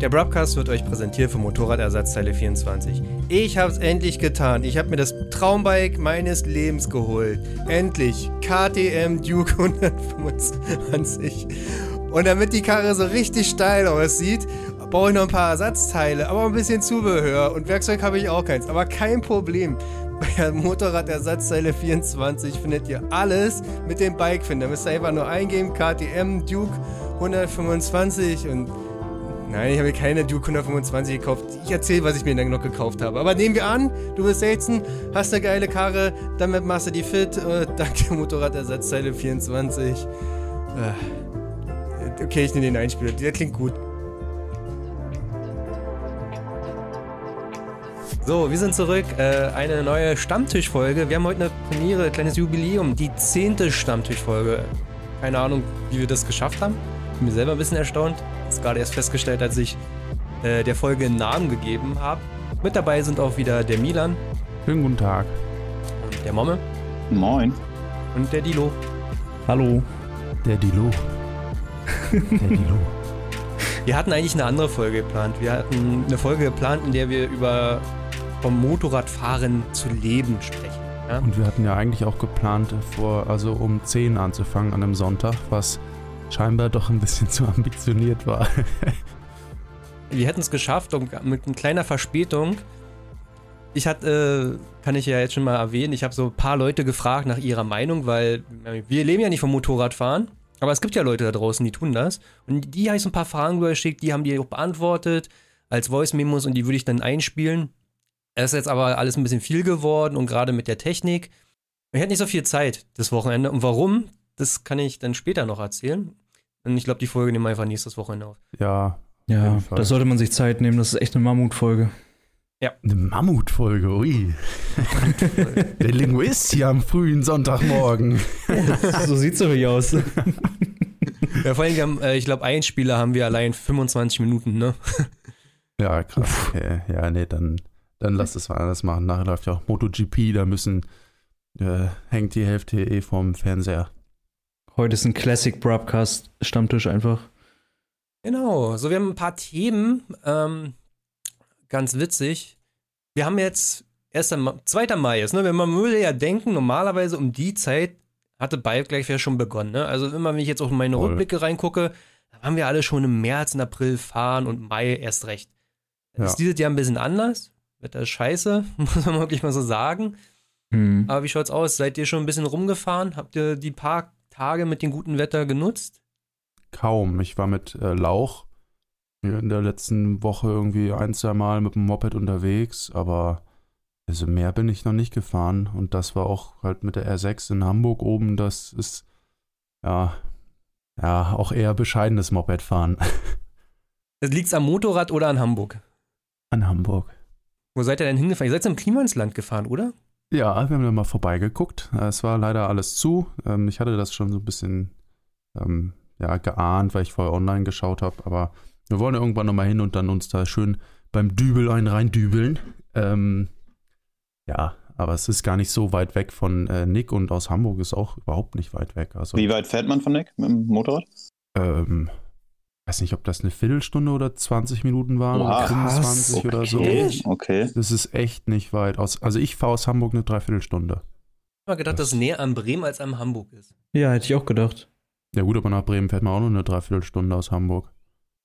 Der Broadcast wird euch präsentiert vom Motorradersatzteile 24. Ich hab's endlich getan. Ich habe mir das Traumbike meines Lebens geholt. Endlich. KTM Duke 125. Und damit die Karre so richtig steil aussieht, brauche ich noch ein paar Ersatzteile, aber ein bisschen Zubehör. Und Werkzeug habe ich auch keins. Aber kein Problem. Bei der Motorradersatzteile 24 findet ihr alles mit dem Bike finden. Da müsst ihr einfach nur eingeben, KTM Duke 125 und Nein, ich habe keine Duke 125 gekauft. Ich erzähle, was ich mir dann noch gekauft habe. Aber nehmen wir an, du bist 16, hast eine geile Karre, damit machst du die fit. Äh, dank der Motorradersatzteile 24. Äh, okay, ich nehme den Einspieler. Der klingt gut. So, wir sind zurück. Äh, eine neue Stammtischfolge. Wir haben heute eine Premiere, ein kleines Jubiläum. Die zehnte Stammtischfolge. Keine Ahnung, wie wir das geschafft haben. Bin mir selber ein bisschen erstaunt. Das gerade erst festgestellt, als ich äh, der Folge einen Namen gegeben habe. Mit dabei sind auch wieder der Milan. Schönen guten Tag. Und der Momme. Moin. Und der Dilo. Hallo. Der Dilo. der Dilo. Wir hatten eigentlich eine andere Folge geplant. Wir hatten eine Folge geplant, in der wir über vom Motorradfahren zu leben sprechen. Ja? Und wir hatten ja eigentlich auch geplant, vor, also um 10 anzufangen an einem Sonntag, was scheinbar doch ein bisschen zu ambitioniert war. wir hätten es geschafft und mit einer kleiner Verspätung. Ich hatte, äh, kann ich ja jetzt schon mal erwähnen, ich habe so ein paar Leute gefragt nach ihrer Meinung, weil wir leben ja nicht vom Motorradfahren, aber es gibt ja Leute da draußen, die tun das. Und die habe ich so ein paar Fragen überschickt, die haben die auch beantwortet als Voice-Memos und die würde ich dann einspielen. Es ist jetzt aber alles ein bisschen viel geworden und gerade mit der Technik. Ich hatte nicht so viel Zeit das Wochenende. Und warum? Das kann ich dann später noch erzählen. Und ich glaube, die Folge nehmen wir einfach nächstes Wochenende auf. Ja. Ja, da sollte man sich Zeit nehmen. Das ist echt eine Mammutfolge. Ja. Eine Mammutfolge, ui. Der Linguist hier am frühen Sonntagmorgen. So sieht's nämlich aus. Ja, vor allem, äh, ich glaube, ein Spieler haben wir allein 25 Minuten, ne? Ja, krass. Okay. Ja, nee, dann dann lass es mal anders machen. Nachher läuft ja auch MotoGP, da müssen, äh, hängt die Hälfte eh vorm Fernseher. Heute ist ein Classic Broadcast Stammtisch einfach. Genau, so wir haben ein paar Themen. Ähm, ganz witzig. Wir haben jetzt 1. Ma 2. Mai ist, ne? Wenn man würde ja denken, normalerweise um die Zeit hatte Bike gleich ja schon begonnen, ne? Also immer, wenn ich jetzt auf meine Voll. Rückblicke reingucke, da waren wir alle schon im März, und April fahren und Mai erst recht. Ja. Ist dieses Jahr ein bisschen anders. Wetter ist scheiße, muss man wirklich mal so sagen. Mhm. Aber wie schaut's aus? Seid ihr schon ein bisschen rumgefahren? Habt ihr die paar Tage mit dem guten Wetter genutzt? Kaum. Ich war mit äh, Lauch in der letzten Woche irgendwie ein, zwei Mal mit dem Moped unterwegs, aber also mehr bin ich noch nicht gefahren. Und das war auch halt mit der R6 in Hamburg oben. Das ist ja, ja auch eher bescheidenes Mopedfahren. Liegt es am Motorrad oder an Hamburg? An Hamburg. Wo seid ihr denn hingefahren? Ihr seid im Klimansland gefahren, oder? Ja, wir haben da mal vorbeigeguckt. Es war leider alles zu. Ähm, ich hatte das schon so ein bisschen ähm, ja, geahnt, weil ich vorher online geschaut habe. Aber wir wollen irgendwann nochmal hin und dann uns da schön beim Dübel einen reindübeln. Ähm, ja, aber es ist gar nicht so weit weg von äh, Nick und aus Hamburg ist auch überhaupt nicht weit weg. Also, Wie weit fährt man von Nick mit dem Motorrad? Ähm, weiß nicht, ob das eine Viertelstunde oder 20 Minuten waren Oha, oder 25 okay. oder so. Okay. Das ist echt nicht weit aus. Also ich fahre aus Hamburg eine Dreiviertelstunde. Ich habe gedacht, das dass es näher an Bremen als an Hamburg ist. Ja, hätte ich auch gedacht. Ja gut, aber nach Bremen fährt man auch nur eine Dreiviertelstunde aus Hamburg.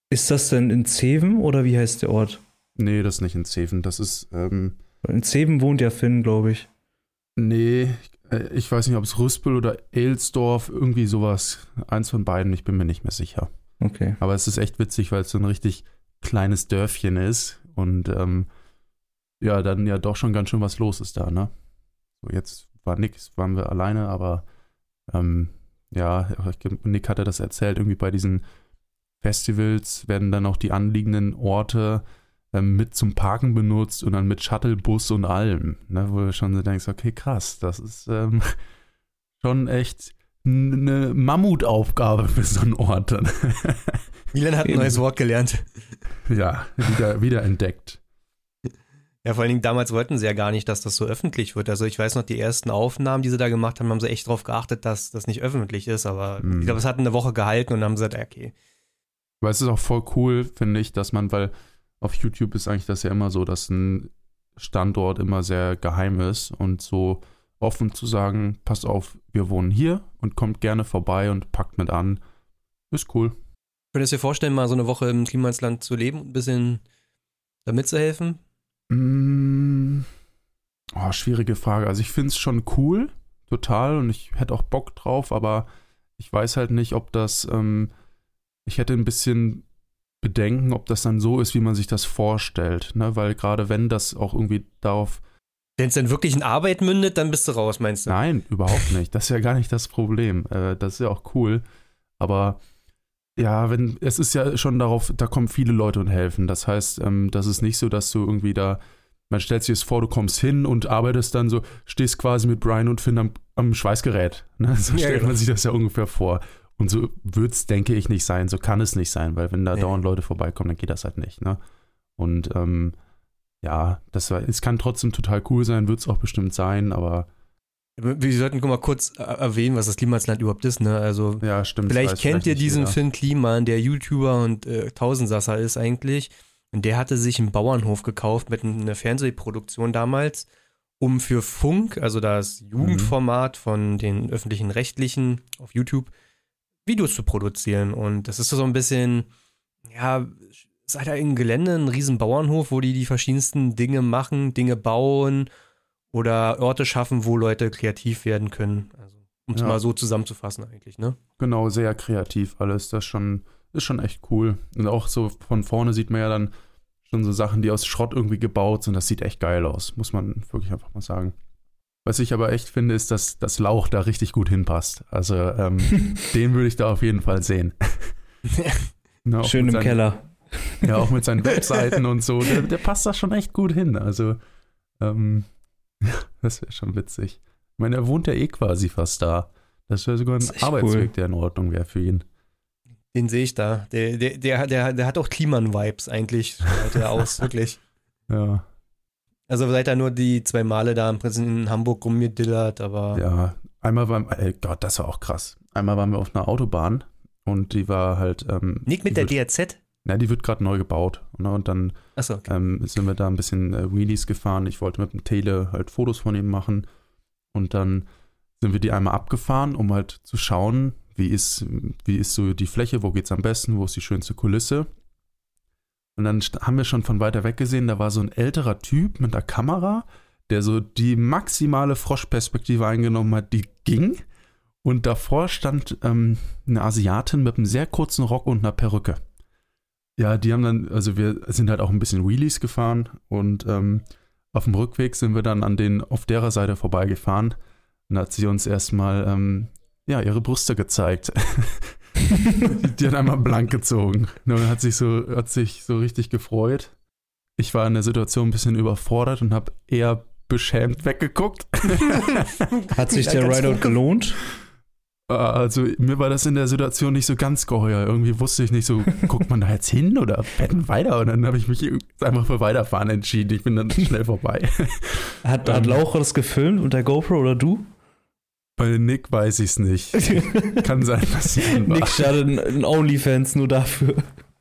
Ist das denn in Zeven oder wie heißt der Ort? Nee, das ist nicht in Zeven. Das ist. Ähm, in Zeven wohnt ja Finn, glaube ich. Nee, äh, ich weiß nicht, ob es Rüspel oder Elsdorf, irgendwie sowas. Eins von beiden, ich bin mir nicht mehr sicher. Okay. Aber es ist echt witzig, weil es so ein richtig kleines Dörfchen ist und ähm, ja, dann ja doch schon ganz schön was los ist da, ne? So, jetzt war nix, waren wir alleine, aber ähm, ja, Nick hatte das erzählt, irgendwie bei diesen Festivals werden dann auch die anliegenden Orte ähm, mit zum Parken benutzt und dann mit Shuttlebus und allem, ne? Wo du schon so denkst, okay, krass, das ist ähm, schon echt eine Mammutaufgabe für so einen Ort. Milan hat ein neues Wort gelernt. Ja, wieder, wieder entdeckt. Ja, vor allen Dingen damals wollten sie ja gar nicht, dass das so öffentlich wird. Also ich weiß noch, die ersten Aufnahmen, die sie da gemacht haben, haben sie echt darauf geachtet, dass das nicht öffentlich ist. Aber mm. ich glaube, es hat eine Woche gehalten und dann haben sie gesagt, okay, Aber es ist auch voll cool, finde ich, dass man, weil auf YouTube ist eigentlich das ja immer so, dass ein Standort immer sehr geheim ist und so offen zu sagen, passt auf, wir wohnen hier und kommt gerne vorbei und packt mit an, ist cool. Könntest du dir vorstellen, mal so eine Woche im Klimasland zu leben und ein bisschen damit zu helfen? Mm, oh, schwierige Frage. Also ich finde es schon cool, total, und ich hätte auch Bock drauf, aber ich weiß halt nicht, ob das, ähm, ich hätte ein bisschen Bedenken, ob das dann so ist, wie man sich das vorstellt, ne? Weil gerade wenn das auch irgendwie darauf wenn es dann wirklich in Arbeit mündet, dann bist du raus, meinst du? Nein, überhaupt nicht. Das ist ja gar nicht das Problem. Äh, das ist ja auch cool. Aber ja, wenn, es ist ja schon darauf, da kommen viele Leute und helfen. Das heißt, ähm, das ist nicht so, dass du irgendwie da, man stellt sich das vor, du kommst hin und arbeitest dann so, stehst quasi mit Brian und Finn am, am Schweißgerät. Ne? So Ja, stellt genau. man sich das ja ungefähr vor. Und so wird es, denke ich, nicht sein. So kann es nicht sein, weil wenn da Nee. dauernd Leute vorbeikommen, dann geht das halt nicht. Ne? Und ähm, ja, das war, es kann trotzdem total cool sein, wird es auch bestimmt sein, aber Wir sollten mal kurz äh, erwähnen, was das Klimasland überhaupt ist, ne? Also, ja, stimmt. vielleicht kennt ihr nicht diesen jeder. Finn Kliman, der YouTuber und äh, Tausendsasser ist eigentlich. Und der hatte sich einen Bauernhof gekauft mit einer Fernsehproduktion damals, um für Funk, also das Jugendformat von den öffentlichen Rechtlichen auf YouTube, Videos zu produzieren. Und das ist so ein bisschen, ja, es ist halt ein Gelände, ein riesen Bauernhof, wo die die verschiedensten Dinge machen, Dinge bauen oder Orte schaffen, wo Leute kreativ werden können. Also, um es Ja. mal so zusammenzufassen eigentlich, ne? Genau, sehr kreativ alles. Das ist schon, ist schon echt cool. Und auch so von vorne sieht man ja dann schon so Sachen, die aus Schrott irgendwie gebaut sind. Das sieht echt geil aus, muss man wirklich einfach mal sagen. Was ich aber echt finde, ist, dass das Lauch da richtig gut hinpasst. Also ähm, den würde ich da auf jeden Fall sehen. Na, Schön im seinen- Keller. Ja, auch mit seinen Webseiten und so. Der, der passt da schon echt gut hin. Also, ähm, das wäre schon witzig. Ich meine, er wohnt ja eh quasi fast da. Das wäre sogar ein Arbeitsweg, cool. der in Ordnung wäre für ihn. Den sehe ich da. Der, der, der, der, der hat auch Kliman-Vibes eigentlich. Sieht er aus, wirklich. Ja, Also seit er nur die zwei Male da im Prinzip in Hamburg rumgedillert, aber ja. Einmal waren, ey Gott, das war auch krass. Einmal waren wir auf einer Autobahn und die war halt, ähm, Nick mit der DRZ. Na, die wird gerade neu gebaut. Ne? Und dann Achso, okay. ähm, sind wir da ein bisschen äh, Wheelies gefahren. Ich wollte mit dem Tele halt Fotos von ihm machen. Und dann sind wir die einmal abgefahren, um halt zu schauen, wie ist, wie ist so die Fläche, wo geht's am besten, wo ist die schönste Kulisse. Und dann haben wir schon von weiter weg gesehen, da war so ein älterer Typ mit einer Kamera, der so die maximale Froschperspektive eingenommen hat, die ging. Und davor stand ähm, eine Asiatin mit einem sehr kurzen Rock und einer Perücke. Ja, die haben dann, also wir sind halt auch ein bisschen Wheelies gefahren und ähm, auf dem Rückweg sind wir dann an den auf derer Seite vorbeigefahren. Und da hat sie uns erstmal ähm, ja, ihre Brüste gezeigt. die hat einmal blank gezogen. Und hat sich so, hat sich so richtig gefreut. Ich war in der Situation ein bisschen überfordert und habe eher beschämt weggeguckt. Hat sich der Rideout gut. gelohnt? Äh, Also mir war das in der Situation nicht so ganz geheuer. Irgendwie wusste ich nicht so, guckt man da jetzt hin oder fährt man weiter? Und dann habe ich mich einfach für Weiterfahren entschieden. Ich bin dann schnell vorbei. Hat, hat Ähm. Lauch das gefilmt und der GoPro oder du? Bei Nick weiß ich es nicht. Kann sein, dass war. Nick startet ein- ein OnlyFans nur dafür.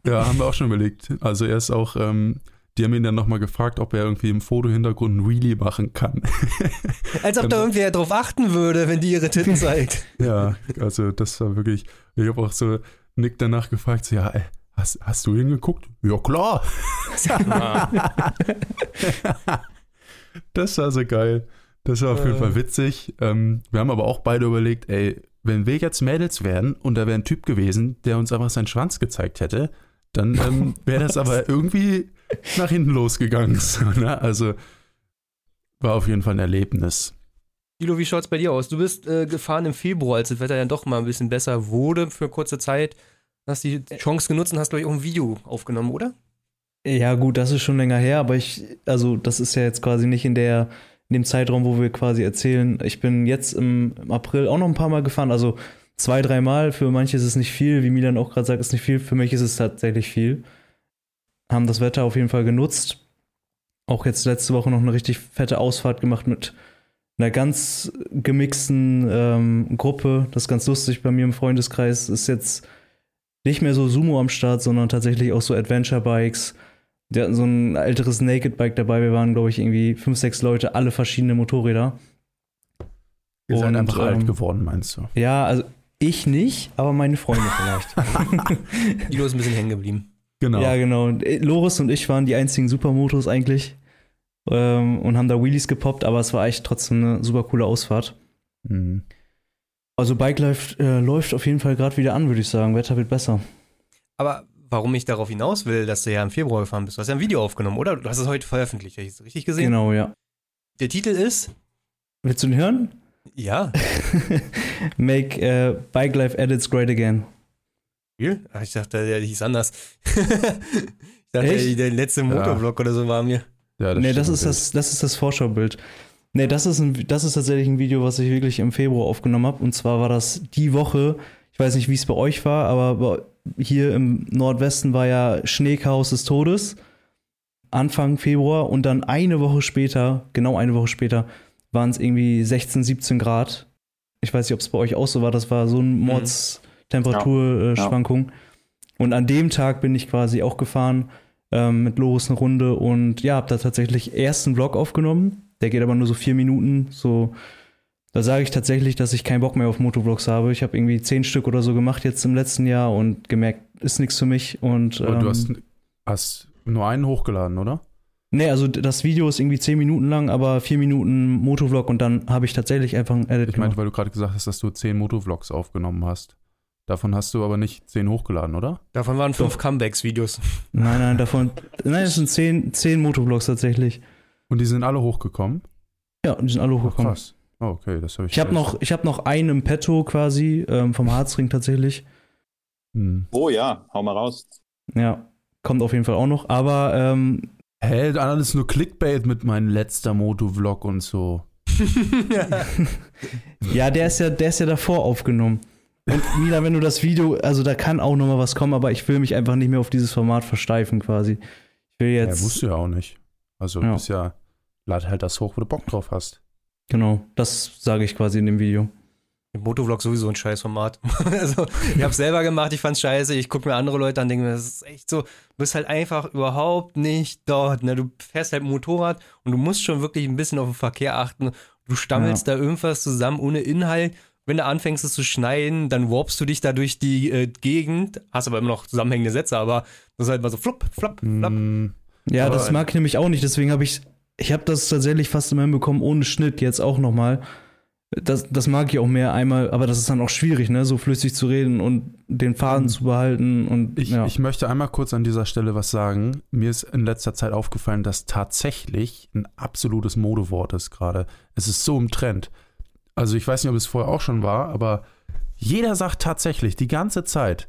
Ja, haben wir auch schon überlegt. Also er ist auch, ähm, die haben ihn dann nochmal gefragt, ob er irgendwie im Fotohintergrund ein Wheelie machen kann. Als ob da irgendwer drauf achten würde, wenn die ihre Titten zeigt. ja, also das war wirklich, ich habe auch so Nick danach gefragt, so, ja, ey, hast, hast du hingeguckt? Ja, klar. Das war so geil. Das war auf jeden Äh. Fall witzig. Ähm, wir haben aber auch beide überlegt, ey, wenn wir jetzt Mädels wären und da wäre ein Typ gewesen, der uns einfach seinen Schwanz gezeigt hätte, dann ähm, wäre das aber irgendwie nach hinten losgegangen. So, ne? Also war auf jeden Fall ein Erlebnis. Dilo, wie schaut's bei dir aus? Du bist äh, gefahren im Februar, als das Wetter ja doch mal ein bisschen besser wurde für kurze Zeit. Hast die Chance genutzt und hast, glaube ich, auch ein Video aufgenommen, oder? Ja, gut, das ist schon länger her, aber ich, also das ist ja jetzt quasi nicht in der, in dem Zeitraum, wo wir quasi erzählen. Ich bin jetzt im, im April auch noch ein paar Mal gefahren, also zwei, dreimal. Für manche ist es nicht viel, wie Milan auch gerade sagt, ist nicht viel. Für mich ist es tatsächlich viel. Haben das Wetter auf jeden Fall genutzt. Auch jetzt letzte Woche noch eine richtig fette Ausfahrt gemacht mit einer ganz gemixten ähm, Gruppe. Das ist ganz lustig bei mir im Freundeskreis. Ist jetzt nicht mehr so Sumo am Start, sondern tatsächlich auch so Adventure-Bikes. Die hatten so ein älteres Naked-Bike dabei. Wir waren, glaube ich, irgendwie fünf, sechs Leute, alle verschiedene Motorräder. Ihr seid Und, einfach alt ähm, geworden, meinst du? Ja, also ich nicht, aber meine Freunde vielleicht. Ilo ist ein bisschen hängen geblieben. Genau. Ja, genau. Äh, Loris und ich waren die einzigen Supermotos eigentlich ähm, und haben da Wheelies gepoppt, aber es war echt trotzdem eine super coole Ausfahrt. Mhm. Also Bike Life äh, läuft auf jeden Fall gerade wieder an, würde ich sagen. Wetter wird besser. Aber warum ich darauf hinaus will, dass du ja im Februar gefahren bist, du hast ja ein Video aufgenommen, oder? Du hast es heute veröffentlicht, habe ich es richtig gesehen? Genau, ja. Der Titel ist? Willst du ihn hören? Ja. Make äh, Bike Life Edits Great Again. Ach, ich dachte, der hieß anders. ich dachte, Echt? der letzte Motovlog oder so war mir. Ja, nee, das ist das, das ist das Vorschaubild. Nee, das ist, ein, das ist tatsächlich ein Video, was ich wirklich im Februar aufgenommen habe. Und zwar war das die Woche, ich weiß nicht, wie es bei euch war, aber hier im Nordwesten war ja Schneechaos des Todes. Anfang Februar und dann eine Woche später, genau eine Woche später, waren es irgendwie 16, 17 Grad. Ich weiß nicht, ob es bei euch auch so war. Das war so eine Mordstemperaturschwankung. Und an dem Tag bin ich quasi auch gefahren ähm, mit Loris eine Runde und ja, habe da tatsächlich erst einen Vlog aufgenommen. Der geht aber nur so vier Minuten. So, da sage ich tatsächlich, dass ich keinen Bock mehr auf Motovlogs habe. Ich habe irgendwie zehn Stück oder so gemacht jetzt im letzten Jahr und gemerkt, ist nichts für mich. Und Aber du ähm, hast, hast nur einen hochgeladen, oder? Nee, also das Video ist irgendwie 10 Minuten lang, aber 4 Minuten Motovlog und dann habe ich tatsächlich einfach ein Edit Ich meinte, gemacht. weil du gerade gesagt hast, dass du zehn Motovlogs aufgenommen hast. Davon hast du aber nicht zehn hochgeladen, oder? Davon waren fünf Doch. Comebacks-Videos. Nein, nein, davon. nein, es sind 10, 10 Motovlogs tatsächlich. Und die sind alle hochgekommen? Ja, die sind alle Ach, hochgekommen. krass. Oh, okay, das habe ich Ich habe noch, ich hab noch einen im Petto quasi, ähm, vom Harzring tatsächlich. Hm. Oh ja, hau mal raus. Ja, kommt auf jeden Fall auch noch. Aber ähm, Hä, alles nur Clickbait mit meinem letzter Motovlog und so. ja, der ist ja, der ist ja davor aufgenommen. Und Mila, wenn du das Video, also da kann auch noch mal was kommen, aber ich will mich einfach nicht mehr auf dieses Format versteifen quasi. Ich will Ja, jetzt. wusste ja auch nicht. Also, Ja. du bist ja, lad halt das hoch, wo du Bock drauf hast. Genau, das sage ich quasi in dem Video. Motovlog sowieso ein Scheißformat. also, ich hab's selber gemacht, ich fand's scheiße. Ich gucke mir andere Leute an, denke mir, das ist echt so, du bist halt einfach überhaupt nicht dort. Ne? Du fährst halt Motorrad und du musst schon wirklich ein bisschen auf den Verkehr achten. Du stammelst da irgendwas zusammen ohne Inhalt. Wenn du anfängst es zu schneiden, dann warpst du dich da durch die äh, Gegend, hast aber immer noch zusammenhängende Sätze, aber das ist halt mal so flupp, flapp, flapp. Hm, Ja, Aber- das mag ich nämlich auch nicht, deswegen habe ich, ich habe das tatsächlich fast immer hinbekommen, ohne Schnitt jetzt auch nochmal. Das, das mag ich auch mehr einmal, aber das ist dann auch schwierig, ne, so flüssig zu reden und den Faden zu behalten und ich, ja. ich möchte einmal kurz an dieser Stelle was sagen. Mir ist in letzter Zeit aufgefallen, dass tatsächlich ein absolutes Modewort ist gerade. Es ist so im Trend. Also ich weiß nicht, ob es vorher auch schon war, aber jeder sagt tatsächlich die ganze Zeit.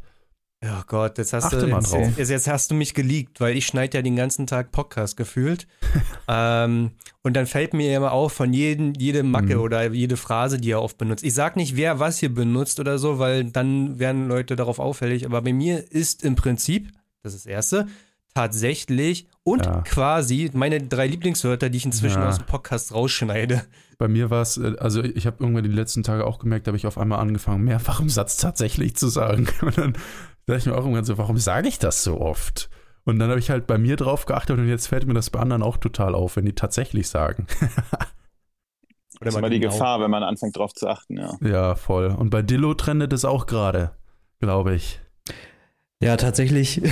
Ja Gott, jetzt hast du jetzt, drauf. Jetzt, jetzt hast du mich geleakt, weil ich schneide ja den ganzen Tag Podcast gefühlt. ähm, und dann fällt mir immer auf von jedem, jede Macke Mhm. oder jede Phrase, die er oft benutzt. Ich sag nicht, wer was hier benutzt oder so, weil dann werden Leute darauf auffällig. Aber bei mir ist im Prinzip, das ist das Erste, tatsächlich und Ja. quasi meine drei Lieblingswörter, die ich inzwischen Ja. aus dem Podcast rausschneide. Bei mir war es, äh, also ich habe irgendwann die letzten Tage auch gemerkt, da habe ich auf einmal angefangen, mehrfach im Satz tatsächlich zu sagen. Und dann dachte ich mir auch irgendwann so, warum sage ich das so oft? Und dann habe ich halt bei mir drauf geachtet und jetzt fällt mir das bei anderen auch total auf, wenn die tatsächlich sagen. Oder Das ist mal immer die genau. Gefahr, wenn man anfängt drauf zu achten, ja. Ja, voll. Und bei Dillo trendet es auch gerade, glaube ich. Ja, tatsächlich.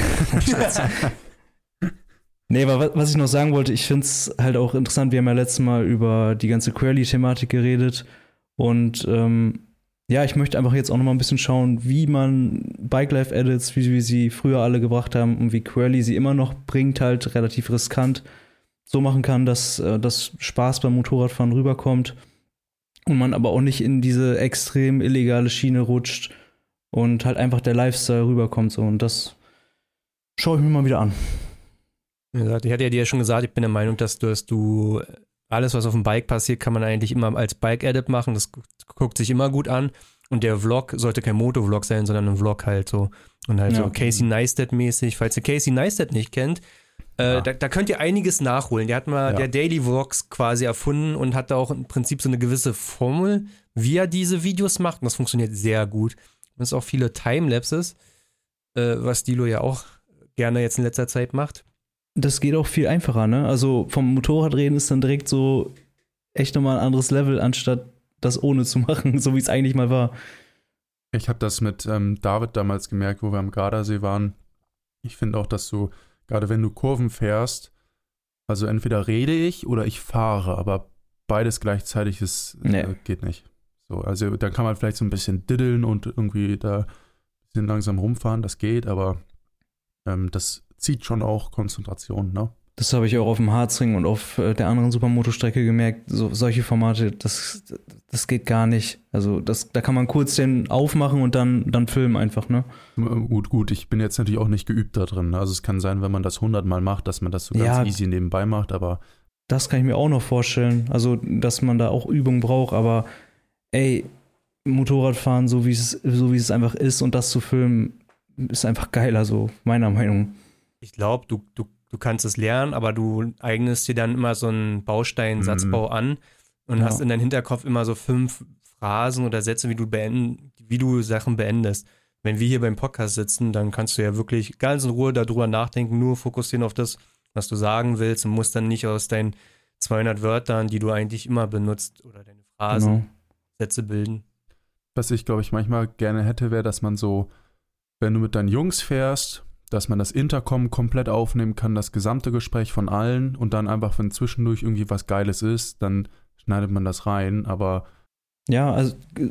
nee, aber wa- was ich noch sagen wollte, ich finde es halt auch interessant, wir haben ja letztes Mal über die ganze Query-Thematik geredet und ähm, ja, ich möchte einfach jetzt auch noch mal ein bisschen schauen, wie man Bike Life Edits, wie wir sie früher alle gebracht haben und wie Query sie immer noch bringt, halt relativ riskant so machen kann, dass äh, das Spaß beim Motorradfahren rüberkommt und man aber auch nicht in diese extrem illegale Schiene rutscht und halt einfach der Lifestyle rüberkommt so und das schaue ich mir mal wieder an. Gesagt, Ich hatte ja dir ja schon gesagt, ich bin der Meinung, dass du, dass du alles, was auf dem Bike passiert, kann man eigentlich immer als Bike-Edit machen. Das gu- guckt sich immer gut an. Und der Vlog sollte kein Motovlog sein, sondern ein Vlog halt so. Und halt Ja. so Casey Neistat-mäßig. Falls ihr Casey Neistat nicht kennt, äh, Ja. da, da könnt ihr einiges nachholen. Der hat mal Ja. der Daily Vlogs quasi erfunden und hat da auch im Prinzip so eine gewisse Formel, wie er diese Videos macht. Und das funktioniert sehr gut. Und es sind auch viele Timelapses. äh, was Dilo ja auch gerne jetzt in letzter Zeit macht. Das geht auch viel einfacher, ne? Also vom Motorradreden ist dann direkt so echt nochmal ein anderes Level, anstatt das ohne zu machen, so wie es eigentlich mal war. Ich habe das mit ähm, David damals gemerkt, wo wir am Gardasee waren. Ich finde auch, dass du, gerade wenn du Kurven fährst, also entweder rede ich oder ich fahre, aber beides gleichzeitig ist, Nee. äh, geht nicht. So, also dann kann man vielleicht so ein bisschen diddeln und irgendwie da ein bisschen langsam rumfahren, das geht, aber ähm, das zieht schon auch Konzentration, ne? Das habe ich auch auf dem Harzring und auf äh, der anderen Supermoto-Strecke gemerkt. So, solche Formate, das, das geht gar nicht. Also das, da kann man kurz den aufmachen und dann, dann filmen einfach, ne? Ähm, Gut, gut, ich bin jetzt natürlich auch nicht geübt da drin. ne? Also es kann sein, wenn man das hundertmal macht, dass man das so ganz Ja. easy nebenbei macht, aber Das kann ich mir auch noch vorstellen. Also, dass man da auch Übung braucht, aber ey, Motorradfahren, so wie es, so wie es einfach ist und das zu filmen, ist einfach geiler, so, meiner Meinung. Ich glaube, du, du, du kannst es lernen, aber du eignest dir dann immer so einen Baustein-Satzbau an und Ja. hast in deinem Hinterkopf immer so fünf Phrasen oder Sätze, wie du beenden, wie du Sachen beendest. Wenn wir hier beim Podcast sitzen, dann kannst du ja wirklich ganz in Ruhe darüber nachdenken, nur fokussieren auf das, was du sagen willst und musst dann nicht aus deinen 200 Wörtern, die du eigentlich immer benutzt oder deine Phrasen, Genau. Sätze bilden. was ich glaube ich manchmal gerne hätte, wäre, dass man so, wenn du mit deinen Jungs fährst, dass man das Intercom komplett aufnehmen kann, das gesamte Gespräch von allen und dann einfach, wenn zwischendurch irgendwie was Geiles ist, dann schneidet man das rein, aber Ja, also äh,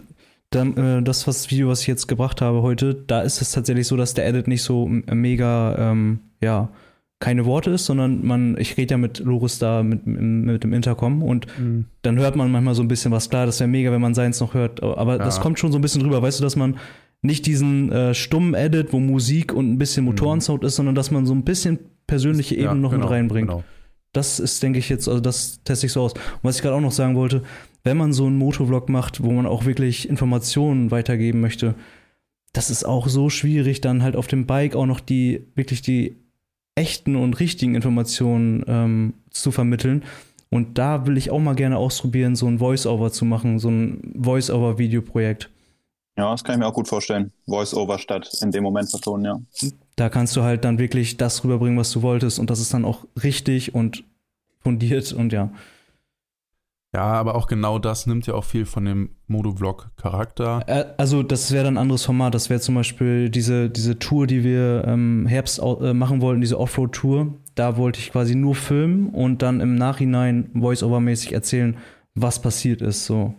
dann, äh, das was Video, was ich jetzt gebracht habe heute, da ist es tatsächlich so, dass der Edit nicht so mega, ähm, ja, keine Worte ist, sondern man, ich rede ja mit Loris da mit, mit dem Intercom und dann hört man manchmal so ein bisschen was. Klar, das wäre mega, wenn man seins noch hört, aber das Ja. kommt schon so ein bisschen drüber, weißt du, dass man nicht diesen äh, stummen Edit, wo Musik und ein bisschen Motorensound ist, sondern dass man so ein bisschen persönliche Ja, Ebene noch genau, mit reinbringt. Genau. Das ist, denke ich jetzt, also das teste ich so aus. Und was ich gerade auch noch sagen wollte, wenn man so einen Motovlog macht, wo man auch wirklich Informationen weitergeben möchte, das ist auch so schwierig, dann halt auf dem Bike auch noch die, wirklich die echten und richtigen Informationen ähm, zu vermitteln. Und da will ich auch mal gerne ausprobieren, so ein Voice-Over zu machen, so ein Voice-Over-Videoprojekt. Ja, das kann ich mir auch gut vorstellen. Voice-over statt in dem Moment vertonen, ja. Da kannst du halt dann wirklich das rüberbringen, was du wolltest. Und das ist dann auch richtig und fundiert und ja. Ja, aber auch genau das nimmt ja auch viel von dem Motovlog-Charakter. Äh, Also, das wäre dann ein anderes Format. Das wäre zum Beispiel diese, diese Tour, die wir im Herbst au- äh, machen wollten, diese Offroad-Tour. Da wollte ich quasi nur filmen und dann im Nachhinein voice-over-mäßig erzählen, was passiert ist. So.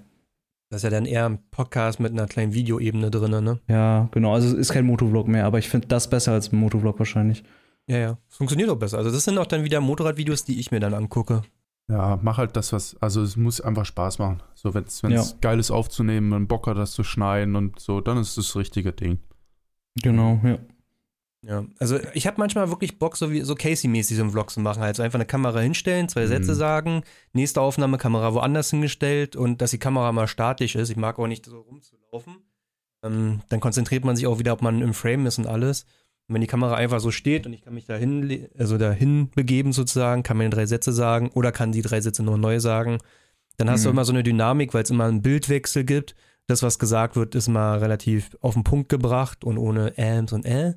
Das ist ja dann eher ein Podcast mit einer kleinen Videoebene drin, ne? Ja, genau. Also, es ist kein Motovlog mehr, aber ich finde das besser als ein Motovlog wahrscheinlich. Ja, ja. Es funktioniert auch besser. Also das sind auch dann wieder Motorradvideos, die ich mir dann angucke. Ja, mach halt das, was, also es muss einfach Spaß machen. So, wenn es Ja. geil ist aufzunehmen, man Bock hat, das zu schneiden und so, dann ist das richtige Ding. Genau, ja. Ja, also ich habe manchmal wirklich Bock, so wie so Casey-mäßig so einen Vlog zu machen. Also einfach eine Kamera hinstellen, zwei Mhm. Sätze sagen, nächste Aufnahme, Kamera woanders hingestellt und dass die Kamera mal statisch ist. Ich mag auch nicht so rumzulaufen. Ähm, dann konzentriert man sich auch wieder, ob man im Frame ist und alles. Und wenn die Kamera einfach so steht und ich kann mich dahin, also dahin begeben sozusagen, kann meine drei Sätze sagen oder kann die drei Sätze nur neu sagen, dann hast du Mhm. immer so eine Dynamik, weil es immer einen Bildwechsel gibt. Das, was gesagt wird, ist mal relativ auf den Punkt gebracht und ohne Äms und Äh.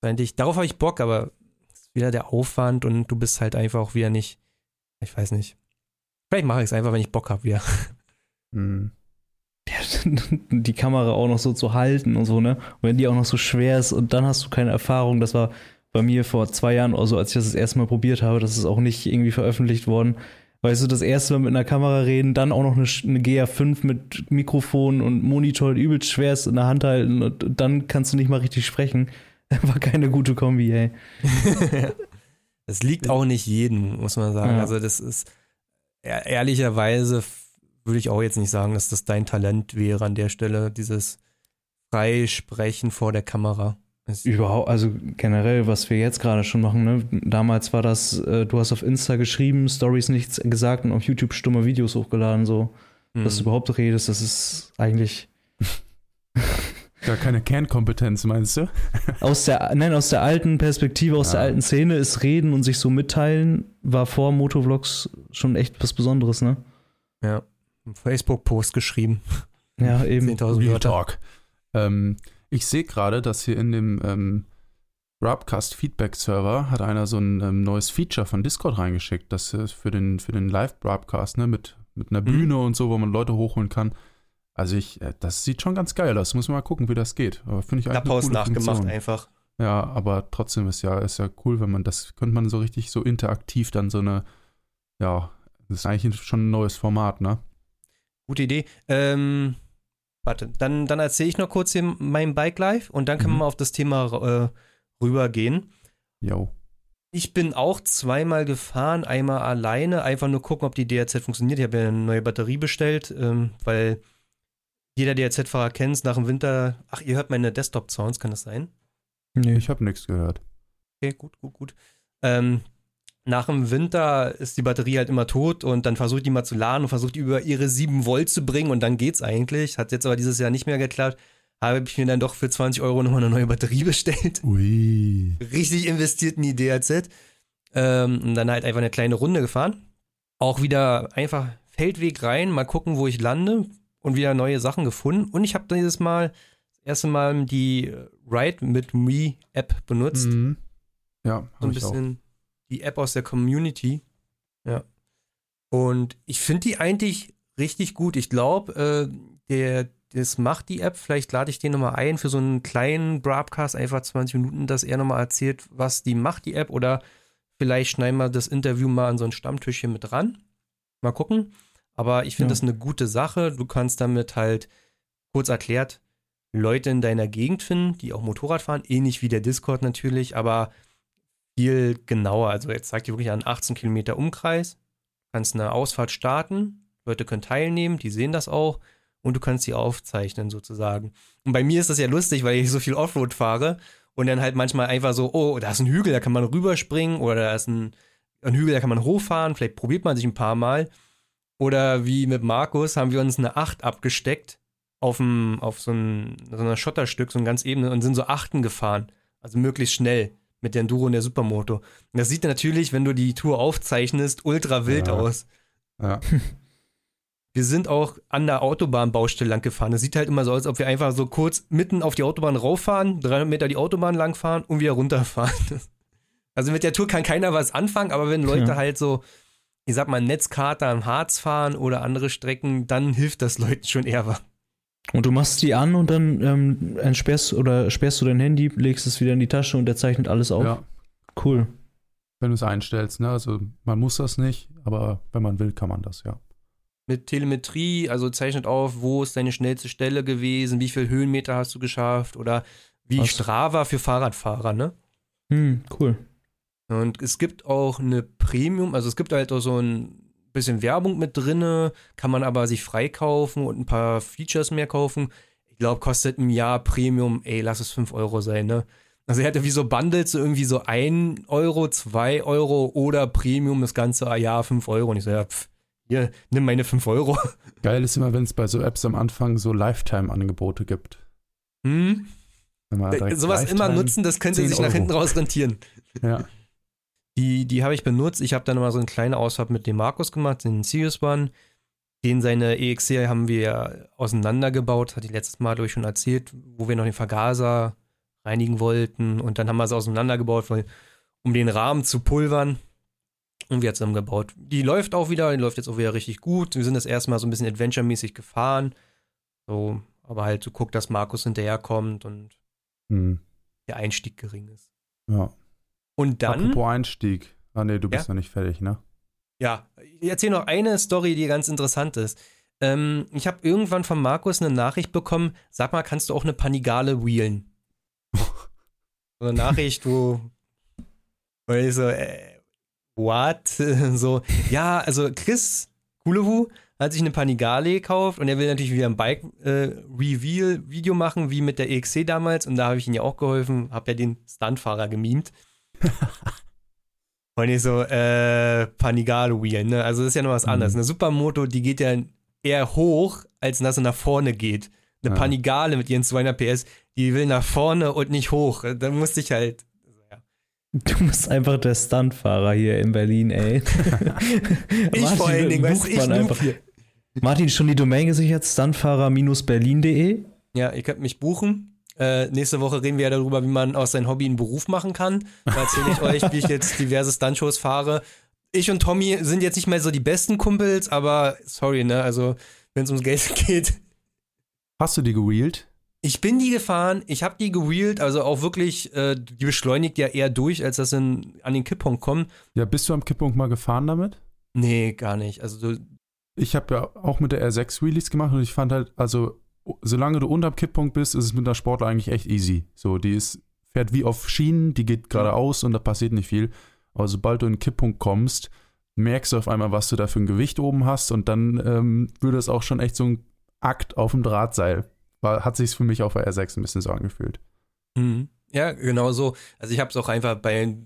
Eigentlich, darauf habe ich Bock, aber ist wieder der Aufwand und du bist halt einfach auch wieder nicht, ich weiß nicht. Vielleicht mache ich es einfach, wenn ich Bock habe, wieder. Hm. die Kamera auch noch so zu halten und so, ne? Und wenn die auch noch so schwer ist und dann hast du keine Erfahrung, das war bei mir vor zwei Jahren oder so, als ich das das erste Mal probiert habe, das ist auch nicht irgendwie veröffentlicht worden. Weißt du, das erste Mal mit einer Kamera reden, dann auch noch eine, eine GA5 mit Mikrofon und Monitor übelst schwerst in der Hand halten und dann kannst du nicht mal richtig sprechen. War keine gute Kombi, ey. Das liegt auch nicht jedem, muss man sagen. Ja. Also das ist, ehr- ehrlicherweise würde ich auch jetzt nicht sagen, dass das dein Talent wäre an der Stelle, dieses Freisprechen vor der Kamera. Überhaupt, also generell, was wir jetzt gerade schon machen, ne? Damals war das, äh, du hast auf Insta geschrieben, Stories nichts gesagt und auf YouTube stumme Videos hochgeladen, so. dass du Mhm. überhaupt redest, das ist eigentlich Gar keine Kernkompetenz, meinst du? aus der, nein, aus der alten Perspektive, aus der Ja. alten Szene ist Reden und sich so mitteilen, war vor Motovlogs schon echt was Besonderes, ne? Ja. Ein Facebook-Post geschrieben. Ja, eben. 10.000 Real Wörter. Talk. Ähm, Ich sehe gerade, dass hier in dem ähm, Broadcast Feedback Server hat einer so ein ähm, neues Feature von Discord reingeschickt, das ist für den, für den Live-Broadcast, ne, mit, mit einer Mhm. Bühne und so, wo man Leute hochholen kann. Also ich, äh, das sieht schon ganz geil aus. Muss man mal gucken, wie das geht. Aber finde ich eigentlich eine Klapphaus coole nachgemacht Funktion. einfach. Ja, aber trotzdem ist ja, ist ja cool, wenn man das, könnte man so richtig so interaktiv dann so eine, ja, das ist eigentlich schon ein neues Format, ne? Gute Idee. Ähm, warte, dann, dann erzähle ich noch kurz hier mein Bike Life und dann können Mhm. wir mal auf das Thema äh, rübergehen. Jo. Ich bin auch zweimal gefahren, einmal alleine, einfach nur gucken, ob die DRZ funktioniert. Ich habe ja eine neue Batterie bestellt, ähm, weil jeder DRZ-Fahrer kennt es nach dem Winter. Ach, ihr hört meine Desktop-Sounds, kann das sein? Nee. Ich habe nichts gehört. Okay, gut, gut, gut. Ähm, nach dem Winter ist die Batterie halt immer tot und dann versucht die mal zu laden und versucht die über ihre 7 Volt zu bringen und dann geht's eigentlich. Hat jetzt aber dieses Jahr nicht mehr geklappt. Habe ich mir dann doch für 20 Euro nochmal eine neue Batterie bestellt. Ui. Richtig investiert in die DRZ. Ähm, und dann halt einfach eine kleine Runde gefahren. Auch wieder einfach Feldweg rein, mal gucken, wo ich lande und wieder neue Sachen gefunden. Und ich habe dieses Mal das erste Mal die Ride mit Me App benutzt Mhm. Ja, so ein bisschen die App aus der Community. Ja. Und ich finde die eigentlich richtig gut. Ich glaube, äh, der, das macht die App. Vielleicht lade ich den nochmal ein für so einen kleinen Broadcast, einfach 20 Minuten, dass er nochmal erzählt, was die macht, die App. Oder vielleicht schneiden wir das Interview mal an so ein Stammtischchen mit ran. Mal gucken. Aber ich finde Ja. das eine gute Sache. Du kannst damit halt, kurz erklärt, Leute in deiner Gegend finden, die auch Motorrad fahren. Ähnlich wie der Discord natürlich, aber viel genauer. Also jetzt sagt ihr wirklich an 18 Kilometer Umkreis. Du kannst eine Ausfahrt starten, Leute können teilnehmen, die sehen das auch und du kannst sie aufzeichnen sozusagen. Und bei mir ist das ja lustig, weil ich so viel Offroad fahre und dann halt manchmal einfach so, oh, da ist ein Hügel, da kann man rüberspringen oder da ist ein, ein Hügel, da kann man hochfahren, vielleicht probiert man sich ein paar Mal. Oder wie mit Markus haben wir uns eine 8 abgesteckt auf, dem, auf so, ein, so einer Schotterstück, so ein ganz ebene und sind so Achten gefahren. Also möglichst schnell mit der Enduro und der Supermoto. Und das sieht natürlich, wenn du die Tour aufzeichnest, ultra wild Ja. aus. Ja. Wir sind auch an der Autobahnbaustelle lang gefahren. Es sieht halt immer so aus, als ob wir einfach so kurz mitten auf die Autobahn rauffahren, 300 Meter die Autobahn langfahren und wieder runterfahren. Also mit der Tour kann keiner was anfangen, aber wenn Leute Ja. halt so, ich sag mal, Netzkarte am Harz fahren oder andere Strecken, dann hilft das Leuten schon eher was. Und du machst die an und dann ähm, entsperrst oder sperrst du dein Handy, legst es wieder in die Tasche und der zeichnet alles auf. ja, Cool. wenn du es einstellst, ne? Also man muss das nicht, aber wenn man will, kann man das, ja. Mit Telemetrie, also zeichnet auf, wo ist deine schnellste Stelle gewesen, wie viel Höhenmeter hast du geschafft oder wie Was? Strava für Fahrradfahrer, ne? Hm, cool. Und es gibt auch eine Premium, also es gibt halt auch so ein bisschen Werbung mit drinne, kann man aber sich freikaufen und ein paar Features mehr kaufen. Ich glaube, kostet im Jahr Premium, ey, lass es 5 Euro sein, ne? Also er hatte wie so Bundles, so irgendwie so 1 Euro, 2 Euro oder Premium das ganze Jahr 5 Euro. Und ich so, ja, pff, hier, nimm meine 5 Euro. Geil ist immer, wenn es bei so Apps am Anfang so Lifetime-Angebote gibt. Hm? Wenn man direkt Sowas immer nutzen, das könnte 10 sich nach hinten raus rentieren. Ja. Die, die habe ich benutzt. Ich habe dann mal so eine kleine Ausfahrt mit dem Markus gemacht, den Sirius One. Den seine EXC haben wir ja auseinandergebaut, hatte ich letztes Mal durch schon erzählt, wo wir noch den Vergaser reinigen wollten. Und dann haben wir es auseinandergebaut, weil, um den Rahmen zu pulvern. Und wir haben zusammengebaut. Die läuft auch wieder, die läuft jetzt auch wieder richtig gut. Wir sind das erste Mal so ein bisschen Adventure-mäßig gefahren. So, aber halt so guckt, dass Markus hinterherkommt und Hm. der Einstieg gering ist. ja. Und dann. Apropos Einstieg. Ah, nee, du bist Ja? noch nicht fertig, ne? Ja, ich erzähle noch eine Story, die ganz interessant ist. Ähm, ich habe irgendwann von Markus eine Nachricht bekommen, sag mal, kannst du auch eine Panigale wheelen? so eine Nachricht, wo, wo ich so, äh, what? so, ja, also Chris Kulewu hat sich eine Panigale gekauft und er will natürlich wieder ein Bike-Reveal-Video machen, wie mit der EXC damals. Und da habe ich ihm ja auch geholfen, habe ja den Stuntfahrer gemimt. Und ich so, äh, Panigale Wheel, ne? Also das ist ja noch was Mhm. anderes. Eine Supermoto, die geht ja eher hoch, als dass sie nach vorne geht. Eine Ja. Panigale mit ihren 200 PS, die will nach vorne und nicht hoch. Da musste ich halt. Du bist einfach der Stuntfahrer hier in Berlin, ey. Ich Martin, vor allen Dingen, bucht ich einfach. hier. Martin, schon die Domain gesichert? Stuntfahrer-berlin.de? Ja, ihr könnt mich buchen. Äh, nächste Woche reden wir ja darüber, wie man aus seinem Hobby einen Beruf machen kann. Da erzähle ich euch, wie ich jetzt diverse Stuntshows fahre. Ich und Tommy sind jetzt nicht mehr so die besten Kumpels, aber sorry, ne? Also, wenn es ums Geld geht. Hast du die gewheelt? Ich bin die gefahren, ich habe die gewheelt, also auch wirklich, äh, die beschleunigt ja eher durch, als dass sie an den Kipppunkt kommen. Ja, bist du am Kipppunkt mal gefahren damit? Nee, gar nicht. Also, du, Ich habe ja auch mit der R6 Wheelies gemacht und ich fand halt, also solange du unterm Kipppunkt bist, ist es mit der Sportler eigentlich echt easy. So, die ist, fährt wie auf Schienen, die geht geradeaus und da passiert nicht viel. Aber sobald du in den Kipppunkt kommst, merkst du auf einmal, was du da für ein Gewicht oben hast und dann ähm, würde es auch schon echt so ein Akt auf dem Drahtseil. War, hat sich für mich auf der R6 ein bisschen so angefühlt. Mhm. Ja, genau so. Also ich habe es auch einfach bei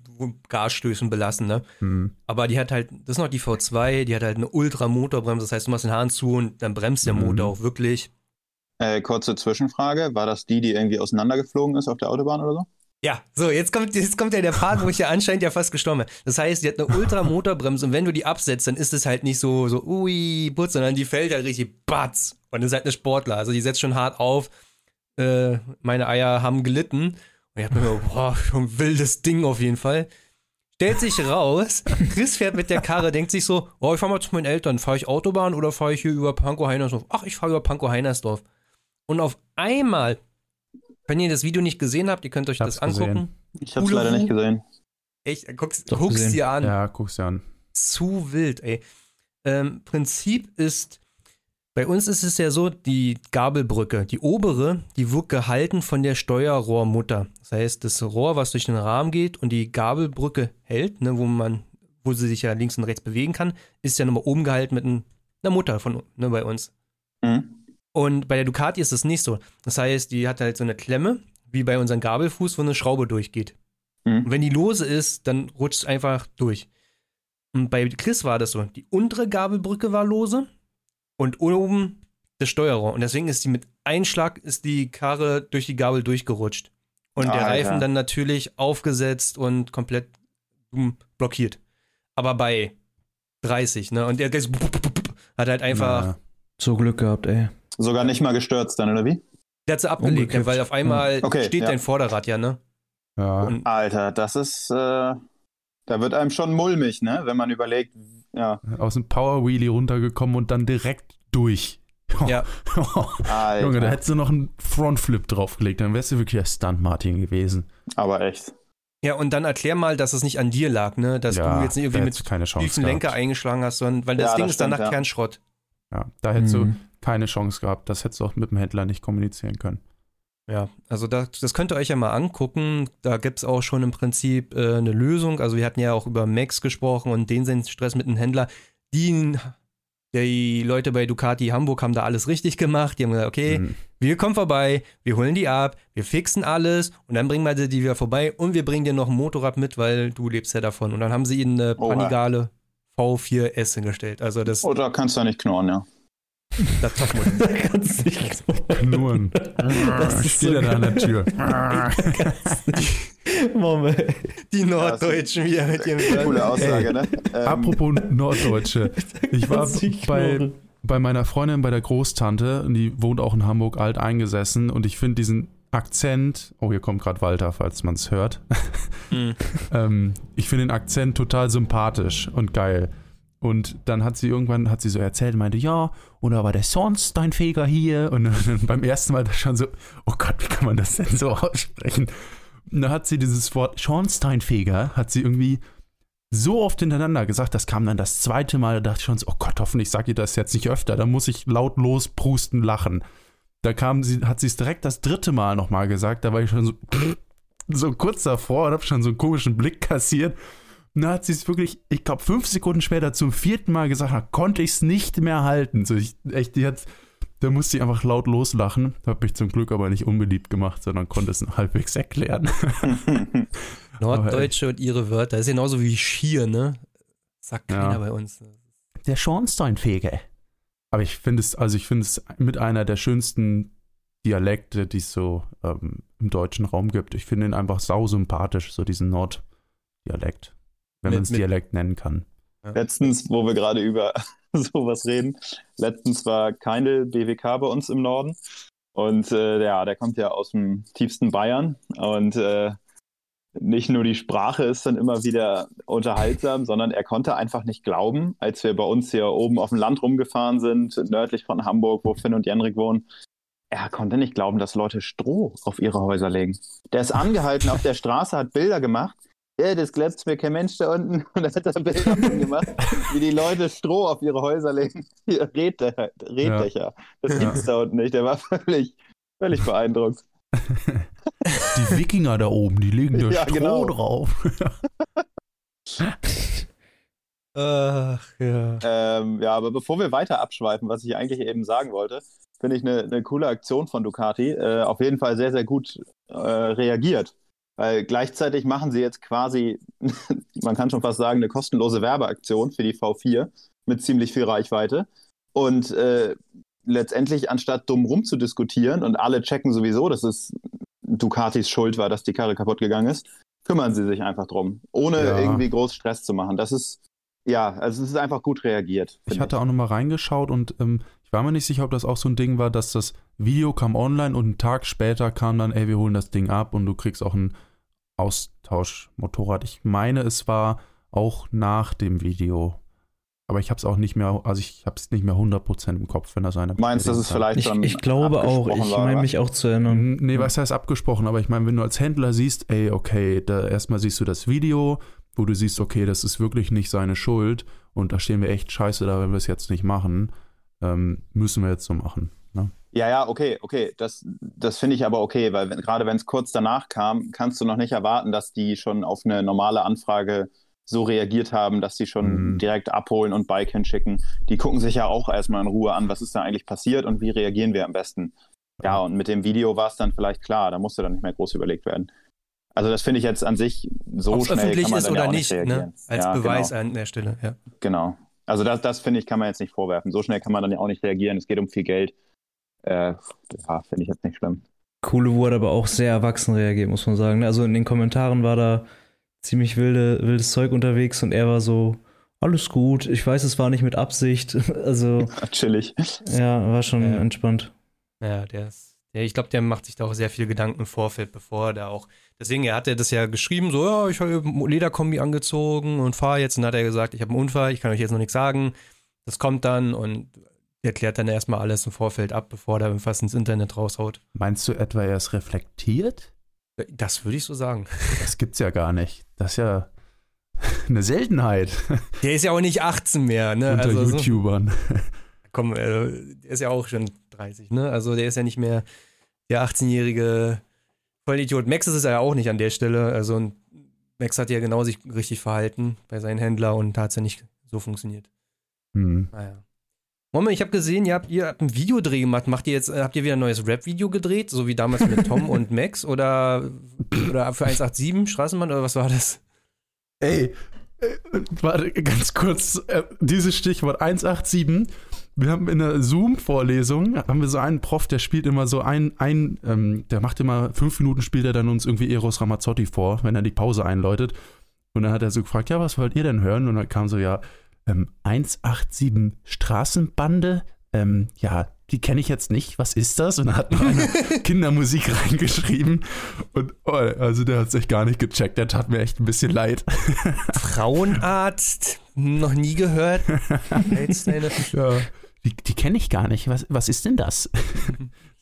Gasstößen belassen, ne? Hm. Aber die hat halt, das ist noch die V2, die hat halt eine Ultra-Motorbremse, das heißt, du machst den Hahn zu und dann bremst der Mhm. Motor auch wirklich. Äh, kurze Zwischenfrage. War das die, die irgendwie auseinandergeflogen ist auf der Autobahn oder so? Ja, so, jetzt kommt, jetzt kommt ja der Part, wo ich ja anscheinend ja fast gestorben bin. Das heißt, die hat eine Ultra-Motorbremse und wenn du die absetzt, dann ist es halt nicht so, so, ui, putz, sondern die fällt halt richtig batz. Und ist halt eine Sportler. Also die setzt schon hart auf. Äh, meine Eier haben gelitten. Und ich hab mir gedacht, boah, schon ein wildes Ding auf jeden Fall. Stellt sich raus, Chris fährt mit der Karre, denkt sich so, oh, ich fahr mal zu meinen Eltern. Fahre ich Autobahn oder fahre ich hier über Pankow-Heinersdorf? Ach, ich fahre über Pankow-Heinersdorf. Und auf einmal, wenn ihr das Video nicht gesehen habt, ihr könnt euch Hab's das angucken. gesehen. Ich hab's leider nicht gesehen. Echt, guck's, Doch guck's gesehen. dir an. Ja, guck's dir an. Zu wild, ey. Ähm, Prinzip ist, bei uns ist es ja so, die Gabelbrücke, die obere, die wird gehalten von der Steuerrohrmutter. Das heißt, das Rohr, was durch den Rahmen geht und die Gabelbrücke hält, ne, wo man, wo sie sich ja links und rechts bewegen kann, ist ja nochmal oben gehalten mit ein, einer Mutter von, ne, bei uns. Mhm. Und bei der Ducati ist es nicht so. Das heißt, die hat halt so eine Klemme, wie bei unserem Gabelfuß, wo eine Schraube durchgeht. Mhm. Und wenn die lose ist, dann rutscht es einfach durch. Und bei Chris war das so. Die untere Gabelbrücke war lose und oben das Steuerrohr. Und deswegen ist die mit Einschlag ist die Karre durch die Gabel durchgerutscht. Und der Alter. Reifen dann natürlich aufgesetzt und komplett blockiert. Aber bei 30, ne? Und der, der ist- hat halt einfach, Na, So Glück gehabt, ey. Sogar nicht mal gestürzt dann, oder wie? der hat sie abgelegt, weil auf einmal Okay, steht ja. dein Vorderrad ja, ne? ja. Und Alter, das ist, äh, da wird einem schon mulmig, ne? Wenn man überlegt, ja, aus dem Power Wheelie runtergekommen und dann direkt durch. Ja. Alter. Junge, da hättest du noch einen Frontflip draufgelegt, dann wärst du wirklich der Stunt Martin gewesen. Aber echt. Ja, und dann erklär mal, dass es nicht an dir lag, ne? Dass ja, du jetzt nicht irgendwie mit du tiefen. Lenker eingeschlagen hast, sondern weil das Ja, Ding das ist danach stimmt, ja. Kernschrott. Ja, da hättest du Mhm. Keine Chance gehabt. Das hättest du auch mit dem Händler nicht kommunizieren können. Ja, also das, das könnt ihr euch ja mal angucken. Da gibt's auch schon im Prinzip äh, eine Lösung. Also wir hatten ja auch über Max gesprochen und den sind Stress mit einem Händler. Die, die Leute bei Ducati Hamburg haben da alles richtig gemacht. Die haben gesagt, okay, Mhm. wir kommen vorbei, wir holen die ab, wir fixen alles und dann bringen wir die wieder vorbei und wir bringen dir noch ein Motorrad mit, weil du lebst ja davon. Und dann haben sie ihnen eine Oha. Panigale V4S hingestellt. Also das, Oder kannst du nicht knurren, ja. Das Topmodell. Da kannst du nicht Knurren. Das ist Steht so er da an der Tür. Ey. Die Norddeutschen wieder mit ihrem Coole Aussage, ne? Ähm, Apropos Norddeutsche. Ich war nicht bei, bei meiner Freundin, bei der Großtante, und die wohnt auch in Hamburg alt eingesessen und ich finde diesen Akzent, oh, hier kommt gerade Walter, falls man es hört. Mhm. ähm, ich finde den Akzent total sympathisch und geil. Und dann hat sie irgendwann, hat sie so erzählt, meinte, ja, und da war der Schornsteinfeger hier. Und dann beim ersten Mal schon so, oh Gott, wie kann man das denn so aussprechen? Und da hat sie dieses Wort Schornsteinfeger, hat sie irgendwie so oft hintereinander gesagt, das kam dann das zweite Mal, da dachte ich schon so, oh Gott, hoffentlich sagt ihr das jetzt nicht öfter, da muss ich lautlos prusten lachen. Da kam sie, hat sie es direkt das dritte Mal nochmal gesagt, da war ich schon so, so kurz davor und hab schon so einen komischen Blick kassiert. Und da hat sie es wirklich, ich glaube, fünf Sekunden später zum vierten Mal gesagt, da konnte ich es nicht mehr halten. So, ich, echt, die hat, da musste ich einfach laut loslachen. Hab mich zum Glück aber nicht unbeliebt gemacht, sondern konnte es halbwegs erklären. Norddeutsche und ihre Wörter. Das ist genauso wie Schier, ne? Sagt Ja. keiner bei uns. Der Schornsteinfeger. Aber ich finde es, also ich finde es mit einer der schönsten Dialekte, die es so ähm, im deutschen Raum gibt. Ich finde ihn einfach sausympathisch, so diesen Norddialekt. Wenn man es Dialekt nennen kann. Letztens, wo wir gerade über sowas reden, letztens war keine BWK bei uns im Norden. Und äh, ja, der kommt ja aus dem tiefsten Bayern. Und äh, nicht nur die Sprache ist dann immer wieder unterhaltsam, sondern er konnte einfach nicht glauben, als wir bei uns hier oben auf dem Land rumgefahren sind, nördlich von Hamburg, wo Finn und Jenrik wohnen. Er konnte nicht glauben, dass Leute Stroh auf ihre Häuser legen. Der ist angehalten auf der Straße, hat Bilder gemacht. Ja, das glaubt mir kein Mensch da unten. Und dann hat er Bilder gemacht, wie die Leute Stroh auf ihre Häuser legen. Reddächer. Reddächer. Das gibt's da unten nicht. Der war völlig, völlig beeindruckt. Die Wikinger da oben, die legen da Ja, Stroh genau. drauf. Ach, ja. Ähm, ja, aber bevor wir weiter abschweifen, was ich eigentlich eben sagen wollte, finde ich eine, eine coole Aktion von Ducati. Äh, auf jeden Fall sehr, sehr gut äh, reagiert. Weil gleichzeitig machen sie jetzt quasi, man kann schon fast sagen, eine kostenlose Werbeaktion für die V4 mit ziemlich viel Reichweite. Und äh, letztendlich, anstatt dumm rumzudiskutieren und alle checken sowieso, dass es Ducatis Schuld war, dass die Karre kaputt gegangen ist, kümmern sie sich einfach drum, ohne Ja. irgendwie groß Stress zu machen. Das ist, ja, also es ist einfach gut reagiert. Ich hatte auch nochmal reingeschaut und ähm, ich war mir nicht sicher, ob das auch so ein Ding war, dass das Video kam online und einen Tag später kam dann, ey, wir holen das Ding ab und du kriegst auch ein Austauschmotorrad. Ich meine, es war auch nach dem Video. Aber ich habe es auch nicht mehr, also ich habe es nicht mehr 100% im Kopf, wenn das eine Meinst du, das ist vielleicht Ich, schon ich glaube auch, ich meine mich auch zu erinnern. Nee, was heißt abgesprochen? Aber ich meine, wenn du als Händler siehst, ey, okay, da erstmal siehst du das Video, wo du siehst, okay, das ist wirklich nicht seine Schuld und da stehen wir echt scheiße da, wenn wir es jetzt nicht machen, ähm, müssen wir jetzt so machen. Ne? Ja, ja, okay, okay. Das, das finde ich aber okay, weil wenn, gerade wenn es kurz danach kam, kannst du noch nicht erwarten, dass die schon auf eine normale Anfrage so reagiert haben, dass sie schon Mhm. direkt abholen und Bike hinschicken. Die gucken sich ja auch erstmal in Ruhe an, was ist da eigentlich passiert und wie reagieren wir am besten. Ja, und mit dem Video war es dann vielleicht klar, da musste dann nicht mehr groß überlegt werden. Also das finde ich jetzt an sich so Ob es schnell öffentlich kann man ist oder nicht, nicht ne? Als ja, Beweis Genau. an der Stelle, ja. Genau. Also das, das finde ich, kann man jetzt nicht vorwerfen. So schnell kann man dann ja auch nicht reagieren. Es geht um viel Geld. Äh, ja, finde ich jetzt nicht schlimm. Coole wurde aber auch sehr erwachsen reagiert, muss man sagen. Also in den Kommentaren war da ziemlich wilde, wildes Zeug unterwegs und er war so, alles gut, ich weiß, es war nicht mit Absicht. Also, Chillig. ja, war schon Ja. entspannt. Ja, der ist, der, ich glaube, der macht sich da auch sehr viel Gedanken im Vorfeld, bevor er da auch, deswegen, er hat ja das ja geschrieben, so, ja, ich habe Lederkombi angezogen und fahre jetzt, und dann hat er gesagt, ich habe einen Unfall, ich kann euch jetzt noch nichts sagen, das kommt dann und der klärt dann erstmal alles im Vorfeld ab, bevor er irgendwas ins Internet raushaut. Meinst du etwa, er ist reflektiert? Das würde ich so sagen. Das gibt's ja gar nicht. Das ist ja eine Seltenheit Der ist ja auch nicht 18 mehr, ne? unter Also so- YouTubern. komm, äh, der ist ja auch schon 30, ne? Also der ist ja nicht mehr der 18-jährige Vollidiot. Max ist es ja auch nicht an der Stelle. Also und Max hat ja genau sich richtig verhalten bei seinen Händler und hat es ja nicht so funktioniert. Hm. Naja. Moment, ich habe gesehen, ihr habt, ihr habt ein Videodreh gemacht. Macht ihr jetzt, äh, habt ihr wieder ein neues Rap-Video gedreht, so wie damals mit Tom und Max oder, oder für 187 Straßenbahn oder was war das? Ey, äh, warte, ganz kurz, äh, dieses Stichwort 187. Wir haben in der Zoom-Vorlesung, haben wir so einen Prof, der spielt immer so ein, ein ähm, der macht immer, fünf Minuten spielt er dann uns irgendwie Eros Ramazzotti vor, wenn er die Pause einläutet. Und dann hat er so gefragt, ja, was wollt ihr denn hören? Und dann kam so, ja, ähm, 187 Straßenbande, ähm, ja, die kenne ich jetzt nicht, was ist das? Und dann hat noch eine Kindermusik reingeschrieben. Und oh, also der hat sich gar nicht gecheckt, der tat mir echt ein bisschen leid. Frauenarzt? Noch nie gehört. Ja, die, die kenne ich gar nicht. Was, was ist denn das?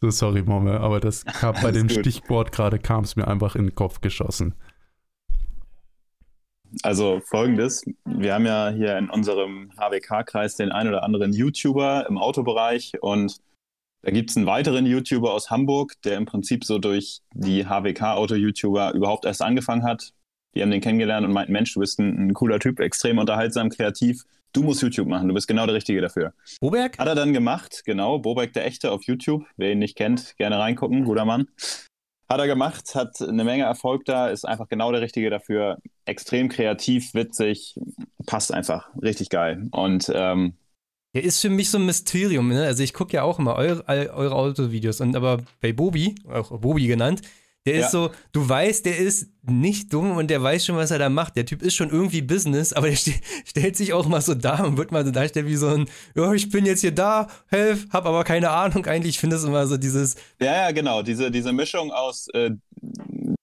so, sorry, Momme, aber das kam bei dem gut. Stichwort gerade, kam es mir einfach in den Kopf geschossen. Also folgendes, wir haben ja hier in unserem HWK-Kreis den ein oder anderen YouTuber im Autobereich und da gibt es einen weiteren YouTuber aus Hamburg, der im Prinzip so durch die HWK-Auto-YouTuber überhaupt erst angefangen hat. Die haben den kennengelernt und meinten, Mensch, du bist ein, ein cooler Typ, extrem unterhaltsam, kreativ. Du musst YouTube machen, du bist genau der Richtige dafür. Boberg? Hat er dann gemacht, genau. Bobek der Echte auf YouTube. Wer ihn nicht kennt, gerne reingucken, guter Mann. Hat er gemacht, hat eine Menge Erfolg da, ist einfach genau der Richtige dafür. Extrem kreativ, witzig, passt einfach. Richtig geil. Und ähm, Der ist für mich so ein Mysterium, ne? Also ich gucke ja auch immer eure, eure Autovideos und aber bei Bobi, auch Bobi genannt, Der Ja. ist so, du weißt, der ist nicht dumm und der weiß schon, was er da macht. Der Typ ist schon irgendwie Business, aber der ste stellt sich auch mal so da und wird mal so dargestellt wie so ein, ja, ich bin jetzt hier da, helf, hab aber keine Ahnung eigentlich. Ich finde das immer so dieses, Ja, ja, genau. Diese, diese Mischung aus, äh,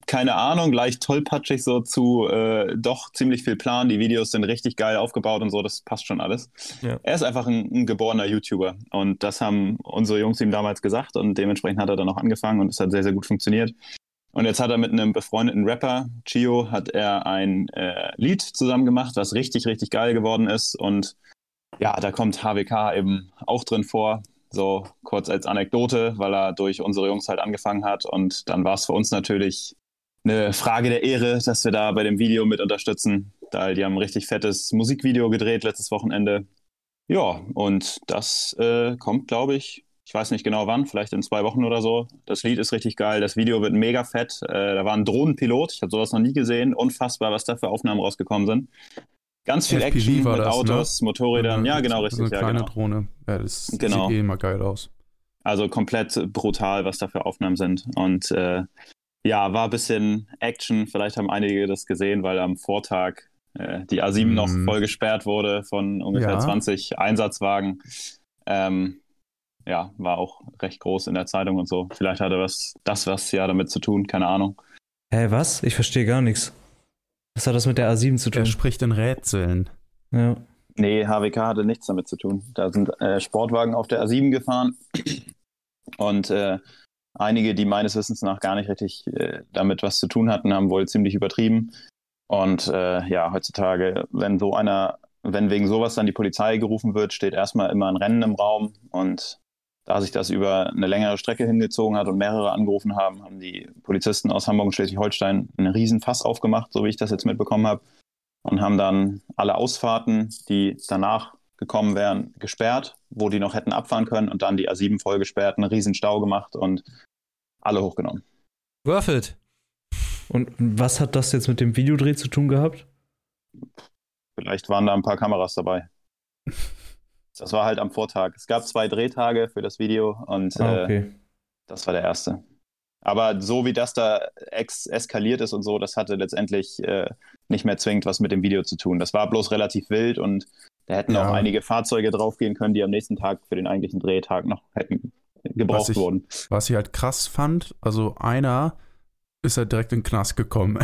keine Ahnung, leicht tollpatschig so zu äh, doch ziemlich viel Plan. Die Videos sind richtig geil aufgebaut und so, das passt schon alles. Ja. Er ist einfach ein, ein geborener YouTuber und das haben unsere Jungs ihm damals gesagt und dementsprechend hat er dann auch angefangen und es hat sehr, sehr gut funktioniert. Und jetzt hat er mit einem befreundeten Rapper, Chio, hat er ein äh, Lied zusammen gemacht, was richtig, richtig geil geworden ist und ja, da kommt HWK eben auch drin vor. So kurz als Anekdote, weil er durch unsere Jungs halt angefangen hat. Und dann war es für uns natürlich eine Frage der Ehre, dass wir da bei dem Video mit unterstützen. Da die haben ein richtig fettes Musikvideo gedreht letztes Wochenende. Ja, und das äh, kommt, glaube ich, ich weiß nicht genau wann, vielleicht in zwei Wochen oder so. Das Lied ist richtig geil, das Video wird mega fett. Äh, da war ein Drohnenpilot, ich habe sowas noch nie gesehen. Unfassbar, was da für Aufnahmen rausgekommen sind. Ganz viel FPV Action mit das, ne? Autos, Motorrädern. Ja, genau, So richtig. eine ja, kleine genau. Drohne. Ja, das Genau. sieht eh immer geil aus. Also komplett brutal, was da für Aufnahmen sind. Und äh, ja, war ein bisschen Action. Vielleicht haben einige das gesehen, weil am Vortag äh, die A7 Mhm. noch voll gesperrt wurde von ungefähr Ja. 20 Einsatzwagen. Ähm, ja, war auch recht groß in der Zeitung und so. Vielleicht hatte was, das was ja damit zu tun, keine Ahnung. Hä, was? Ich verstehe gar nichts. Was hat das mit der A7 zu Er tun? spricht in Rätseln. Ja. Nee, HWK hatte nichts damit zu tun. Da sind äh, Sportwagen auf der A7 gefahren und äh, einige, die meines Wissens nach gar nicht richtig äh, damit was zu tun hatten, haben wohl ziemlich übertrieben. Und äh, ja, heutzutage, wenn so einer, wenn wegen sowas dann die Polizei gerufen wird, steht erstmal immer ein Rennen im Raum und da sich das über eine längere Strecke hingezogen hat und mehrere angerufen haben, haben die Polizisten aus Hamburg und Schleswig-Holstein einen riesen Fass aufgemacht, so wie ich das jetzt mitbekommen habe und haben dann alle Ausfahrten, die danach gekommen wären, gesperrt, wo die noch hätten abfahren können und dann die A7 voll gesperrt, einen riesen Stau gemacht und alle hochgenommen. worth it. Und was hat das jetzt mit dem Videodreh zu tun gehabt? Vielleicht waren da ein paar Kameras dabei. Das war halt am Vortag. Es gab zwei Drehtage für das Video und Ah, äh, okay. das war der erste. Aber so wie das da ex eskaliert ist und so, das hatte letztendlich äh, nicht mehr zwingend was mit dem Video zu tun. Das war bloß relativ wild und da hätten Ja. auch einige Fahrzeuge draufgehen können, die am nächsten Tag für den eigentlichen Drehtag noch hätten gebraucht Was ich- wurden. Was ich halt krass fand, also einer ist halt direkt in den Knast gekommen.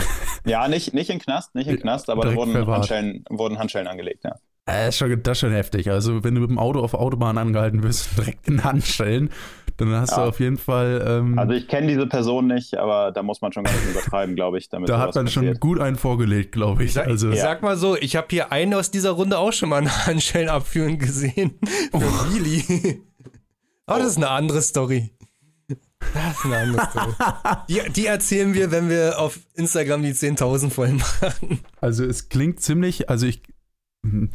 Ja, nicht, nicht in Knast, nicht in Knast, aber da wurden verwahrt. Handschellen, wurden Handschellen angelegt, ja. Äh, ist schon, das ist schon heftig. Also, wenn du mit dem Auto auf der Autobahn angehalten wirst, direkt in Handstellen, dann hast Ja. du auf jeden Fall. Ähm, Also ich kenne diese Person nicht, aber da muss man schon ganz übertreiben, glaube ich, damit da hat man schon passiert. gut einen vorgelegt, glaube ich. Sag, Also, ich sag mal so, ich habe hier einen aus dieser Runde auch schon mal eine Handschellen abführen gesehen. Für Willi. Aber das ist eine andere Story. Das ist eine andere Story. Die, die erzählen wir, wenn wir auf Instagram die 10.000 voll machen. also es klingt ziemlich, also ich, hm,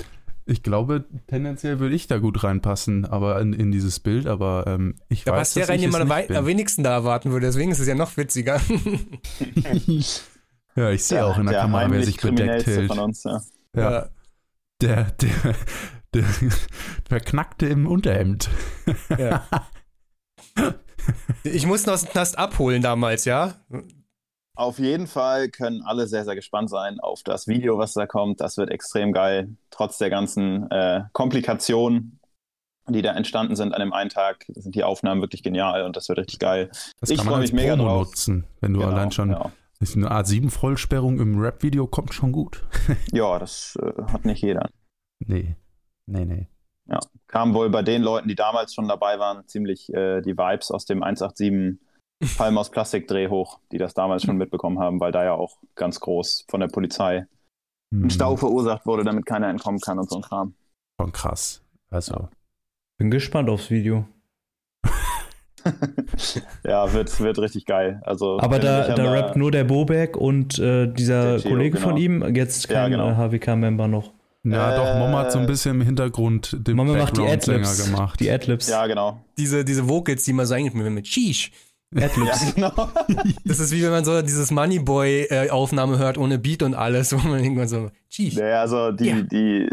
ich glaube, tendenziell würde ich da gut reinpassen, aber in, in dieses Bild, aber ähm, ich Da weiß, passt der rein, den man am wenigsten da erwarten würde. Deswegen ist es ja noch witziger. ja, ich sehe auch in der, Kamera, wer sich bedeckt hält. Von uns, ja. Ja. Der, der, der Verknackte im Unterhemd. Ja. Ich musste ihn aus dem Knast abholen damals, ja? Auf jeden Fall können alle sehr, sehr gespannt sein auf das Video, was da kommt. Das wird extrem geil, trotz der ganzen äh, Komplikationen, die da entstanden sind an dem einen Tag. Sind die Aufnahmen wirklich genial und das wird richtig geil. Das Ich kann man freu als mich mega Promo drauf. nutzen, wenn du Genau, allein schon. Ja, Ist eine Art 7-Vollsperrung im Rap-Video kommt schon gut. ja das äh, hat nicht jeder. Nee. Nee, nee. Kam wohl bei den Leuten, die damals schon dabei waren, ziemlich äh, die Vibes aus dem 187 Palm aus Plastikdreh hoch, die das damals schon mitbekommen haben, weil da ja auch ganz groß von der Polizei Hm, ein Stau verursacht wurde, damit keiner entkommen kann und so ein Kram. Schon krass. Also, Bin gespannt aufs Video. ja, wird, wird richtig geil. Also, Aber da, da rappt nur der Bobeck und äh, dieser Theo, Kollege genau. von ihm, jetzt Ja, kein genau. äh, HWK-Member noch. ja, Äh, doch, Mom hat so ein bisschen im Hintergrund den Mama macht die Adlibs. gemacht. Die Adlibs. Ja, genau. Diese, diese Vocals, die man so eigentlich mit, mit Sheesh. Adlibs. Ja, genau. Das ist wie wenn man so dieses Moneyboy-Aufnahme hört ohne Beat und alles, wo man irgendwann so, Sheesh. Ja, also die, Ja. die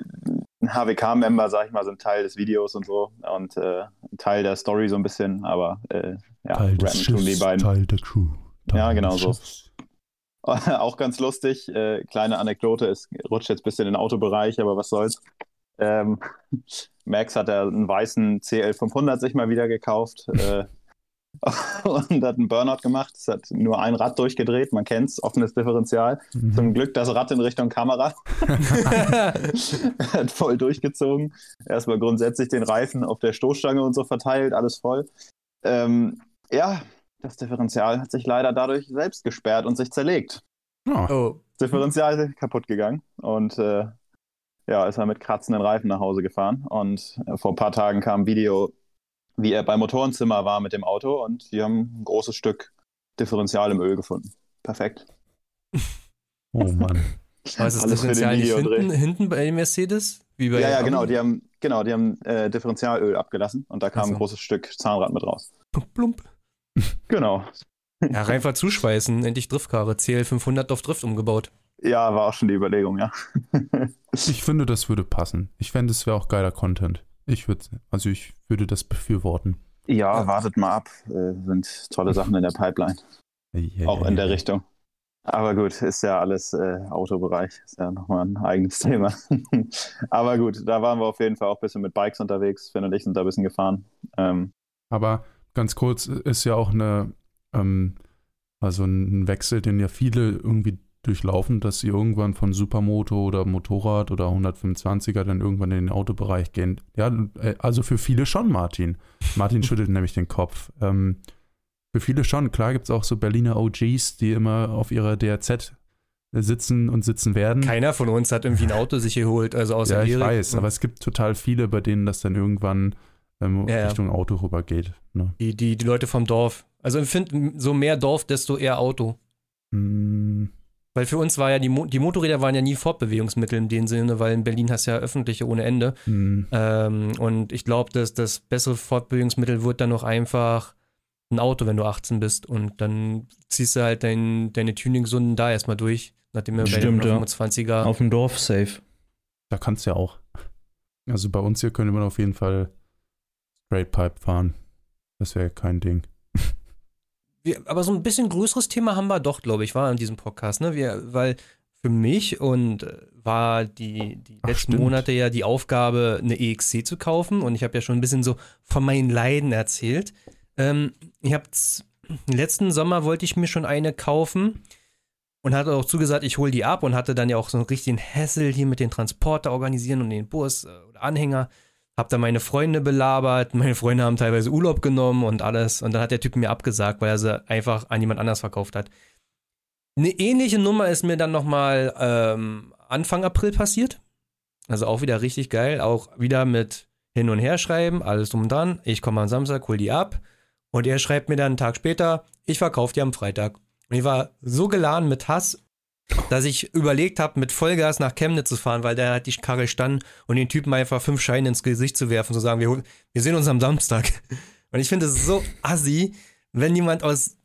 HWK-Member, sag ich mal, sind Teil des Videos und so und äh, Teil der Story so ein bisschen, aber äh, ja, Teil des rappen tun die Schiffs, beiden. Teil der Crew. Ja, genau so. Auch ganz lustig, äh, kleine Anekdote, es rutscht jetzt ein bisschen in den Autobereich, aber was soll's. Ähm, Max hat einen weißen CL500 sich mal wieder gekauft äh, und hat einen Burnout gemacht. Es hat nur ein Rad durchgedreht, man kennt's, offenes Differential. Mhm. Zum Glück das Rad in Richtung Kamera. hat voll durchgezogen. Erstmal grundsätzlich den Reifen auf der Stoßstange und so verteilt, alles voll. Ähm, ja, das Differential hat sich leider dadurch selbst gesperrt und sich zerlegt. Ja. Oh, Differential kaputt gegangen und äh, ja, ist er mit kratzenden Reifen nach Hause gefahren. Und äh, vor ein paar Tagen kam ein Video, wie er beim Motorenzimmer war mit dem Auto und die haben ein großes Stück Differential im Öl gefunden. Perfekt. Oh Mann. aber ist das Alles für den Differential nicht hinten, hinten bei dem Mercedes? Wie bei ja, ja, genau. Die haben, genau, die haben äh, Differentialöl abgelassen und da kam Ach so. ein großes Stück Zahnrad mit raus. Plump. Genau. Ja, einfach zuschweißen, endlich Driftkarre. CL500 auf Drift umgebaut. Ja, war auch schon die Überlegung, ja. Ich finde, das würde passen. Ich fände, es wäre auch geiler Content. Ich würde, also ich würde das befürworten. ja, wartet mal ab. Äh, sind tolle Sachen in der Pipeline. Yeah. Auch in der Richtung. Aber gut, ist ja alles äh, Autobereich, ist ja nochmal ein eigenes Thema. Aber gut, da waren wir auf jeden Fall auch ein bisschen mit Bikes unterwegs. Finn und ich sind da ein bisschen gefahren. Ähm, Aber ganz kurz ist ja auch eine, ähm, also ein Wechsel, den ja viele irgendwie durchlaufen, dass sie irgendwann von Supermoto oder Motorrad oder 125er dann irgendwann in den Autobereich gehen. Ja, äh, also für viele schon, Martin. Martin schüttelt nämlich den Kopf. Ähm, für viele schon. Klar gibt es auch so Berliner OGs, die immer auf ihrer DRZ sitzen und sitzen werden. Keiner von uns hat irgendwie ein Auto sich geholt, also außer ja, ich Erik. weiß, aber es gibt total viele, bei denen das dann irgendwann ähm, Ja, ja. Richtung Auto rübergeht. Ne? Die, die, die Leute vom Dorf. Also ich finde, so mehr Dorf, desto eher Auto. Mm, Weil für uns war ja die, Mo die Motorräder waren ja nie Fortbewegungsmittel in dem Sinne, weil in Berlin hast du ja öffentliche ohne Ende. mm. Ähm, und ich glaube, dass das bessere Fortbewegungsmittel wird dann noch einfach ein Auto, wenn du 18 bist. Und dann ziehst du halt dein, deine Tuning-Sunden da erstmal durch, nachdem wir Stimmt, bei ja. den 25er. Auf dem Dorf safe. Da kannst du ja auch. Also bei uns hier könnte man auf jeden Fall Straight Pipe fahren. Das wäre kein Ding. Wir, aber so ein bisschen größeres Thema haben wir doch, glaube ich, war in diesem Podcast, ne? Wir, weil für mich und äh, war die, die Ach, letzten stimmt. Monate ja die Aufgabe, eine EXC zu kaufen und ich habe ja schon ein bisschen so von meinen Leiden erzählt. Ähm, ich habe letzten Sommer wollte ich mir schon eine kaufen und hatte auch zugesagt, ich hole die ab und hatte dann ja auch so einen richtigen Hassel hier mit den Transporter organisieren und den Bus äh, oder Anhänger. Hab da meine Freunde belabert, meine Freunde haben teilweise Urlaub genommen und alles. Und dann hat der Typ mir abgesagt, weil er sie einfach an jemand anders verkauft hat. Eine ähnliche Nummer ist mir dann nochmal ähm, Anfang April passiert. Also auch wieder richtig geil. Auch wieder mit hin und her schreiben, alles drum und dran. Ich komme am Samstag, hol die ab. Und er schreibt mir dann einen Tag später, ich verkaufe die am Freitag. Und ich war so geladen mit Hass, dass ich überlegt habe, mit Vollgas nach Chemnitz zu fahren, weil da hat die Karre stand und den Typen einfach fünf Scheine ins Gesicht zu werfen, zu sagen, wir, wir sehen uns am Samstag. Und ich finde es so assi, wenn jemand aus,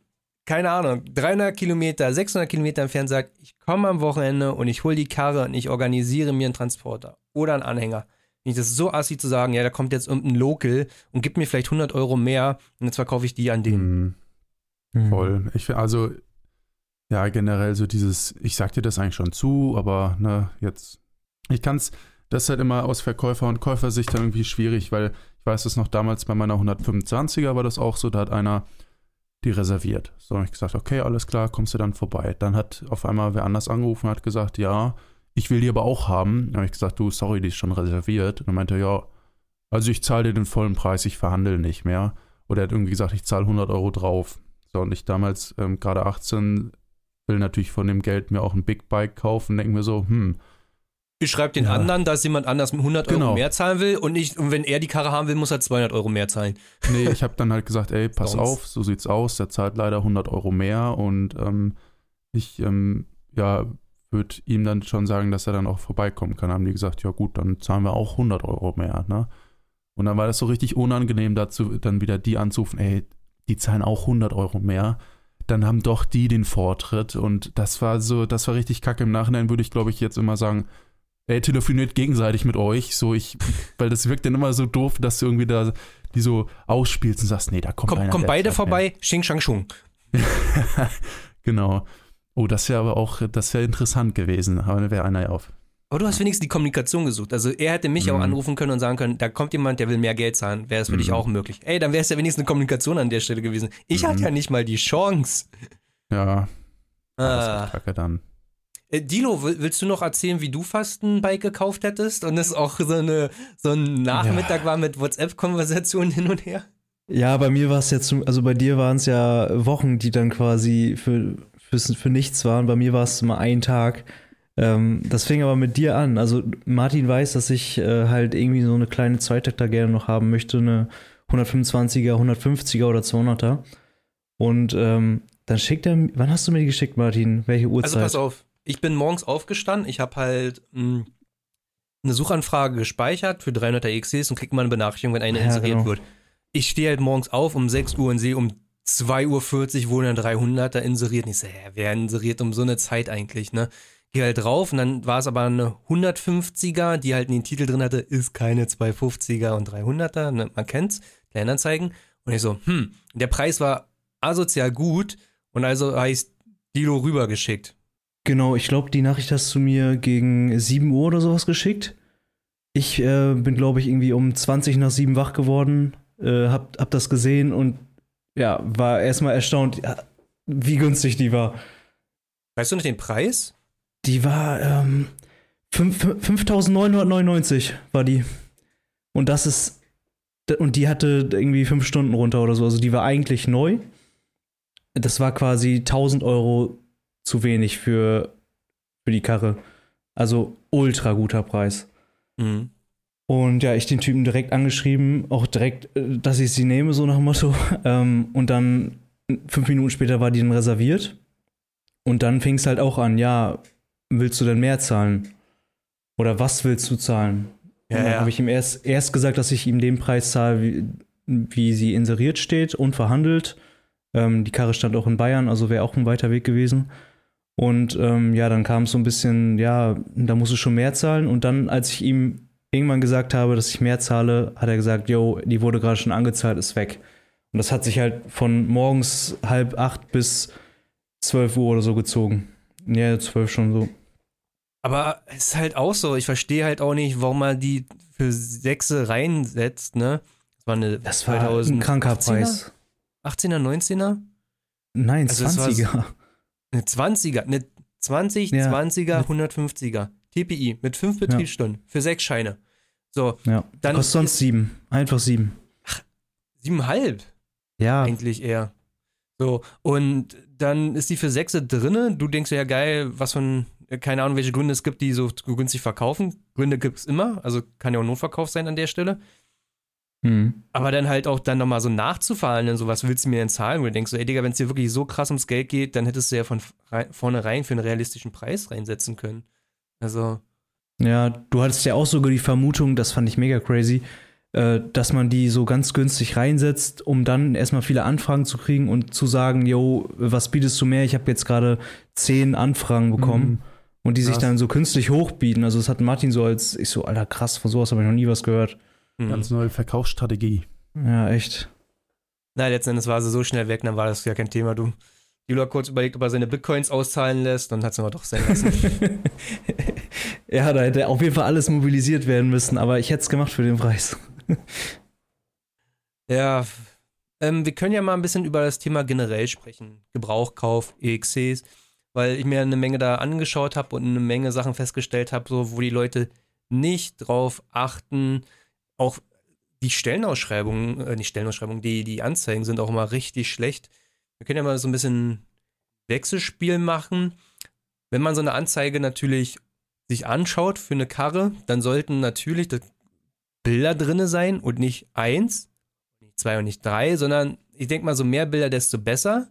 keine Ahnung, 300 Kilometer, 600 Kilometer entfernt sagt, ich komme am Wochenende und ich hole die Karre und ich organisiere mir einen Transporter oder einen Anhänger. Finde ich das so assi zu sagen, ja, da kommt jetzt irgendein Local und gibt mir vielleicht 100 Euro mehr und jetzt verkaufe ich die an den. Mm, voll. Ich, also, ja, generell so dieses, ich sag dir das eigentlich schon zu, aber ne, jetzt, ich kann's, das ist halt immer aus Verkäufer- und Käufersicht dann irgendwie schwierig, weil ich weiß das noch damals bei meiner 125er war das auch so, da hat einer die reserviert. So habe ich gesagt, okay, alles klar, kommst du dann vorbei. Dann hat auf einmal wer anders angerufen und hat gesagt, ja, ich will die aber auch haben. Dann habe ich gesagt, du, sorry, die ist schon reserviert. Und dann meinte er, ja, also ich zahle dir den vollen Preis, ich verhandle nicht mehr. Oder er hat irgendwie gesagt, ich zahle 100 Euro drauf. So, und ich damals, ähm, gerade 18, will natürlich von dem Geld mir auch ein Big Bike kaufen, denke mir so, hm, Ich schreibe den Ja. anderen, dass jemand anders mit 100 Euro Genau. mehr zahlen will und, ich, und wenn er die Karre haben will, muss er 200 Euro mehr zahlen. Nee, ich habe dann halt gesagt, ey, pass uns. auf, so sieht's aus, der zahlt leider 100 Euro mehr und ähm, ich, ähm, ja, würde ihm dann schon sagen, dass er dann auch vorbeikommen kann. Haben die gesagt, ja gut, dann zahlen wir auch 100 Euro mehr, ne? Und dann war das so richtig unangenehm dazu, dann wieder die anzurufen, ey, die zahlen auch 100 Euro mehr. Dann haben doch die den Vortritt und das war so, das war richtig kacke. Im Nachhinein würde ich, glaube ich, jetzt immer sagen, ey, telefoniert gegenseitig mit euch, so ich, weil das wirkt dann immer so doof, dass du irgendwie da die so ausspielst und sagst, nee, da kommt Komm, einer, kommen beide mehr. vorbei, Xing Shang Shung. genau. Oh, das wäre aber auch, das wäre interessant gewesen, aber wäre einer auf. Aber du hast wenigstens die Kommunikation gesucht. Also er hätte mich Mhm. auch anrufen können und sagen können, da kommt jemand, der will mehr Geld zahlen. Wäre es für dich Mhm. auch möglich. Ey, dann wäre es ja wenigstens eine Kommunikation an der Stelle gewesen. Ich Mhm. hatte ja nicht mal die Chance. Ja, das Ah. ist kacke dann. Äh, Dilo, will- willst du noch erzählen, wie du fast ein Bike gekauft hättest? Und es auch so, eine, so ein Nachmittag war mit WhatsApp-Konversationen hin und her? Ja, bei mir war es jetzt, also bei dir waren es ja Wochen, die dann quasi für, für, für nichts waren. Bei mir war es mal ein Tag. Ähm, das fing aber mit dir an. Also Martin weiß, dass ich äh, halt irgendwie so eine kleine Zweitakter gerne noch haben möchte, eine 125er, 150er oder 200er. Und ähm, dann schickt er, wann hast du mir die geschickt, Martin? Welche Uhrzeit? Also pass auf, ich bin morgens aufgestanden, ich habe halt mh, eine Suchanfrage gespeichert für 300er XCs und krieg mal eine Benachrichtigung, wenn eine Ja, inseriert genau. wird. Ich stehe halt morgens auf um 6 Uhr und sehe um 2.40 Uhr wurden dann 300er inseriert. Und ich so, hä, wer inseriert um so eine Zeit eigentlich, ne? Geh halt drauf und dann war es aber eine 150er, die halt den Titel drin hatte, ist keine 250er und 300er, ne? man kennt's, Kleinanzeigen. Und ich so, hm, der Preis war asozial gut und also heißt Dilo rübergeschickt. Genau, ich glaube, die Nachricht hast du mir gegen 7 Uhr oder sowas geschickt. Ich äh, bin, glaube ich, irgendwie um 20 nach 7 wach geworden, äh, hab, hab das gesehen und ja, war erstmal erstaunt, wie günstig die war. Weißt du nicht den Preis? Die war ähm, fünf- fünf- 5999 war die. Und das ist, und die hatte irgendwie 5 Stunden runter oder so. Also die war eigentlich neu. Das war quasi 1000 Euro zu wenig für, für die Karre. Also ultra guter Preis. Mhm. Und ja, ich den Typen direkt angeschrieben, auch direkt, äh, dass ich sie nehme, so nach dem Motto. Ähm, und dann fünf Minuten später war die dann reserviert. Und dann fing es halt auch an, ja, willst du denn mehr zahlen? Oder was willst du zahlen? Ja, und dann ja. habe ich ihm erst, erst gesagt, dass ich ihm den Preis zahle, wie, wie sie inseriert steht und verhandelt. Ähm, die Karre stand auch in Bayern, also wäre auch ein weiter Weg gewesen. Und ähm, ja, dann kam es so ein bisschen, ja, da musst du schon mehr zahlen. Und dann, als ich ihm irgendwann gesagt habe, dass ich mehr zahle, hat er gesagt, yo, die wurde gerade schon angezahlt, ist weg. Und das hat sich halt von morgens halb acht bis zwölf Uhr oder so gezogen. Ja, zwölf schon so. Aber es ist halt auch so, ich verstehe halt auch nicht, warum man die für Sechse reinsetzt, ne? Das war eine Das war ein 2018er? kranker Preis. 18er, 19er? Nein, Also es war 20er. Eine 20er, eine 20, Ja. 20er, 150er. TPI mit fünf Betriebsstunden für sechs Scheine. So, Ja, Dann kostet sonst ist- sieben. Einfach sieben. siebenhalb Ja, eigentlich eher. So, und dann ist die für Sechse drinne. Du denkst ja geil, was von, keine Ahnung, welche Gründe es gibt, die so günstig verkaufen. Gründe gibt es immer, also kann ja auch Notverkauf sein an der Stelle. hm. Aber dann halt auch dann nochmal so nachzufahren, dann so, was willst du mir denn zahlen? Wo du denkst so, ey Digga, wenn es dir wirklich so krass ums Geld geht, dann hättest du ja von rei- vornherein für einen realistischen Preis reinsetzen können. Also, Ja, du hattest ja auch sogar die Vermutung, das fand ich mega crazy, äh, dass man die so ganz günstig reinsetzt, um dann erstmal viele Anfragen zu kriegen und zu sagen, yo, was bietest du mehr? Ich habe jetzt gerade zehn Anfragen bekommen. Mhm. Und die sich Krass. dann so künstlich hochbieten. Also das hat Martin so als, ich so, Alter, krass, von sowas habe ich noch nie was gehört. hm. Ganz neue Verkaufsstrategie. Ja, echt. Na, letzten Endes war sie so schnell weg, dann war das ja kein Thema. Du, hat kurz überlegt, ob er seine Bitcoins auszahlen lässt, dann hat es aber doch sein lassen. ja, da hätte auf jeden Fall alles mobilisiert werden müssen, aber ich hätte es gemacht für den Preis. ja, ähm, wir können ja mal ein bisschen über das Thema generell sprechen. Gebrauchkauf, EXCs, weil ich mir eine Menge da angeschaut habe und eine Menge Sachen festgestellt habe, so, wo die Leute nicht drauf achten. Auch die Stellenausschreibungen, äh, nicht Stellenausschreibungen, die, die Anzeigen sind auch immer richtig schlecht. Wir können ja mal so ein bisschen Wechselspiel machen. Wenn man so eine Anzeige natürlich sich anschaut für eine Karre, dann sollten natürlich Bilder drinne sein und nicht eins, nicht zwei und nicht drei, sondern ich denke mal, so mehr Bilder, desto besser.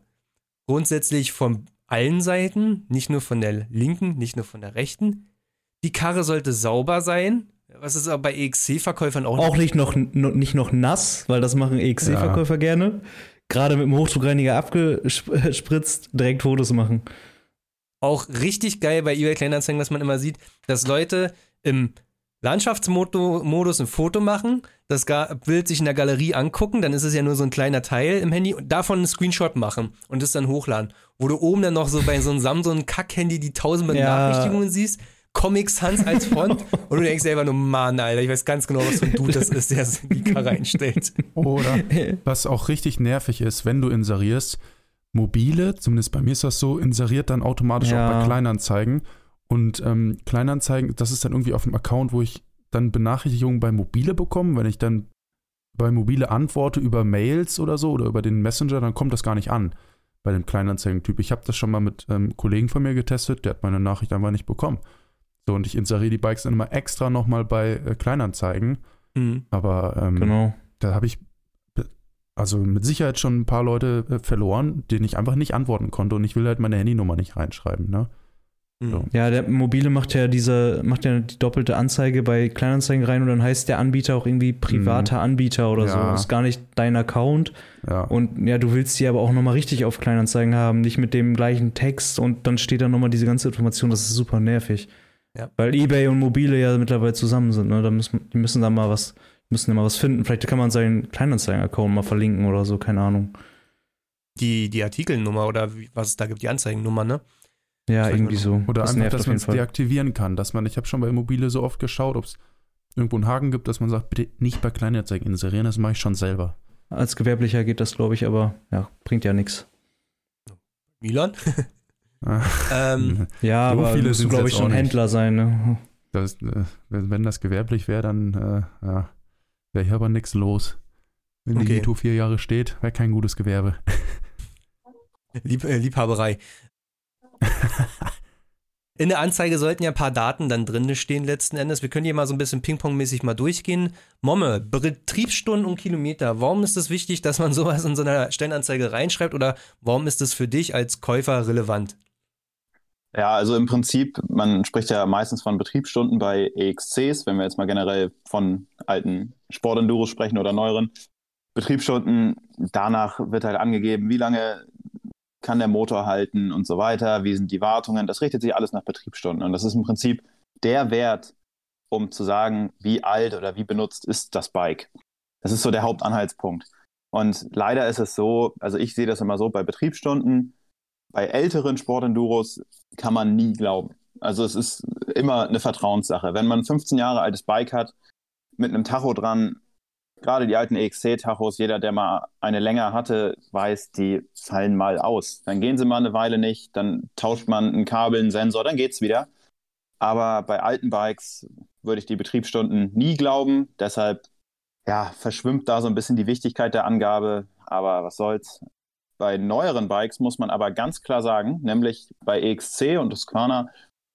Grundsätzlich von allen Seiten, nicht nur von der linken, nicht nur von der rechten. Die Karre sollte sauber sein. Was ist aber bei EXC-Verkäufern auch, Auch nicht noch, no- nicht noch nass, weil das machen EXC-Verkäufer gerne. Gerade mit dem Hochdruckreiniger abgespritzt, direkt Fotos machen. auch richtig geil bei eBay Kleinanzeigen, was man immer sieht, dass Leute im Landschaftsmodus ein Foto machen, das Bild sich in der Galerie angucken, dann ist es ja nur so ein kleiner Teil im Handy und davon einen Screenshot machen und das dann hochladen. Wo du oben dann noch so bei so einem Samsung Kack-Handy die tausend Ja. Benachrichtigungen siehst, Comic Sans als Font und du denkst selber nur, Mann, Alter, ich weiß ganz genau, was für ein Dude das ist, der es in die Karre einstellt. Oder was auch richtig nervig ist, wenn du inserierst, mobile, zumindest bei mir ist das so, inseriert dann automatisch Ja. auch bei Kleinanzeigen. Und ähm, Kleinanzeigen, das ist dann irgendwie auf dem Account, wo ich dann Benachrichtigungen bei mobile bekomme. Wenn ich dann bei mobile antworte über Mails oder so oder über den Messenger, dann kommt das gar nicht an bei dem Kleinanzeigentyp. Ich habe das schon mal mit ähm, Kollegen von mir getestet, der hat meine Nachricht einfach nicht bekommen. So, und ich inseriere die Bikes dann immer extra nochmal bei äh, Kleinanzeigen. Mhm. Aber ähm, Genau. da habe ich also mit Sicherheit schon ein paar Leute äh, verloren, denen ich einfach nicht antworten konnte und ich will halt meine Handynummer nicht reinschreiben, ne? Mhm. Ja, der Mobile macht ja diese, macht ja die doppelte Anzeige bei Kleinanzeigen rein und dann heißt der Anbieter auch irgendwie privater Anbieter oder Mhm. Ja. so. Ist gar nicht dein Account. Ja. Und ja, du willst die aber auch nochmal richtig auf Kleinanzeigen haben, nicht mit dem gleichen Text und dann steht da nochmal diese ganze Information, das ist super nervig. Ja. Weil Ebay und Mobile ja mittlerweile zusammen sind, ne? Da müssen, die müssen da mal was, müssen da mal was finden. Vielleicht kann man seinen Kleinanzeigen-Account mal verlinken oder so, keine Ahnung. Die, die Artikelnummer oder wie, was es da gibt, die Anzeigennummer, ne? Ja, irgendwie so. Oder das einfach, dass man es deaktivieren kann, dass man, ich habe schon bei Mobile so oft geschaut, ob es irgendwo einen Haken gibt, dass man sagt, bitte nicht bei Kleinanzeigen inserieren, das mache ich schon selber. Als Gewerblicher geht das, glaube ich, aber ja, bringt ja nichts. Milan? Ah, ähm, Ja, So aber viele sind's glaube ich, schon. Händler sein, ne? Das, äh, wenn, wenn das gewerblich wäre, dann äh, ja, wäre hier aber nichts los. Wenn die Okay. Gito vier Jahre steht, wäre kein gutes Gewerbe. Lieb, äh, Liebhaberei. In der Anzeige sollten ja ein paar Daten dann drin stehen letzten Endes. Wir können hier mal so ein bisschen Ping-Pong-mäßig mal durchgehen. Momme, Betriebsstunden und Kilometer. Warum ist es wichtig, dass man sowas in so einer Stellenanzeige reinschreibt oder warum ist es für dich als Käufer relevant? Ja, also im Prinzip, man spricht ja meistens von Betriebsstunden bei EXCs, wenn wir jetzt mal generell von alten Sportenduros sprechen oder neueren. Betriebsstunden, danach wird halt angegeben, wie lange kann der Motor halten und so weiter, wie sind die Wartungen. Das richtet sich alles nach Betriebsstunden. Und das ist im Prinzip der Wert, um zu sagen, wie alt oder wie benutzt ist das Bike. Das ist so der Hauptanhaltspunkt. Und leider ist es so, also ich sehe das immer so bei Betriebsstunden, bei älteren Sportenduros kann man nie glauben. Also es ist immer eine Vertrauenssache. Wenn man ein 15 Jahre altes Bike hat, mit einem Tacho dran, gerade die alten EXC-Tachos, jeder, der mal eine länger hatte, weiß, die fallen mal aus. Dann gehen sie mal eine Weile nicht, dann tauscht man ein Kabel, einen Sensor, dann geht's wieder. Aber bei alten Bikes würde ich die Betriebsstunden nie glauben. Deshalb ja, verschwimmt da so ein bisschen die Wichtigkeit der Angabe. Aber was soll's. Bei neueren Bikes muss man aber ganz klar sagen, nämlich bei EXC und Husqvarna,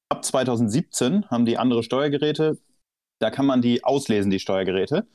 ab 2017 haben die andere Steuergeräte. Da kann man die auslesen, die Steuergeräte.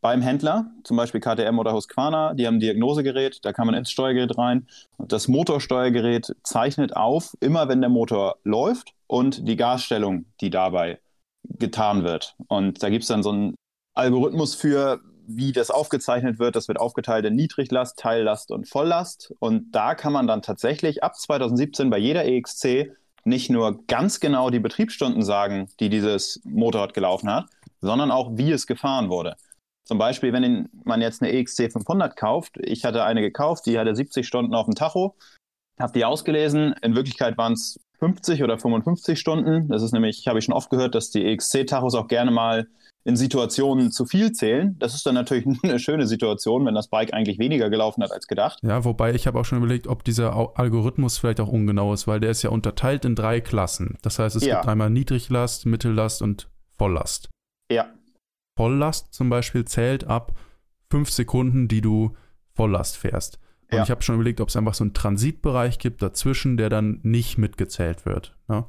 Beim Händler, zum Beispiel KTM oder Husqvarna, die haben ein Diagnosegerät, da kann man ins Steuergerät rein. Und das Motorsteuergerät zeichnet auf, immer wenn der Motor läuft und die Gasstellung, die dabei getan wird. Und da gibt es dann so einen Algorithmus für, wie das aufgezeichnet wird. Das wird aufgeteilt in Niedriglast, Teillast und Volllast. Und da kann man dann tatsächlich ab 2017 bei jeder EXC nicht nur ganz genau die Betriebsstunden sagen, die dieses Motorrad gelaufen hat, sondern auch, wie es gefahren wurde. Zum Beispiel, wenn man jetzt eine EXC 500 kauft, ich hatte eine gekauft, die hatte 70 Stunden auf dem Tacho, habe die ausgelesen, in Wirklichkeit waren es 50 oder 55 Stunden. Das ist nämlich, habe ich schon oft gehört, dass die EXC-Tachos auch gerne mal in Situationen zu viel zählen. Das ist dann natürlich eine schöne Situation, wenn das Bike eigentlich weniger gelaufen hat als gedacht. Ja, wobei ich habe auch schon überlegt, ob dieser Algorithmus vielleicht auch ungenau ist, weil der ist ja unterteilt in drei Klassen. Das heißt, es Ja. gibt einmal Niedriglast, Mittellast und Volllast. Ja, Volllast zum Beispiel zählt ab fünf Sekunden, die du Volllast fährst. Und Ja. ich habe schon überlegt, ob es einfach so einen Transitbereich gibt dazwischen, der dann nicht mitgezählt wird. Ne?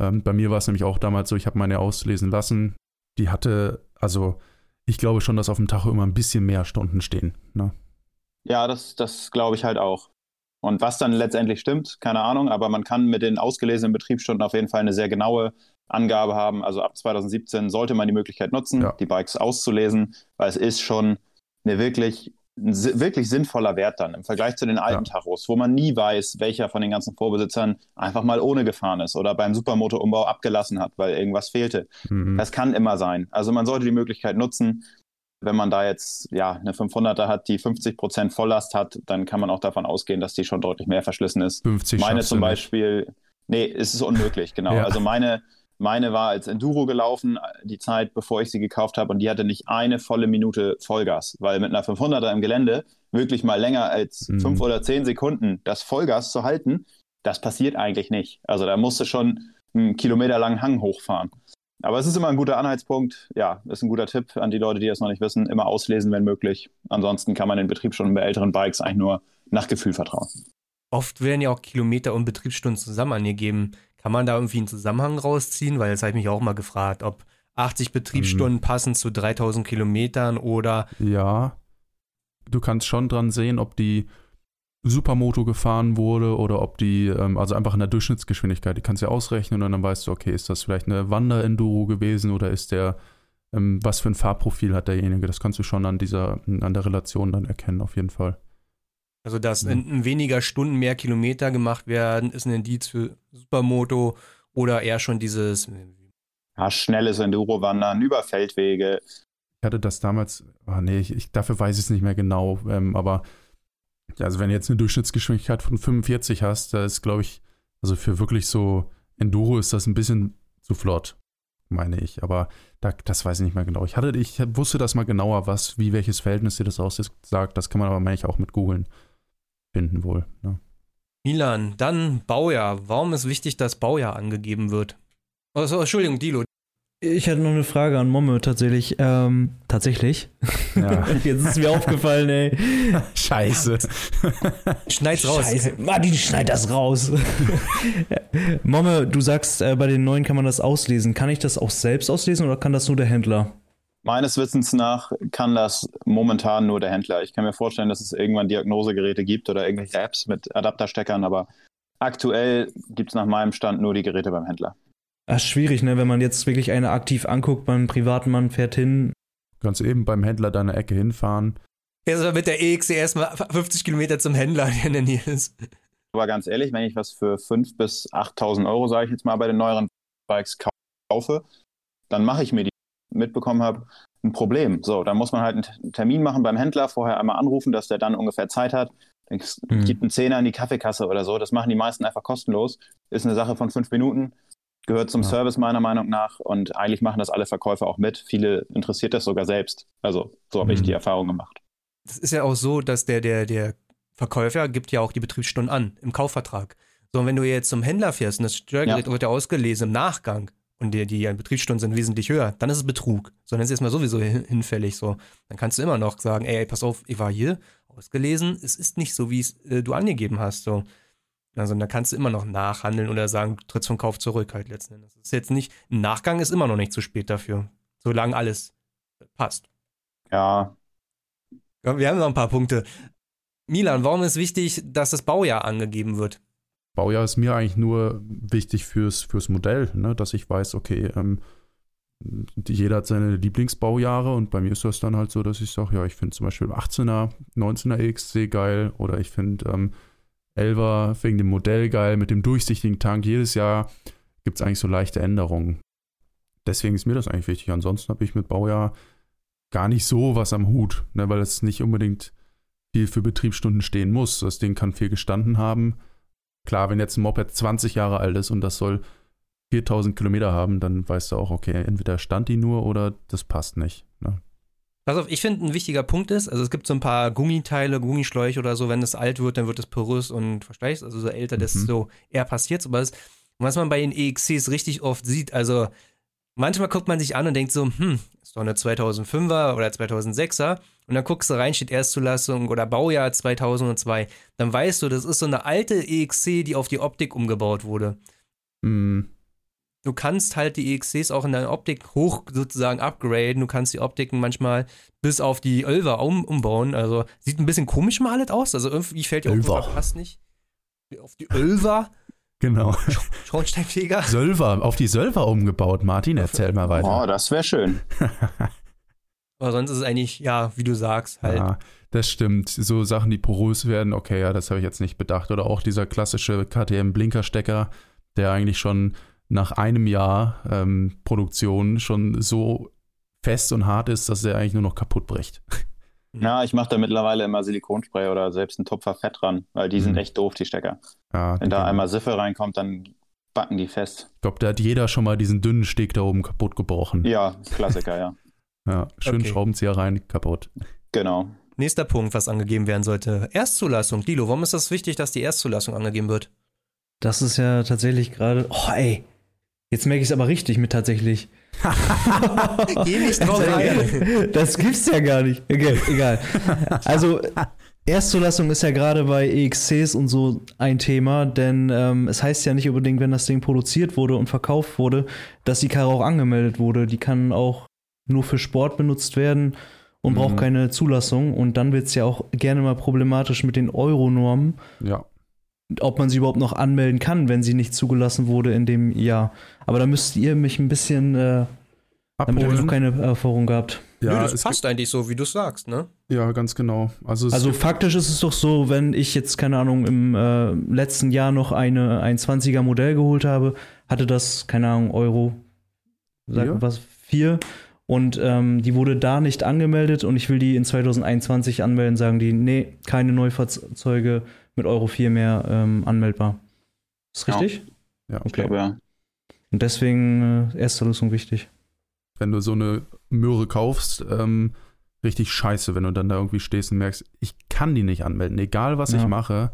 Ähm, bei mir war es nämlich auch damals so, ich habe meine auslesen lassen. Die hatte, also ich glaube schon, dass auf dem Tacho immer ein bisschen mehr Stunden stehen. Ne? ja, das, das glaube ich halt auch. Und was dann letztendlich stimmt, keine Ahnung, aber man kann mit den ausgelesenen Betriebsstunden auf jeden Fall eine sehr genaue Angabe haben. Also ab 2017 sollte man die Möglichkeit nutzen, Ja. die Bikes auszulesen, weil es ist schon eine wirklich ein wirklich sinnvoller Wert dann im Vergleich zu den alten Ja. Tachos, wo man nie weiß, welcher von den ganzen Vorbesitzern einfach mal ohne gefahren ist oder beim Supermoto-Umbau abgelassen hat, weil irgendwas fehlte. Mhm. Das kann immer sein. Also man sollte die Möglichkeit nutzen. Wenn man da jetzt ja eine 500er hat, die 50% Volllast hat, dann kann man auch davon ausgehen, dass die schon deutlich mehr verschlissen ist. 50 Meine zum du nicht. Beispiel, nee, es ist unmöglich, genau. Ja. Also meine, meine war als Enduro gelaufen, die Zeit, bevor ich sie gekauft habe, und die hatte nicht eine volle Minute Vollgas, weil mit einer 500er im Gelände wirklich mal länger als Mhm. fünf oder zehn Sekunden das Vollgas zu halten, das passiert eigentlich nicht. Also da musst du schon einen kilometerlangen Hang hochfahren. Aber es ist immer ein guter Anhaltspunkt. Ja, ist ein guter Tipp an die Leute, die das noch nicht wissen. Immer auslesen, wenn möglich. Ansonsten kann man den Betrieb schon bei älteren Bikes eigentlich nur nach Gefühl vertrauen. Oft werden ja auch Kilometer und Betriebsstunden zusammen angegeben. Kann man da irgendwie einen Zusammenhang rausziehen? Weil das habe ich mich auch mal gefragt, ob 80 Betriebsstunden passen zu 3000 Kilometern oder Ja. Du kannst schon dran sehen, ob die Supermoto gefahren wurde oder ob die, ähm, also einfach in der Durchschnittsgeschwindigkeit, die kannst du ja ausrechnen und dann weißt du, okay, ist das vielleicht eine Wander-Enduro gewesen oder ist der, ähm, was für ein Fahrprofil hat derjenige? Das kannst du schon an dieser, an der Relation dann erkennen, auf jeden Fall. Also dass Ja. in, in weniger Stunden mehr Kilometer gemacht werden, ist ein Indiz für Supermoto oder eher schon dieses Ja, schnelles Enduro-Wandern über Feldwege. Ich hatte das damals, ah nee, ich, ich, dafür weiß ich es nicht mehr genau, ähm, aber also wenn du jetzt eine Durchschnittsgeschwindigkeit von 45 hast, da ist, glaube ich, also für wirklich so Enduro ist das ein bisschen zu flott, meine ich. Aber da, das weiß ich nicht mehr genau. Ich hatte, ich wusste das mal genauer, was, wie welches Verhältnis dir das aussagt. Das kann man aber meine ich auch mit googeln finden wohl. Ne? Milan. Dann Baujahr. Warum ist wichtig, dass Baujahr angegeben wird? Also, Entschuldigung, Dilo. Ich hatte noch eine Frage an Momme tatsächlich. Ähm, tatsächlich? Ja. Jetzt ist mir aufgefallen, ey. Scheiße. Schneid's raus. Scheiße. Martin, schneid das raus. Momme, du sagst, äh, bei den neuen kann man das auslesen. Kann ich das auch selbst auslesen oder kann das nur der Händler? Meines Wissens nach kann das momentan nur der Händler. Ich kann mir vorstellen, dass es irgendwann Diagnosegeräte gibt oder irgendwelche Apps mit Adaptersteckern, aber aktuell gibt es nach meinem Stand nur die Geräte beim Händler. Ach, schwierig, ne? Wenn man jetzt wirklich eine aktiv anguckt, beim privaten Mann fährt hin. Kannst eben beim Händler deine Ecke hinfahren. Erstmal mit der EXE erstmal 50 Kilometer zum Händler, der in der Nähe ist. Aber ganz ehrlich, wenn ich was für 5.000 bis 8.000 Euro, sage ich jetzt mal, bei den neueren Bikes kaufe, dann mache ich mir die mitbekommen habe, ein Problem. So, dann muss man halt einen Termin machen beim Händler, vorher einmal anrufen, dass der dann ungefähr Zeit hat. Es Mhm. gibt einen Zehner in die Kaffeekasse oder so. Das machen die meisten einfach kostenlos. Ist eine Sache von fünf Minuten. Gehört zum Ja. Service meiner Meinung nach. Und eigentlich machen das alle Verkäufer auch mit. Viele interessiert das sogar selbst. Also, so habe ich Mhm. die Erfahrung gemacht. Das ist ja auch so, dass der, der, der Verkäufer gibt ja auch die Betriebsstunden an im Kaufvertrag. So, und wenn du jetzt zum Händler fährst und das Steuergerät Ja. wird ja ausgelesen im Nachgang und die, die Betriebsstunden sind wesentlich höher, dann ist es Betrug. So, dann ist es erstmal sowieso hin- hinfällig. So, dann kannst du immer noch sagen, ey, pass auf, ich war hier, ausgelesen, es ist nicht so, wie es äh, du angegeben hast. So. Also da kannst du immer noch nachhandeln oder sagen, du trittst vom Kauf zurück halt letzten Endes. Das ist jetzt nicht, ein Nachgang ist immer noch nicht zu spät dafür. Solange alles passt. Ja, Ja, Wir haben noch ein paar Punkte. Milan, warum ist wichtig, dass das Baujahr angegeben wird? Baujahr ist mir eigentlich nur wichtig fürs, fürs Modell, ne? dass ich weiß, okay, ähm, jeder hat seine Lieblingsbaujahre und bei mir ist das dann halt so, dass ich sage, ja, ich finde zum Beispiel 18er, 19er EXC geil oder ich finde ähm, 11er wegen dem Modell geil mit dem durchsichtigen Tank. Jedes Jahr gibt es eigentlich so leichte Änderungen. Deswegen ist mir das eigentlich wichtig. Ansonsten habe ich mit Baujahr gar nicht so was am Hut, ne? weil es nicht unbedingt viel für Betriebsstunden stehen muss. Das Ding kann viel gestanden haben. Klar, wenn jetzt ein Moped 20 Jahre alt ist und das soll 4000 Kilometer haben, dann weißt du auch, okay, entweder stand die nur oder das passt nicht. Ne? Pass auf, ich finde, ein wichtiger Punkt ist, also es gibt so ein paar Gummiteile, Gummischläuche oder so, wenn es alt wird, dann wird es porös und versteichst, also so älter, Mhm. desto eher passiert Aber das, was man bei den EXCs richtig oft sieht, also manchmal guckt man sich an und denkt so, hm, ist doch eine 2005er oder 2006er und dann guckst du rein, steht Erstzulassung oder Baujahr 2002, dann weißt du, das ist so eine alte EXC, die auf die Optik umgebaut wurde. Mm, du kannst halt die EXCs auch in deiner Optik hoch sozusagen upgraden. Du kannst die Optiken manchmal bis auf die Ölver um, umbauen. Also sieht ein bisschen komisch mal alles aus. Also irgendwie fällt dir auch passt nicht. Auf die Ölver, genau. Schornsteinfeger. Sölver, auf die Sölver umgebaut, Martin, erzähl mal weiter. oh, das wäre schön. Aber sonst ist es eigentlich, ja, wie du sagst, halt. Ja, das stimmt. So Sachen, die porös werden, okay, ja, das habe ich jetzt nicht bedacht. Oder auch dieser klassische KTM-Blinkerstecker, der eigentlich schon nach einem Jahr ähm, Produktion schon so fest und hart ist, dass er eigentlich nur noch kaputt bricht. Ja, ich mache da mittlerweile immer Silikonspray oder selbst einen Tupfer Fett dran, weil die sind Mhm. echt doof, die Stecker. Ja, Wenn da einmal Siffe reinkommt, dann backen die fest. Ich glaube, da hat jeder schon mal diesen dünnen Steg da oben kaputt gebrochen. Ja, Klassiker, ja. Ja, schön Okay. Schraubenzieher rein, kaputt. Genau. Nächster Punkt, was angegeben werden sollte. Erstzulassung. Dilo, warum ist das wichtig, dass die Erstzulassung angegeben wird? Das ist ja tatsächlich gerade. Oh, ey. Jetzt merke ich es aber richtig mit tatsächlich. Geh nicht drauf ein. Das gibt's ja gar nicht. Okay, egal. Also, Erstzulassung ist ja gerade bei EXCs und so ein Thema, denn ähm, es heißt ja nicht unbedingt, wenn das Ding produziert wurde und verkauft wurde, dass die Karre auch angemeldet wurde. Die kann auch nur für Sport benutzt werden und Mhm. braucht keine Zulassung. Und dann wird's ja auch gerne mal problematisch mit den Euronormen, Ja, ob man sie überhaupt noch anmelden kann, wenn sie nicht zugelassen wurde in dem Jahr. Aber da müsst ihr mich ein bisschen, äh, damit habe ich noch abholen. keine Erfahrung gehabt. Nö, Ja, das es passt eigentlich so, wie du es sagst, ne? ja, ganz genau. Also, Also faktisch ist es doch so, wenn ich jetzt, keine Ahnung, im äh, letzten Jahr noch eine, ein 20er Modell geholt habe, hatte das, keine Ahnung, Euro, sag Vier? was, vier. Und ähm, die wurde da nicht angemeldet und ich will die in 2021 anmelden, sagen die, nee, keine Neufahrzeuge mit Euro 4 mehr ähm, anmeldbar. Ist Ja. richtig? Ja. Ich glaube, ja. Und deswegen äh, erste Lösung wichtig. wenn du so eine Möhre kaufst, ähm, richtig scheiße, wenn du dann da irgendwie stehst und merkst, ich kann die nicht anmelden, egal was Ja. ich mache,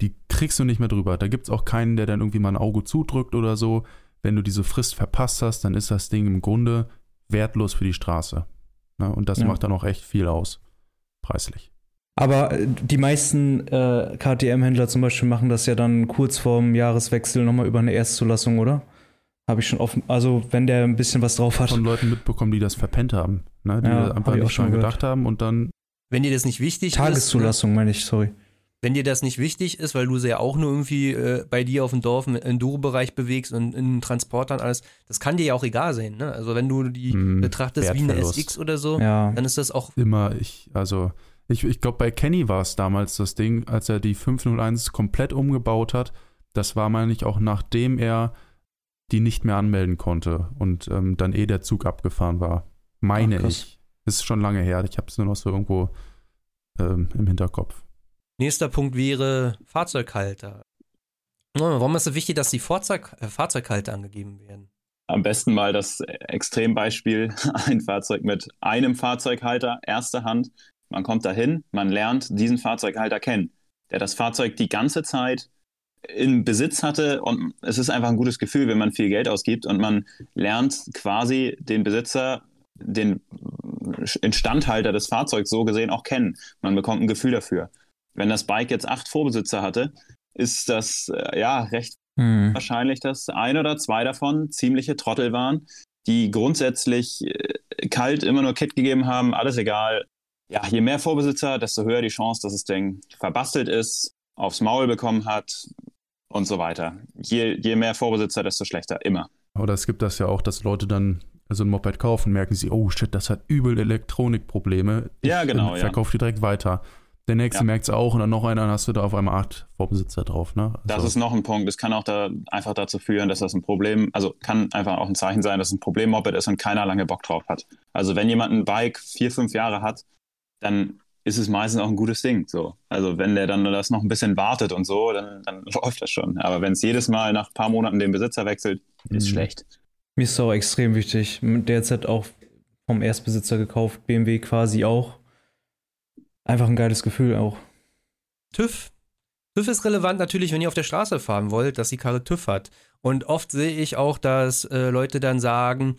die kriegst du nicht mehr drüber. Da gibt es auch keinen, der dann irgendwie mal ein Auge zudrückt oder so. Wenn du diese Frist verpasst hast, dann ist das Ding im Grunde wertlos für die Straße. Ne? Und das Ja. macht dann auch echt viel aus, preislich. Aber äh, die meisten äh, KTM-Händler zum Beispiel machen das ja dann kurz vorm Jahreswechsel nochmal über eine Erstzulassung, oder? Habe ich schon offen. Also, wenn der ein bisschen was drauf hat. Von Leuten mitbekommen, die das verpennt haben, ne? die Ja, hab einfach auch nicht schon gedacht haben und dann, Wenn dir das nicht wichtig ist. Tageszulassung, meine ich, sorry. Wenn dir das nicht wichtig ist, weil du sie ja auch nur irgendwie äh, bei dir auf dem Dorf im Enduro-Bereich bewegst und in Transportern alles, das kann dir ja auch egal sein, ne? Also wenn du die Hm, betrachtest wie eine. SX oder so, Ja. dann ist das auch immer, ich, also, ich, ich glaube, bei Kenny war es damals das Ding, als er die 501 komplett umgebaut hat. Das war, meine ich, auch nachdem er die nicht mehr anmelden konnte und ähm, dann eh der Zug abgefahren war. Meine Ach, ich. Ist schon lange her. Ich habe es nur noch so irgendwo ähm, im Hinterkopf. Nächster Punkt wäre Fahrzeughalter. Warum ist es wichtig, dass die Fahrzeug, äh, Fahrzeughalter angegeben werden? Am besten mal das Extrembeispiel, ein Fahrzeug mit einem Fahrzeughalter, erster Hand. Man kommt dahin, man lernt diesen Fahrzeughalter kennen, der das Fahrzeug die ganze Zeit in Besitz hatte und es ist einfach ein gutes Gefühl, wenn man viel Geld ausgibt und man lernt quasi den Besitzer, den Instandhalter des Fahrzeugs so gesehen auch kennen. Man bekommt ein Gefühl dafür. Wenn das Bike jetzt acht Vorbesitzer hatte, ist das äh, ja recht Hm. wahrscheinlich, dass ein oder zwei davon ziemliche Trottel waren, die grundsätzlich äh, kalt immer nur Kit gegeben haben, alles egal. Ja, je mehr Vorbesitzer, desto höher die Chance, dass das Ding verbastelt ist, aufs Maul bekommen hat und so weiter. Je, je mehr Vorbesitzer, desto schlechter, immer. Oder es gibt das ja auch, dass Leute dann so ein Moped kaufen und merken sie, oh shit, das hat übel Elektronikprobleme. Ich Ja, genau, äh, ja. verkaufe die direkt weiter. Der nächste Ja. merkt es auch und dann noch einer, dann hast du da auf einmal acht Vorbesitzer drauf. Ne? Das Also- ist noch ein Punkt. Das kann auch da einfach dazu führen, dass das ein Problem, also kann einfach auch ein Zeichen sein, dass es ein Problem-Moped ist und keiner lange Bock drauf hat. Also wenn jemand ein Bike vier, fünf Jahre hat, dann ist es meistens auch ein gutes Ding. So. Also wenn der dann das noch ein bisschen wartet und so, dann, dann läuft das schon. Aber wenn es jedes Mal nach ein paar Monaten den Besitzer wechselt, ist Mhm. schlecht. Mir ist auch extrem wichtig. Derzeit auch vom Erstbesitzer gekauft, BMW quasi auch. Einfach ein geiles Gefühl auch. TÜV. TÜV ist relevant natürlich, wenn ihr auf der Straße fahren wollt, dass die Karre TÜV hat. Und oft sehe ich auch, dass äh, Leute dann sagen,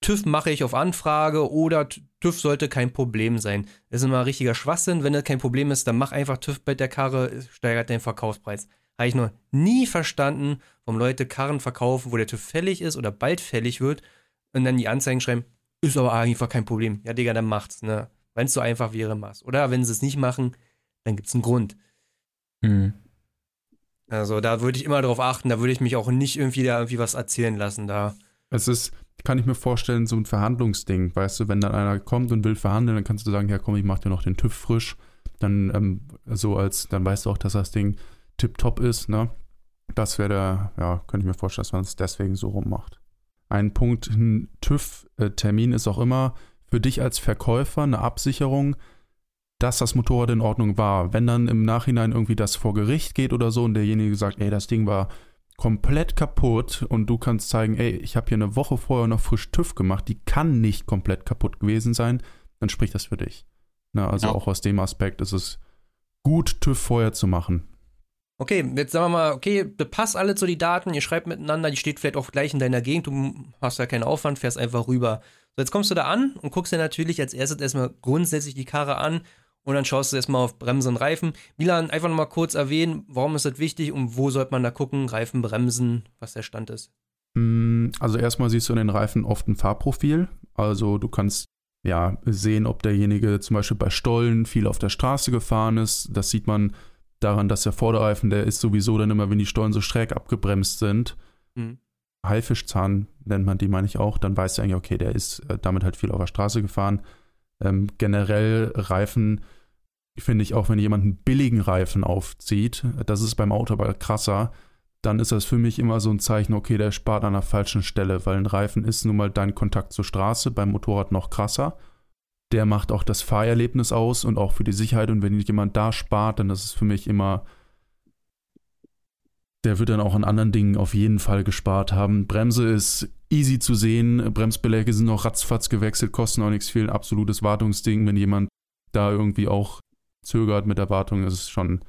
TÜV mache ich auf Anfrage oder TÜV sollte kein Problem sein. Das ist immer richtiger Schwachsinn. Wenn das kein Problem ist, dann mach einfach TÜV bei der Karre, steigert den Verkaufspreis. Habe ich noch nie verstanden, warum Leute Karren verkaufen, wo der TÜV fällig ist oder bald fällig wird und dann die Anzeigen schreiben, ist aber einfach kein Problem. Ja, Digga, dann macht's, ne? Wenn es so einfach wäre, mach's. Oder wenn sie es nicht machen, dann gibt's einen Grund. Hm. Also da würde ich immer drauf achten, da würde ich mich auch nicht irgendwie da irgendwie was erzählen lassen. Da Es ist, kann ich mir vorstellen, so ein Verhandlungsding. Weißt du, wenn dann einer kommt und will verhandeln, dann kannst du sagen, ja komm, ich mach dir noch den TÜV frisch. Dann ähm, so als, dann weißt du auch, dass das Ding tipptopp ist, ne? Das wäre der, ja, könnte ich mir vorstellen, dass man es deswegen so rummacht. Ein Punkt, ein TÜV-Termin ist auch immer für dich als Verkäufer eine Absicherung, dass das Motorrad in Ordnung war. Wenn dann im Nachhinein irgendwie das vor Gericht geht oder so und derjenige sagt, ey, das Ding war komplett kaputt und du kannst zeigen, ey, ich habe hier eine Woche vorher noch frisch TÜV gemacht, die kann nicht komplett kaputt gewesen sein, dann spricht das für dich. Na, also ja. auch aus dem Aspekt ist es gut, TÜV vorher zu machen. Okay, jetzt sagen wir mal, okay, bepasst alle zu die Daten, ihr schreibt miteinander, die steht vielleicht auch gleich in deiner Gegend, du hast ja keinen Aufwand, fährst einfach rüber. So, jetzt kommst du da an und guckst dir natürlich als erstes erstmal grundsätzlich die Karre an und dann schaust du erstmal auf Bremsen und Reifen. Milan, einfach nochmal kurz erwähnen, warum ist das wichtig und wo sollte man da gucken, Reifen, Bremsen, was der Stand ist? Mm, also erstmal siehst du in den Reifen oft ein Fahrprofil. Also du kannst ja sehen, ob derjenige zum Beispiel bei Stollen viel auf der Straße gefahren ist. Das sieht man daran, dass der Vorderreifen, der ist sowieso dann immer, wenn die Stollen so schräg abgebremst sind. Mhm. Haifischzahn nennt man die, meine ich auch, dann weißt du eigentlich, okay, der ist äh, damit halt viel auf der Straße gefahren. Ähm, generell Reifen finde ich auch, wenn jemand einen billigen Reifen aufzieht, das ist beim Auto aber krasser, dann ist das für mich immer so ein Zeichen, okay, der spart an der falschen Stelle, weil ein Reifen ist nun mal dein Kontakt zur Straße, beim Motorrad noch krasser der macht auch das Fahrerlebnis aus und auch für die Sicherheit. Und wenn jemand da spart, dann ist es für mich immer, der wird dann auch an anderen Dingen auf jeden Fall gespart haben. Bremse ist easy zu sehen, Bremsbeläge sind noch ratzfatz gewechselt, kosten auch nichts viel. Absolutes Wartungsding. Wenn jemand da irgendwie auch zögert mit der Wartung, ist es schon ein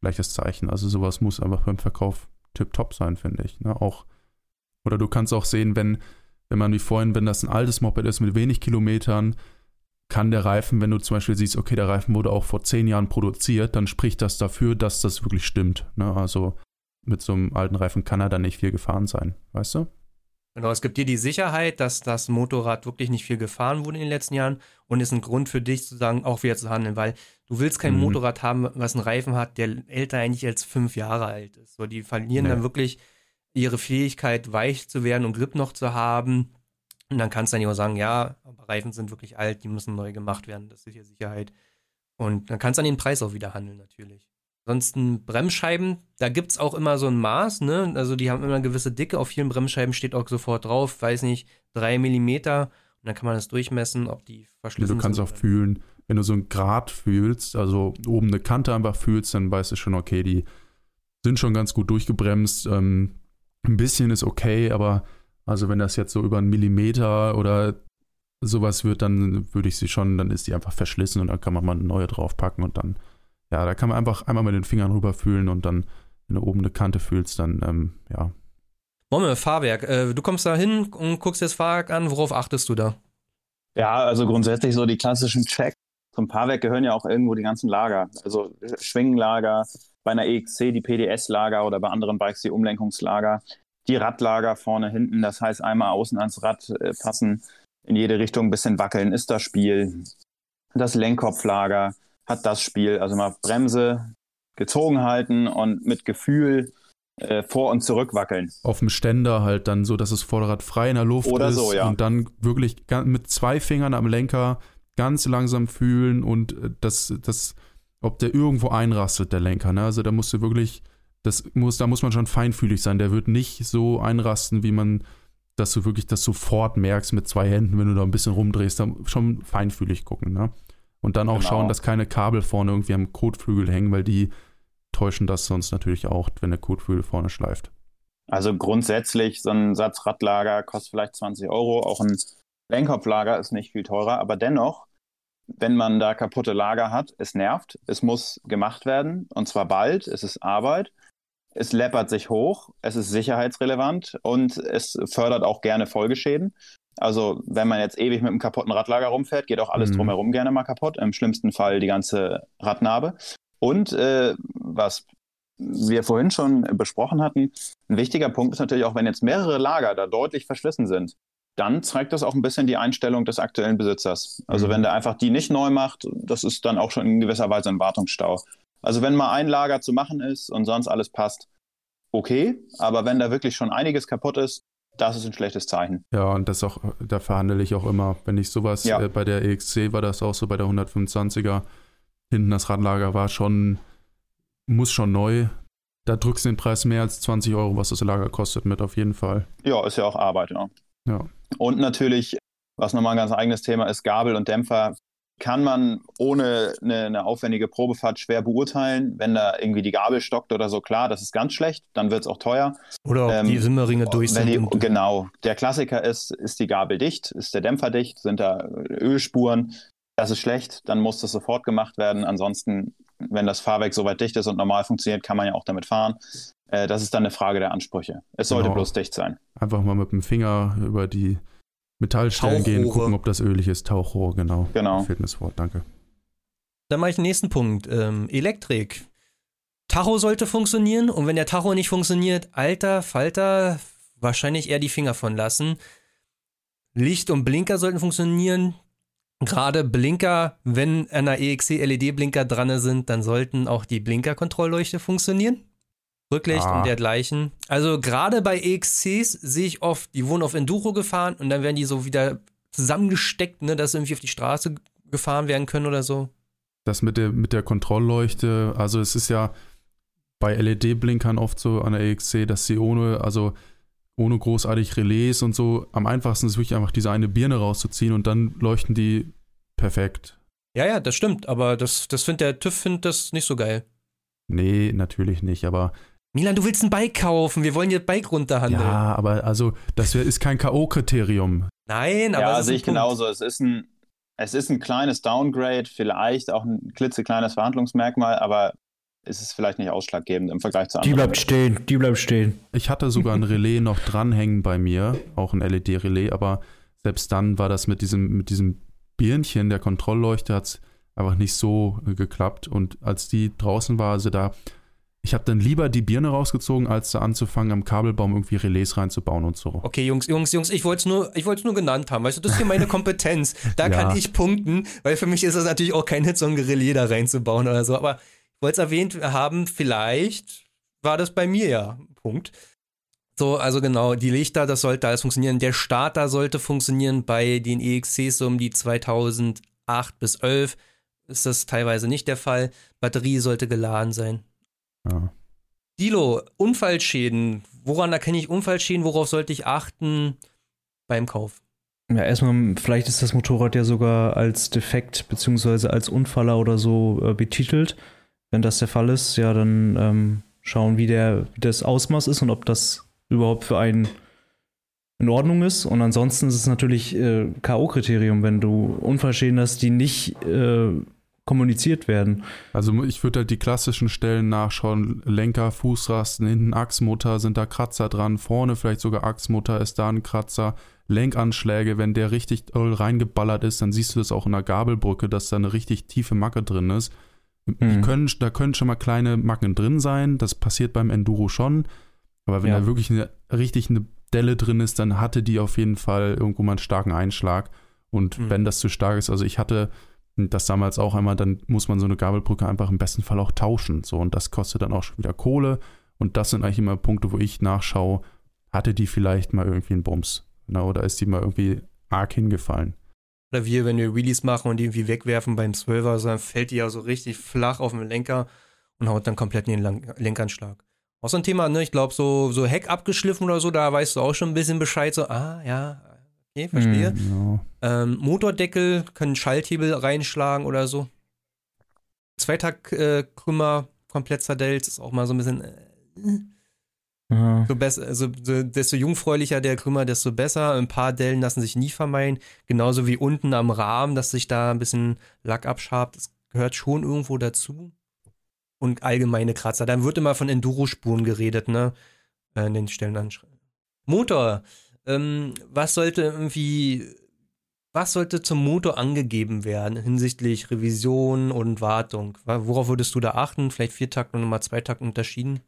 schlechtes Zeichen. Also sowas muss einfach beim Verkauf tipptopp sein, finde ich. Ne? Auch, oder du kannst auch sehen, wenn, wenn man wie vorhin, wenn das ein altes Moped ist mit wenig Kilometern, kann der Reifen, wenn du zum Beispiel siehst, okay, der Reifen wurde auch vor zehn Jahren produziert, dann spricht das dafür, dass das wirklich stimmt. Ne? Also mit so einem alten Reifen kann er dann nicht viel gefahren sein, weißt du? Genau, es gibt dir die Sicherheit, dass das Motorrad wirklich nicht viel gefahren wurde in den letzten Jahren und ist ein Grund für dich zu sagen, auch wieder zu handeln, weil du willst kein mhm. Motorrad haben, was einen Reifen hat, der älter eigentlich als fünf Jahre alt ist. So, die verlieren nee. dann wirklich ihre Fähigkeit, weich zu werden und Grip noch zu haben. Und dann kannst du dann ja auch sagen, ja, aber Reifen sind wirklich alt, die müssen neu gemacht werden, das ist hier Sicherheit. Und dann kannst du an den Preis auch wieder handeln, natürlich. Ansonsten Bremsscheiben, da gibt es auch immer so ein Maß, ne? Also die haben immer eine gewisse Dicke. Auf vielen Bremsscheiben steht auch sofort drauf, weiß nicht, drei Millimeter. Und dann kann man das durchmessen, ob die verschlissen sind. Du kannst sind auch fühlen, wenn du so einen Grad fühlst, also oben eine Kante einfach fühlst, dann weißt du schon, okay, die sind schon ganz gut durchgebremst. Ähm, ein bisschen ist okay, aber also wenn das jetzt so über einen Millimeter oder sowas wird, dann würde ich sie schon, dann ist die einfach verschlissen und dann kann man mal eine neue draufpacken und dann, ja, da kann man einfach einmal mit den Fingern rüberfühlen und dann, wenn du oben eine Kante fühlst, dann, ähm, ja. Momme, Fahrwerk, äh, du kommst da hin und guckst dir das Fahrwerk an, worauf achtest du da? Ja, also grundsätzlich so die klassischen Checks. Zum Fahrwerk gehören ja auch irgendwo die ganzen Lager. Also Schwingenlager, bei einer EXC die PDS-Lager oder bei anderen Bikes die Umlenkungslager die Radlager vorne, hinten. Das heißt, einmal außen ans Rad äh, passen, in jede Richtung ein bisschen wackeln, ist das Spiel. Das Lenkkopflager hat das Spiel. Also mal Bremse gezogen halten und mit Gefühl äh, vor und zurück wackeln. Auf dem Ständer halt dann so, dass das Vorderrad frei in der Luft Oder ist so, ja. und dann wirklich mit zwei Fingern am Lenker ganz langsam fühlen und äh, das, das, ob der irgendwo einrastet, der Lenker. Ne? Also da musst du wirklich das muss, da muss man schon feinfühlig sein. Der wird nicht so einrasten, wie man, dass du wirklich das sofort merkst mit zwei Händen, wenn du da ein bisschen rumdrehst, dann schon feinfühlig gucken, ne? Und dann auch genau. schauen, dass keine Kabel vorne irgendwie am Kotflügel hängen, weil die täuschen das sonst natürlich auch, wenn der Kotflügel vorne schleift. Also grundsätzlich, so ein Satz Radlager kostet vielleicht 20 Euro, auch ein Lenkkopflager ist nicht viel teurer, aber dennoch, wenn man da kaputte Lager hat, es nervt, es muss gemacht werden. Und zwar bald, es ist Arbeit. Es läppert sich hoch, es ist sicherheitsrelevant. Und es fördert auch gerne Folgeschäden. Also wenn man jetzt ewig mit einem kaputten Radlager rumfährt, geht auch alles mhm. drumherum gerne mal kaputt. Im schlimmsten Fall die ganze Radnarbe. Und äh, was wir vorhin schon besprochen hatten, ein wichtiger Punkt ist natürlich auch, wenn jetzt mehrere Lager da deutlich verschlissen sind, dann zeigt das auch ein bisschen die Einstellung des aktuellen Besitzers. Also mhm. wenn der einfach die nicht neu macht, das ist dann auch schon in gewisser Weise ein Wartungsstau. Also wenn mal ein Lager zu machen ist und sonst alles passt, okay. Aber wenn da wirklich schon einiges kaputt ist, das ist ein schlechtes Zeichen. Ja, und das auch, da verhandle ich auch immer. Wenn ich sowas, Ja. äh, bei der EXC war das auch so, bei der 125er, hinten das Radlager war schon, muss schon neu. Da drückst du den Preis mehr als 20 Euro, was das Lager kostet, mit auf jeden Fall. Ja, ist ja auch Arbeit, ja. Ja. Und natürlich, was nochmal ein ganz eigenes Thema ist, Gabel und Dämpfer kann man ohne eine, eine aufwendige Probefahrt schwer beurteilen. Wenn da irgendwie die Gabel stockt oder so, klar, das ist ganz schlecht, dann wird es auch teuer. Oder ob Ähm, die Simmeringe durch sind. die, genau, der Klassiker ist, ist die Gabel dicht, ist der Dämpfer dicht, sind da Ölspuren, das ist schlecht, dann muss das sofort gemacht werden. Ansonsten, wenn das Fahrwerk soweit dicht ist und normal funktioniert, kann man ja auch damit fahren. Äh, das ist dann eine Frage der Ansprüche. Es sollte Genau. bloß dicht sein. Einfach mal mit dem Finger über die Metallstellen gehen, gucken, ob das ölig ist. Tauchrohr, genau. Genau. Fehlt mir das Wort, danke. Dann mache ich den nächsten Punkt. Ähm, Elektrik. Tacho sollte funktionieren und wenn der Tacho nicht funktioniert, alter Falter, wahrscheinlich eher die Finger von lassen. Licht und Blinker sollten funktionieren. Gerade Blinker, wenn an der EXC LED-Blinker dran sind, dann sollten auch die Blinkerkontrollleuchte funktionieren. Rücklicht Ah. und dergleichen. Also gerade bei EXCs sehe ich oft, die wurden auf Enduro gefahren und dann werden die so wieder zusammengesteckt, ne, dass sie irgendwie auf die Straße gefahren werden können oder so. Das mit der, mit der Kontrollleuchte, also es ist ja bei LED-Blinkern oft so an der EXC, dass sie ohne, also ohne großartig Relais und so, am einfachsten ist wirklich einfach diese eine Birne rauszuziehen und dann leuchten die perfekt. Ja, ja, das stimmt, aber das, das findet der TÜV findet das nicht so geil. Nee, natürlich nicht, aber Milan, du willst ein Bike kaufen, wir wollen dir das Bike runterhandeln. ja, aber also das ist kein K.O.-Kriterium. Nein, aber ja, sehe ich Punkt. genauso. Es ist ein, es ist ein kleines Downgrade, vielleicht auch ein klitzekleines Verhandlungsmerkmal, aber es ist vielleicht nicht ausschlaggebend im Vergleich zu Die anderen. bleibt stehen, die bleibt stehen. Ich hatte sogar ein Relais noch dranhängen bei mir, auch ein LED-Relais, aber selbst dann war das mit diesem, mit diesem Birnchen der Kontrollleuchte hat's einfach nicht so äh, geklappt. Und als die draußen war, also da, ich habe dann lieber die Birne rausgezogen, als da anzufangen, am Kabelbaum irgendwie Relais reinzubauen und so. Okay, Jungs, Jungs, Jungs, ich wollte es nur, ich nur genannt haben. Weißt du, das ist hier meine Kompetenz. Da Ja. kann ich punkten, weil für mich ist es natürlich auch kein Hit, so ein Relais da reinzubauen oder so. Aber ich wollte es erwähnt haben, vielleicht war das bei mir ja. Punkt. So, also genau, die Lichter, das sollte alles funktionieren. Der Starter sollte funktionieren bei den EXCs um die 2008 bis 11 ist das teilweise nicht der Fall. Batterie sollte geladen sein. Ja. Dilo, Unfallschäden. Woran erkenne ich Unfallschäden? Worauf sollte ich achten beim Kauf? Ja, erstmal, vielleicht ist das Motorrad ja sogar als defekt beziehungsweise als Unfaller oder so äh, betitelt. Wenn das der Fall ist, ja, dann ähm, schauen, wie, der, wie das Ausmaß ist und ob das überhaupt für einen in Ordnung ist. Und ansonsten ist es natürlich äh, K.O.-Kriterium, wenn du Unfallschäden hast, die nicht äh, kommuniziert werden. Also ich würde halt die klassischen Stellen nachschauen. Lenker, Fußrasten, hinten Achsmutter, sind da Kratzer dran, vorne vielleicht sogar Achsmutter, ist da ein Kratzer. Lenkanschläge, wenn der richtig doll reingeballert ist, dann siehst du das auch in der Gabelbrücke, dass da eine richtig tiefe Macke drin ist. Mhm. können, da können schon mal kleine Macken drin sein, das passiert beim Enduro schon. Aber wenn Ja. da wirklich eine, richtig eine Delle drin ist, dann hatte die auf jeden Fall irgendwo mal einen starken Einschlag. Und Mhm. wenn das zu stark ist, also ich hatte das damals auch einmal, dann muss man so eine Gabelbrücke einfach im besten Fall auch tauschen. So, und das kostet dann auch schon wieder Kohle. Und das sind eigentlich immer Punkte, wo ich nachschaue, hatte die vielleicht mal irgendwie einen Bums? Na, oder ist die mal irgendwie arg hingefallen? Oder wir, wenn wir Wheelies machen und die irgendwie wegwerfen beim 12er, so, dann fällt die ja so richtig flach auf den Lenker und haut dann komplett in den Lenkanschlag. Auch so ein Thema, ne? Ich glaube, so, so Heck abgeschliffen oder so, da weißt du auch schon ein bisschen Bescheid, so, ah, ja, okay, verstehe. Ja. Ähm, Motordeckel können Schalthebel reinschlagen oder so. Zweitakt-Krümmer äh, komplett zerdellt, ist auch mal so ein bisschen. Äh, Aha. so besser, also so, desto jungfräulicher der Krümmer, desto besser. Ein paar Dellen lassen sich nie vermeiden. Genauso wie unten am Rahmen, dass sich da ein bisschen Lack abschabt. Das gehört schon irgendwo dazu. Und allgemeine Kratzer. Dann wird immer von Enduro-Spuren geredet, ne? Äh, In den Stellen anschreiben. Motor. Ähm, was sollte irgendwie, was sollte zum Motor angegeben werden hinsichtlich Revision und Wartung? Worauf würdest du da achten? Vielleicht Viertakt und nochmal Zweitakt unterschieden?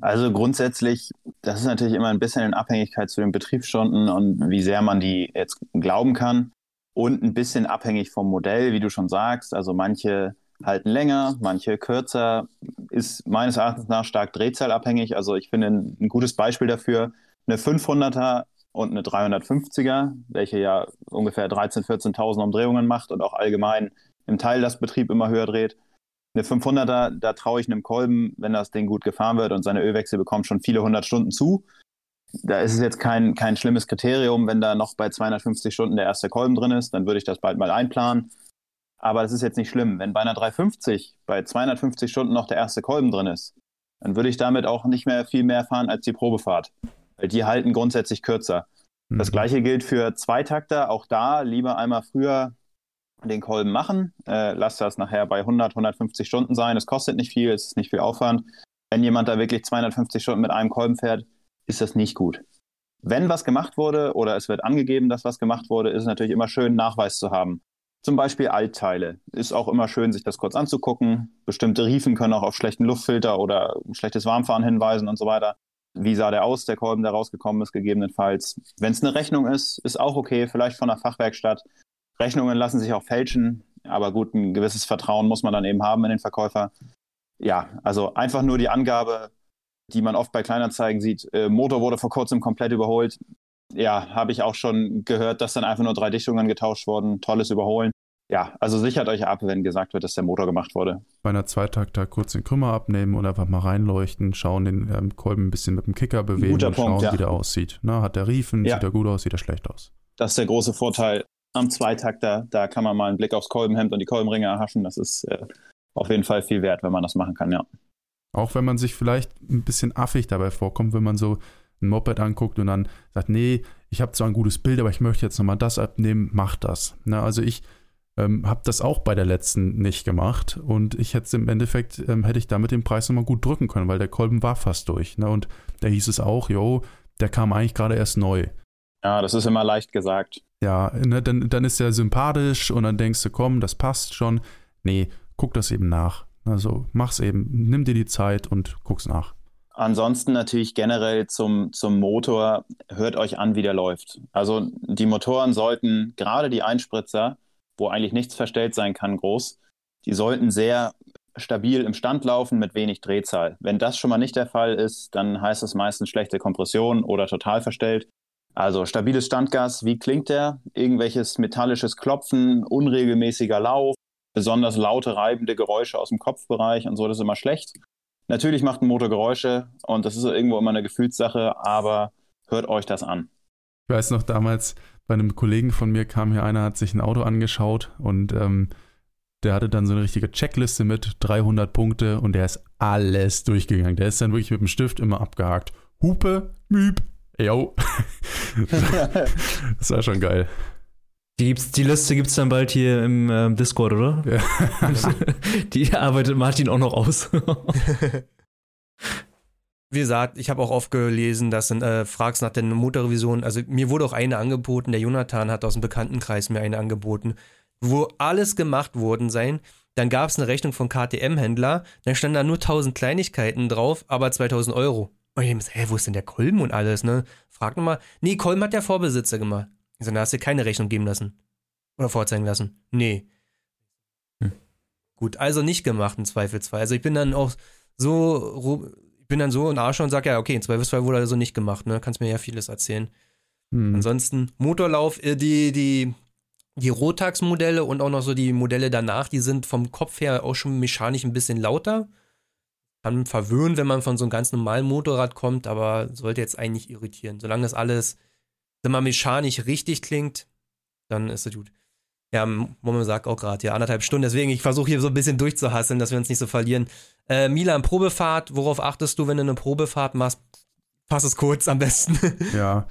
Also grundsätzlich, das ist natürlich immer ein bisschen in Abhängigkeit zu den Betriebsstunden und wie sehr man die jetzt glauben kann. Und ein bisschen abhängig vom Modell, wie du schon sagst. Also manche halten länger, manche kürzer. Ist meines Erachtens nach stark drehzahlabhängig. Also ich finde ein gutes Beispiel dafür. Eine 500er und eine 350er, welche ja ungefähr 13.000, 14.000 Umdrehungen macht und auch allgemein im Teillastbetrieb immer höher dreht. Eine 500er, da traue ich einem Kolben, wenn das Ding gut gefahren wird und seine Ölwechsel bekommt, schon viele hundert Stunden zu. Da ist es jetzt kein, kein schlimmes Kriterium, wenn da noch bei 250 Stunden der erste Kolben drin ist, dann würde ich das bald mal einplanen. Aber das ist jetzt nicht schlimm. Wenn bei einer 350 bei 250 Stunden noch der erste Kolben drin ist, dann würde ich damit auch nicht mehr viel mehr fahren als die Probefahrt. Weil die halten grundsätzlich kürzer. Mhm. Das gleiche gilt für Zweitakter. Auch da lieber einmal früher den Kolben machen. Äh, lasst das nachher bei 100, 150 Stunden sein. Es kostet nicht viel, es ist nicht viel Aufwand. Wenn jemand da wirklich 250 Stunden mit einem Kolben fährt, ist das nicht gut. Wenn was gemacht wurde oder es wird angegeben, dass was gemacht wurde, ist es natürlich immer schön, Nachweis zu haben. Zum Beispiel Altteile. Ist auch immer schön, sich das kurz anzugucken. Bestimmte Riefen können auch auf schlechten Luftfilter oder schlechtes Warmfahren hinweisen und so weiter. Wie sah der aus, der Kolben, der rausgekommen ist, gegebenenfalls. Wenn es eine Rechnung ist, ist auch okay, vielleicht von der Fachwerkstatt. Rechnungen lassen sich auch fälschen, aber gut, ein gewisses Vertrauen muss man dann eben haben in den Verkäufer. Ja, also einfach nur die Angabe, die man oft bei Kleinanzeigen sieht, äh, Motor wurde vor kurzem komplett überholt. Ja, habe ich auch schon gehört, dass dann einfach nur drei Dichtungen getauscht wurden. Tolles Überholen. Ja, also sichert euch ab, wenn gesagt wird, dass der Motor gemacht wurde. Bei einer Zweitakter kurz den Krümmer abnehmen und einfach mal reinleuchten, schauen, den ähm, Kolben ein bisschen mit dem Kicker bewegen Guter und Punkt, schauen, ja. wie der aussieht. Na, hat der Riefen, ja. sieht er gut aus, sieht er schlecht aus. Das ist der große Vorteil am Zweitakter. Da kann man mal einen Blick aufs Kolbenhemd und die Kolbenringe erhaschen. Das ist äh, auf jeden Fall viel wert, wenn man das machen kann, ja. Auch wenn man sich vielleicht ein bisschen affig dabei vorkommt, wenn man so ein Moped anguckt und dann sagt, nee, ich habe zwar ein gutes Bild, aber ich möchte jetzt nochmal das abnehmen, mach das. Na, also ich ähm, habe das auch bei der letzten nicht gemacht und ich hätte im Endeffekt, ähm, hätte ich damit den Preis nochmal gut drücken können, weil der Kolben war fast durch. Ne? Und da hieß es auch, jo, der kam eigentlich gerade erst neu. Ja, das ist immer leicht gesagt. Ja, ne, dann, dann ist er sympathisch und dann denkst du, komm, das passt schon. Nee, guck das eben nach. Also mach's eben, nimm dir die Zeit und guck's nach. Ansonsten natürlich generell zum, zum Motor, hört euch an, wie der läuft. Also die Motoren sollten, gerade die Einspritzer, wo eigentlich nichts verstellt sein kann, groß, die sollten sehr stabil im Stand laufen mit wenig Drehzahl. Wenn das schon mal nicht der Fall ist, dann heißt es meistens schlechte Kompression oder total verstellt. Also stabiles Standgas, wie klingt der? Irgendwelches metallisches Klopfen, unregelmäßiger Lauf, besonders laute, reibende Geräusche aus dem Kopfbereich und so, das ist immer schlecht. Natürlich macht ein Motor Geräusche und das ist irgendwo immer eine Gefühlssache, aber hört euch das an. Ich weiß noch damals, bei einem Kollegen von mir kam hier einer, hat sich ein Auto angeschaut und ähm, der hatte dann so eine richtige Checkliste mit 300 Punkte und der ist alles durchgegangen. Der ist dann wirklich mit dem Stift immer abgehakt. Hupe, Müb, yo. das war schon geil. Die, gibt's, die Liste gibt es dann bald hier im äh, Discord, oder? Ja. die arbeitet Martin auch noch aus. Wie gesagt, ich habe auch oft gelesen, dass du äh, fragst nach der Motorrevision. Also mir wurde auch eine angeboten, der Jonathan hat aus dem Bekanntenkreis mir eine angeboten, wo alles gemacht worden sein. Dann gab es eine Rechnung von KTM-Händler, dann standen da nur 1000 Kleinigkeiten drauf, aber 2000 Euro. Und ich denke, hä, wo ist denn der Kolben und alles, ne? Frag nochmal. Nee, Kolben hat der Vorbesitzer gemacht. Ich so, da hast du keine Rechnung geben lassen. Oder vorzeigen lassen. Nee. Hm. Gut, also nicht gemacht im Zweifelsfall. Also ich bin dann auch so, ich bin dann so ein Arsch und sag, ja, okay, im Zweifelsfall wurde also nicht gemacht, ne? Kannst mir ja vieles erzählen. Hm. Ansonsten, Motorlauf, äh, die, die, die Rotax-Modelle und auch noch so die Modelle danach, die sind vom Kopf her auch schon mechanisch ein bisschen lauter. Kann verwöhnen, wenn man von so einem ganz normalen Motorrad kommt, aber sollte jetzt eigentlich irritieren. Solange das alles wenn man mechanisch richtig klingt, dann ist es gut. Ja, Momme sagt auch gerade, ja, anderthalb Stunden. Deswegen, ich versuche hier so ein bisschen durchzuhasseln, dass wir uns nicht so verlieren. Äh, Milan, Probefahrt, worauf achtest du, wenn du eine Probefahrt machst? Fass es kurz am besten. ja.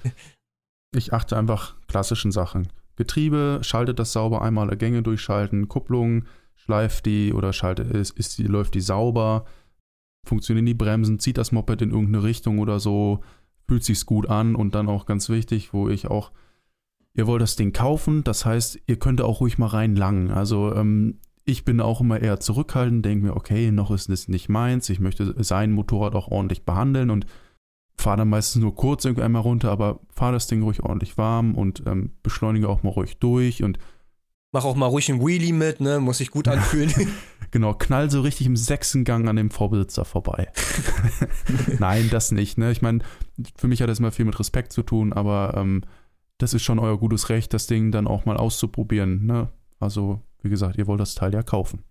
Ich achte einfach klassischen Sachen. Getriebe, schaltet das sauber einmal Gänge durchschalten, Kupplung, schleift die oder schaltet, ist, ist die, läuft die sauber, funktionieren die Bremsen, zieht das Moped in irgendeine Richtung oder so, fühlt sich's gut an und dann auch ganz wichtig, wo ich auch, ihr wollt das Ding kaufen, das heißt, ihr könnt auch ruhig mal reinlangen. Also ähm, ich bin auch immer eher zurückhaltend, denke mir, okay, noch ist es nicht meins, ich möchte sein Motorrad auch ordentlich behandeln und fahre dann meistens nur kurz irgendwann mal runter, aber fahre das Ding ruhig ordentlich warm und ähm, beschleunige auch mal ruhig durch und Mach auch mal ruhig ein Wheelie mit, ne? Muss sich gut anfühlen. Genau, knall so richtig im sechsten Gang an dem Vorbesitzer vorbei. Nein, das nicht. Ne? Ich meine, für mich hat das immer viel mit Respekt zu tun, aber ähm, das ist schon euer gutes Recht, das Ding dann auch mal auszuprobieren. Ne? Also, wie gesagt, ihr wollt das Teil ja kaufen.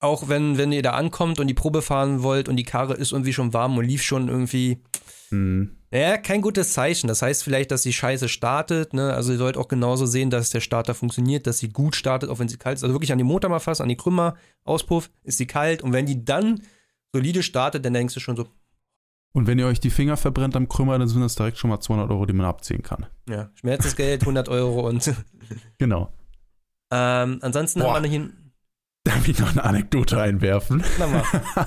auch wenn, wenn ihr da ankommt und die Probe fahren wollt und die Karre ist irgendwie schon warm und lief schon irgendwie. Hm. Ja, kein gutes Zeichen. Das heißt vielleicht, dass die Scheiße startet. Ne? Also ihr sollt auch genauso sehen, dass der Starter funktioniert, dass sie gut startet, auch wenn sie kalt ist. Also wirklich an den Motor mal fassen, an die Krümmer, Auspuff, ist sie kalt. Und wenn die dann solide startet, dann denkst du schon so, Und wenn ihr euch die Finger verbrennt am Krümmer, dann sind das direkt schon mal 200 Euro, die man abziehen kann. ja, Schmerzensgeld, 100 Euro und Genau. Ähm, ansonsten Boah. haben wir noch hin. Darf ich noch eine Anekdote einwerfen? Na mal.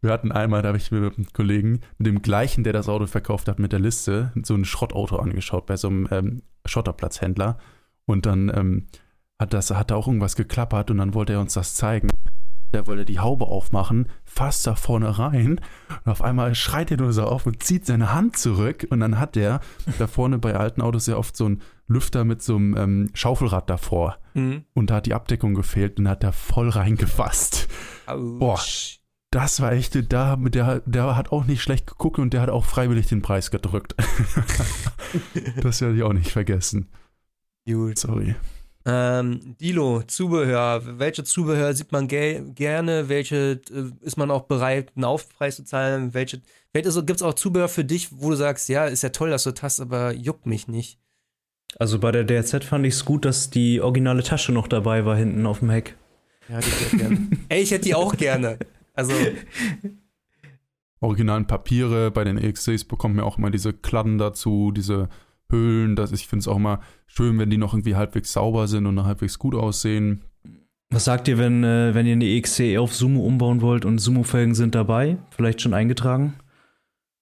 Wir hatten einmal, da habe ich mir mit einem Kollegen, mit dem gleichen, der das Auto verkauft hat, mit der Liste, so ein Schrottauto angeschaut bei so einem ähm, Schotterplatzhändler. Und dann ähm, hat das, hat da auch irgendwas geklappert und dann wollte er uns das zeigen. Der wollte die Haube aufmachen, fasst da vorne rein und auf einmal schreit er nur so auf und zieht seine Hand zurück und dann hat der da vorne bei alten Autos ja oft so einen Lüfter mit so einem ähm, Schaufelrad davor Mhm. und da hat die Abdeckung gefehlt und da hat er voll reingefasst. Boah. Autsch. Das war echt, da, der, der hat auch nicht schlecht geguckt und der hat auch freiwillig den Preis gedrückt. das werde ich auch nicht vergessen. Gut. Sorry. Ähm, Dilo, Zubehör. Welche Zubehör sieht man ge gerne? Welche äh, ist man auch bereit, einen Aufpreis zu zahlen? Welche, vielleicht gibt es auch Zubehör für dich, wo du sagst, ja, ist ja toll, dass du das hast, aber juckt mich nicht. Also bei der DRZ fand ich es gut, dass die originale Tasche noch dabei war hinten auf dem Heck. Ja, die hätte ich gerne. Ey, ich hätte die auch gerne. Also, Originalen Papiere bei den EXCs bekommt mir auch immer diese Kladden dazu, diese Höhlen. Das, ich finde es auch immer schön, wenn die noch irgendwie halbwegs sauber sind und noch halbwegs gut aussehen. Was sagt ihr, wenn, äh, wenn ihr eine EXC auf Sumo umbauen wollt und Sumo-Felgen sind dabei? Vielleicht schon eingetragen?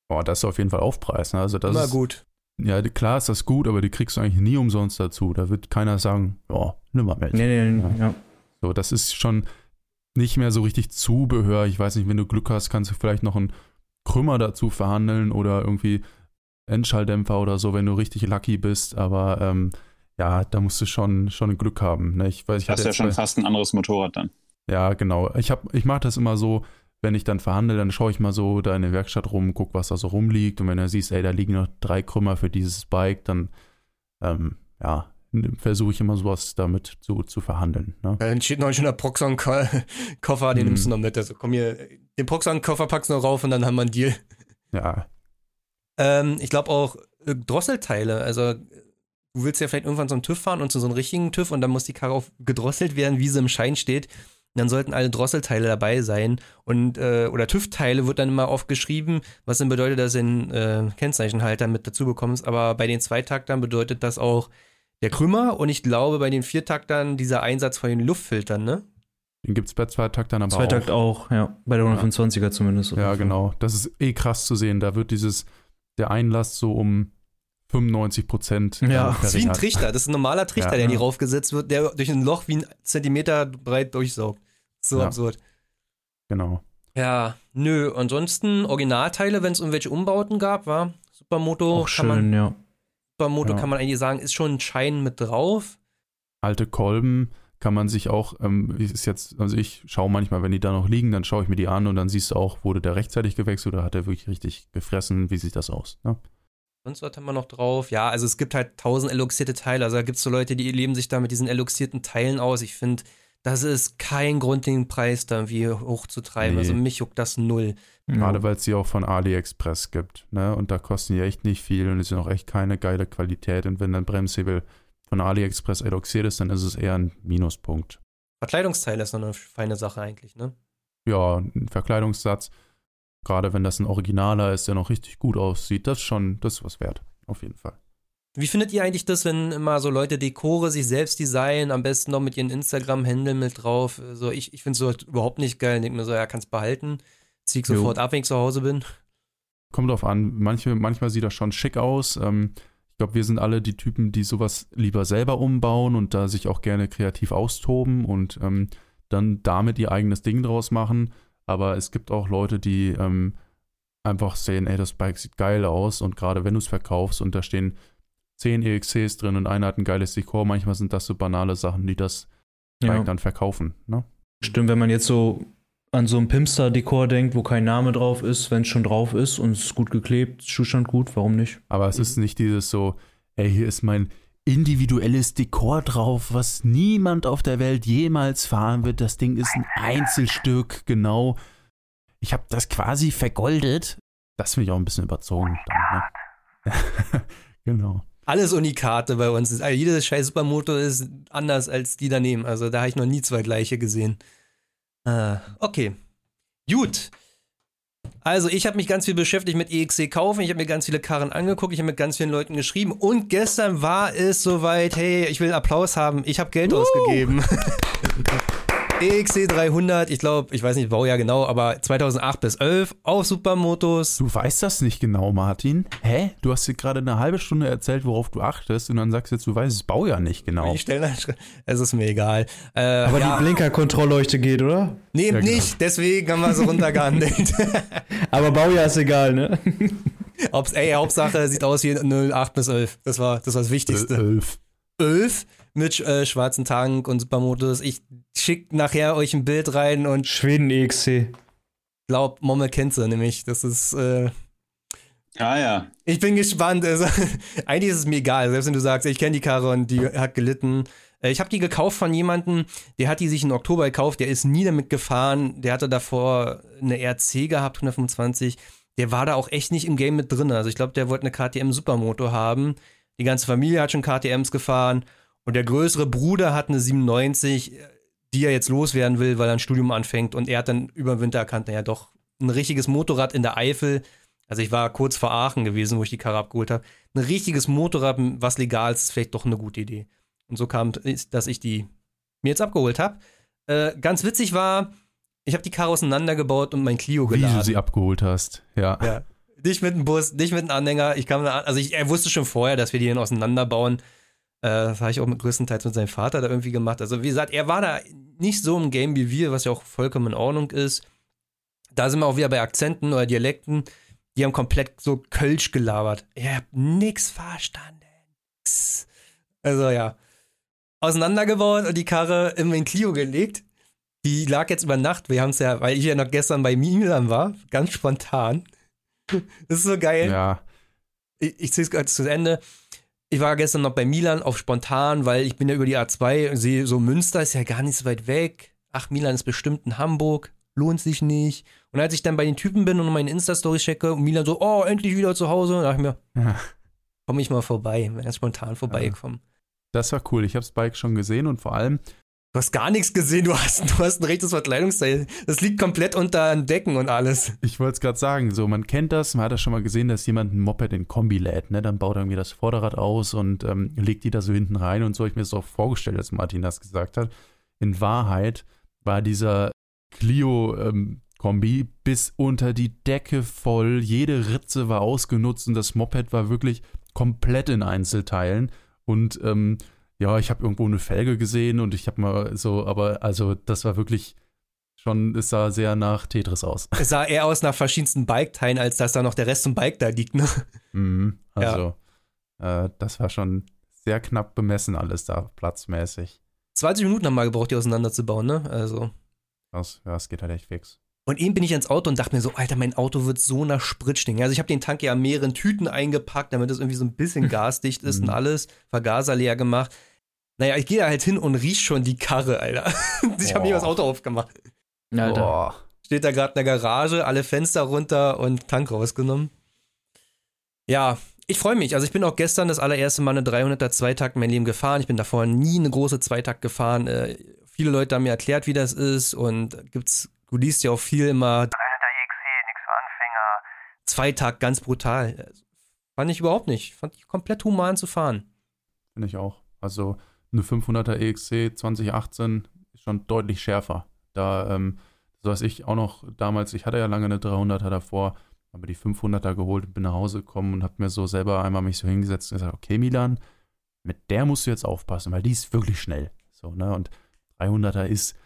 Boah, das ist auf jeden Fall Aufpreis. Ne? Also das immer ist, gut. Ja, die- klar ist das gut, aber die kriegst du eigentlich nie umsonst dazu. Da wird keiner sagen, ja, nimm mal mit. Nee, nee, ja. So, das ist schon nicht mehr so richtig Zubehör. Ich weiß nicht, wenn du Glück hast, kannst du vielleicht noch einen Krümmer dazu verhandeln oder irgendwie Endschalldämpfer oder so, wenn du richtig lucky bist. Aber ähm, ja, da musst du schon, schon Glück haben. Ne? Ich weiß, ich Das ist ja schon bei- fast ein anderes Motorrad dann. ja, genau. Ich, hab- ich mache das immer so, wenn ich dann verhandle, dann schaue ich mal so da in der Werkstatt rum, guck, was da so rumliegt. Und wenn du siehst, ey, da liegen noch drei Krümmer für dieses Bike, dann ähm, ja, versuche ich immer sowas damit zu, zu verhandeln. Ne? Dann steht noch ein schöner Proxon-Koffer, den Mhm. nimmst du noch mit. Also komm hier, den Proxon-Koffer packst du noch rauf und dann haben wir einen Deal. Ja, Ähm, ich glaube auch äh, Drosselteile. Also du willst ja vielleicht irgendwann zum TÜV fahren und zu so einem richtigen TÜV und dann muss die Karre auch gedrosselt werden, wie sie im Schein steht. Und dann sollten alle Drosselteile dabei sein. Und äh, oder TÜV-Teile wird dann immer oft geschrieben, was dann bedeutet, dass du den äh, Kennzeichenhalter mit dazu bekommst. Aber bei den Zweitaktern bedeutet das auch der Krümmer und ich glaube bei den Viertaktern dieser Einsatz von den Luftfiltern, ne? den gibt es bei Zweitaktern aber Zweitakt auch. auch, ja. Bei der 125er zumindest. Ja, genau. Das ist eh krass zu sehen. Da wird dieses, der Einlass so um 95 Prozent. Ja, Das ist wie ein Trichter. Das ist ein normaler Trichter, Ja. der nie raufgesetzt wird, der durch ein Loch wie ein Zentimeter breit durchsaugt. So Ja. absurd. Genau. Ja, nö. Ansonsten Originalteile, wenn es irgendwelche Umbauten gab, war Supermoto. Auch kann man, schön, ja. Supermoto Ja. kann man eigentlich sagen, ist schon ein Schein mit drauf. Alte Kolben kann man sich auch, ähm, ist jetzt, also ich schaue manchmal, wenn die da noch liegen, dann schaue ich mir die an und dann siehst du auch, wurde der rechtzeitig gewechselt oder hat er wirklich richtig gefressen? Wie sieht das aus? Ne? Sonst was haben wir noch drauf? Ja, also es gibt halt tausend eloxierte Teile. Also da gibt es so Leute, die leben sich da mit diesen eloxierten Teilen aus. Ich finde, das ist kein Grund, den Preis da irgendwie hochzutreiben. Nee. Also mich juckt das null. Gerade weil es die auch von AliExpress gibt. Ne? Und da kosten die echt nicht viel und es sind auch echt keine geile Qualität. Und wenn dann Bremshebel von AliExpress ist, dann ist es eher ein Minuspunkt. Verkleidungsteile ist noch eine feine Sache eigentlich, ne? Ja, ein Verkleidungssatz, gerade wenn das ein Originaler ist, der noch richtig gut aussieht, das ist schon, das ist was wert. Auf jeden Fall. Wie findet ihr eigentlich das, wenn immer so Leute Dekore sich selbst designen, am besten noch mit ihren Instagram-Händeln mit drauf? So, ich ich finde es überhaupt nicht geil. Denke mir so, ja, kannst behalten. Zieh ich Jo. sofort ab, wenn ich zu Hause bin. Kommt drauf an, manche, manchmal sieht das schon schick aus. Ähm, ich glaube, wir sind alle die Typen, die sowas lieber selber umbauen und da sich auch gerne kreativ austoben und ähm, dann damit ihr eigenes Ding draus machen. Aber es gibt auch Leute, die ähm, einfach sehen, ey, das Bike sieht geil aus und gerade wenn du es verkaufst und da stehen 10 EXCs drin und einer hat ein geiles Dekor, manchmal sind das so banale Sachen, die das Bike dann verkaufen. Ne? Stimmt, wenn man jetzt so an so ein Pimster-Dekor denkt, wo kein Name drauf ist, wenn es schon drauf ist und es ist gut geklebt, Zustand gut, warum nicht? Aber es ist nicht dieses so, ey, hier ist mein individuelles Dekor drauf, was niemand auf der Welt jemals fahren wird. Das Ding ist ein Einzelstück, genau. Ich habe das quasi vergoldet. Das finde ich auch ein bisschen überzogen. Dann, ne? genau. Alles Unikate bei uns. Also jedes scheiß Supermoto ist anders als die daneben. Also da habe ich noch nie zwei gleiche gesehen. Ah, okay. Gut. Also ich habe mich ganz viel beschäftigt mit EXC kaufen. Ich habe mir ganz viele Karren angeguckt. Ich habe mit ganz vielen Leuten geschrieben. Und gestern war es soweit. Hey, ich will einen Applaus haben. Ich habe Geld uh. ausgegeben. EXC 300, ich glaube, ich weiß nicht Baujahr genau, aber 2008 bis 11 auf Supermotos. Du weißt das nicht genau, Martin. Hä? Du hast dir gerade eine halbe Stunde erzählt, worauf du achtest und dann sagst du jetzt, du weißt das Baujahr nicht genau. Ich stelle es ist mir egal. Äh, aber ja. die Blinkerkontrollleuchte geht, oder? Nee, ja, genau. nicht, deswegen haben wir so runtergehandelt. aber Baujahr ist egal, ne? ey, Hauptsache sieht aus wie 08 bis 11. Das war das, war das Wichtigste. 11. 11 mit äh, schwarzen Tank und Supermotos. Ich schick nachher euch ein Bild rein und. Schweden EXC. Glaub, Momme kennt sie nämlich. Das ist. Äh, ah ja. Ich bin gespannt. Also, eigentlich ist es mir egal, selbst wenn du sagst, ich kenne die Karre und die hat gelitten. Äh, ich habe die gekauft von jemandem, der hat die sich im Oktober gekauft, der ist nie damit gefahren, der hatte davor eine RC gehabt, 125. Der war da auch echt nicht im Game mit drin. Also ich glaube, der wollte eine KTM Supermoto haben. Die ganze Familie hat schon KTMs gefahren und der größere Bruder hat eine 97, die er jetzt loswerden will, weil er ein Studium anfängt. Und er hat dann über den Winter erkannt, naja, doch, ein richtiges Motorrad in der Eifel. Also ich war kurz vor Aachen gewesen, wo ich die Karre abgeholt habe. Ein richtiges Motorrad, was legal ist, ist vielleicht doch eine gute Idee. Und so kam, dass ich die mir jetzt abgeholt habe. Äh, ganz witzig war, ich habe die Karre auseinandergebaut und mein Clio geladen. Wie du sie abgeholt hast, ja. ja. Nicht mit dem Bus, nicht mit einem Anhänger. Ich kam also ich, er wusste schon vorher, dass wir die dann auseinanderbauen. Äh, das habe ich auch mit größtenteils mit seinem Vater da irgendwie gemacht. Also, wie gesagt, er war da nicht so im Game wie wir, was ja auch vollkommen in Ordnung ist. Da sind wir auch wieder bei Akzenten oder Dialekten. Die haben komplett so Kölsch gelabert. Ich hab nix verstanden. Also, ja. Auseinandergebaut und die Karre in mein Clio gelegt. Die lag jetzt über Nacht. Wir haben es ja, weil ich ja noch gestern bei Milan war, ganz spontan. Das ist so geil. Ja. Ich, ich ziehe es gerade zu Ende ich war gestern noch bei Milan auf spontan, weil ich bin ja über die A2 und sehe so Münster ist ja gar nicht so weit weg. Ach, Milan ist bestimmt in Hamburg, lohnt sich nicht. Und als ich dann bei den Typen bin und meine Insta-Story checke und Milan so, oh, endlich wieder zu Hause, dachte ich mir, ja. komm ich mal vorbei, bin ganz spontan vorbeigekommen. Ja. Das war cool. Ich habe Spike schon gesehen und vor allem, Du hast gar nichts gesehen, du hast, du hast ein rechtes Verkleidungsteil. Das liegt komplett unter den Decken und alles. Ich wollte es gerade sagen, so man kennt das, man hat das schon mal gesehen, dass jemand ein Moped in Kombi lädt, ne? Dann baut er irgendwie das Vorderrad aus und ähm, legt die da so hinten rein und so habe ich mir das auch vorgestellt, als Martin das gesagt hat. In Wahrheit war dieser Clio ähm, Kombi bis unter die Decke voll, jede Ritze war ausgenutzt und das Moped war wirklich komplett in Einzelteilen und ähm, ja, ich habe irgendwo eine Felge gesehen und ich habe mal so, aber also das war wirklich schon, es sah sehr nach Tetris aus. Es sah eher aus nach verschiedensten Bike-Teilen, als dass da noch der Rest zum Bike da liegt, ne? Mhm, also, ja. äh, das war schon sehr knapp bemessen alles da, platzmäßig. 20 Minuten haben wir gebraucht, die auseinanderzubauen, ne? Also. Das, ja, es geht halt echt fix. Und eben bin ich ins Auto und dachte mir so, Alter, mein Auto wird so nach Sprit stinken. Also ich habe den Tank ja an mehreren Tüten eingepackt, damit es irgendwie so ein bisschen gasdicht ist und mhm. alles. Vergaser leer gemacht. Naja, ich gehe da halt hin und riech schon die Karre, Alter. ich habe mir das Auto aufgemacht. Alter. Boah. Steht da gerade in der Garage, alle Fenster runter und Tank rausgenommen. Ja, ich freue mich. Also ich bin auch gestern das allererste Mal eine 300er Zweitakt in meinem Leben gefahren. Ich bin davor nie eine große Zweitakt gefahren. Äh, viele Leute haben mir erklärt, wie das ist und gibt's Du liest ja auch viel immer 300er EXC, nix für Anfänger. Zweitakt, ganz brutal. Fand ich überhaupt nicht. Fand ich komplett human zu fahren. Finde ich auch. Also eine 500er EXC 2018 ist schon deutlich schärfer. Da, ähm, so weiß ich auch noch damals, ich hatte ja lange eine 300er davor, aber die 500er geholt, bin nach Hause gekommen und habe mir so selber einmal mich so hingesetzt und gesagt, okay Milan, mit der musst du jetzt aufpassen, weil die ist wirklich schnell. So, ne? Und 300er ist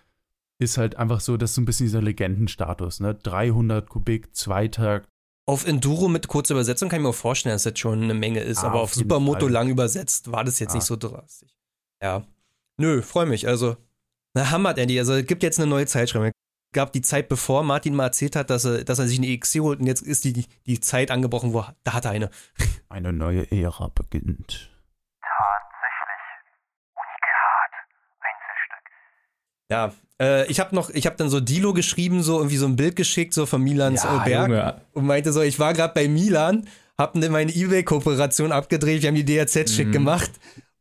ist halt einfach so, das ist so ein bisschen dieser Legendenstatus, ne? 300 Kubik, Zweitakt. Auf Enduro mit kurzer Übersetzung kann ich mir auch vorstellen, dass das schon eine Menge ist, ah, aber auf, auf Supermoto lang übersetzt war das jetzt ah. nicht so drastisch. Ja. Nö, freue mich. Also, Na, Hammer, Andy. Also, es gibt jetzt eine neue Zeitschrift. Es gab die Zeit, bevor Martin mal erzählt hat, dass er, dass er sich eine EXC holt und jetzt ist die, die Zeit angebrochen, wo da hat er eine. Eine neue Ära beginnt. Tatsächlich. Unikat. Einzelstück. Ja, äh, ich habe noch, ich habe dann so Dilo geschrieben, so irgendwie so ein Bild geschickt, so von Milans Ja, Berg Junge. und meinte so, ich war gerade bei Milan, hab ne meine Ebay-Kooperation abgedreht, wir haben die DRZ schick Mhm. gemacht.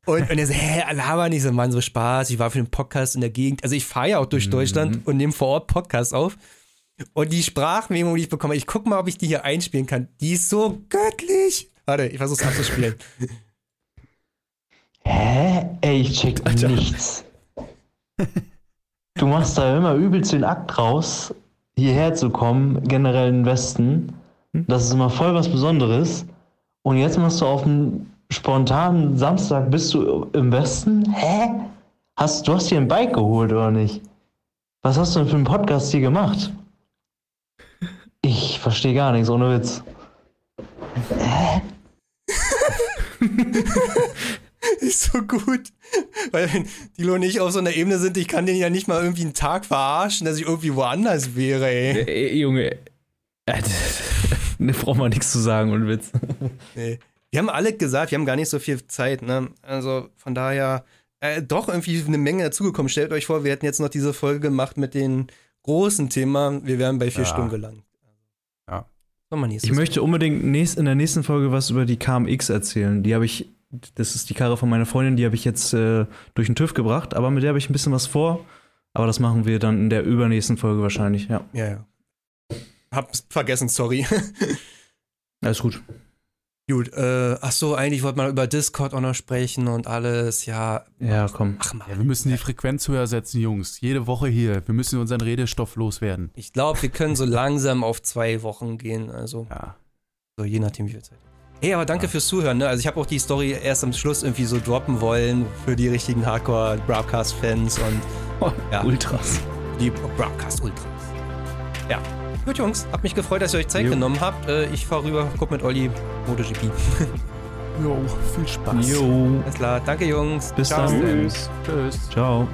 Und, und er so, hä, laber nicht so, Mann, so Spaß, ich war für den Podcast in der Gegend. Also ich fahre ja auch durch Mhm. Deutschland und nehme vor Ort Podcasts auf. Und die Sprachmemo, die ich bekomme, ich guck mal, ob ich die hier einspielen kann. Die ist so göttlich. Warte, ich versuch's abzuspielen. Hä? Ey, ich check nichts. Du machst da immer übelst den Akt raus, hierher zu kommen, generell in den Westen. Das ist immer voll was Besonderes. Und jetzt machst du auf einen spontanen Samstag, bist du im Westen? Hä? Hast, du hast dir ein Bike geholt, oder nicht? Was hast du denn für einen Podcast hier gemacht? Ich verstehe gar nichts, ohne Witz. ist so gut. Weil wenn Dilo und ich auf so einer Ebene sind, ich kann den ja nicht mal irgendwie einen Tag verarschen, dass ich irgendwie woanders wäre, ey. Ey, Junge. Äh, Ne, braucht man nichts zu sagen und Witz. Nee. Wir haben alle gesagt, wir haben gar nicht so viel Zeit, ne? Also von daher äh, doch irgendwie eine Menge dazugekommen. Stellt euch vor, wir hätten jetzt noch diese Folge gemacht mit den großen Themen. Wir wären bei vier Ja. Stunden gelangt. Ja. Ich möchte unbedingt nächst, in der nächsten Folge was über die KMX erzählen. Die habe ich, das ist die Karre von meiner Freundin, die habe ich jetzt äh, durch den TÜV gebracht, aber mit der habe ich ein bisschen was vor. Aber das machen wir dann in der übernächsten Folge wahrscheinlich, ja. Ja, ja. Hab's vergessen, sorry. Alles gut. Gut, äh, ach so, eigentlich wollte man über Discord auch noch sprechen und alles, ja. Ja, komm. Ach mal. Ja, wir müssen die Frequenz höher setzen, Jungs. Jede Woche hier. Wir müssen unseren Redestoff loswerden. Ich glaube, wir können so langsam auf zwei Wochen gehen, also Ja. so je nachdem, wie viel Zeit. Hey, aber danke fürs Zuhören, ne? Also ich habe auch die Story erst am Schluss irgendwie so droppen wollen für die richtigen Hardcore-Broadcast-Fans und Oh, Ja. Ultras. die Broadcast-Ultras. Ja. Gut, Jungs, hab mich gefreut, dass ihr euch Zeit Jo. genommen habt. Äh, ich fahr rüber, guck mit Olli MotoGP. Jo, viel Spaß. Jo. Alles klar, danke Jungs. Bis Ciao. dann. Tschüss. Ciao.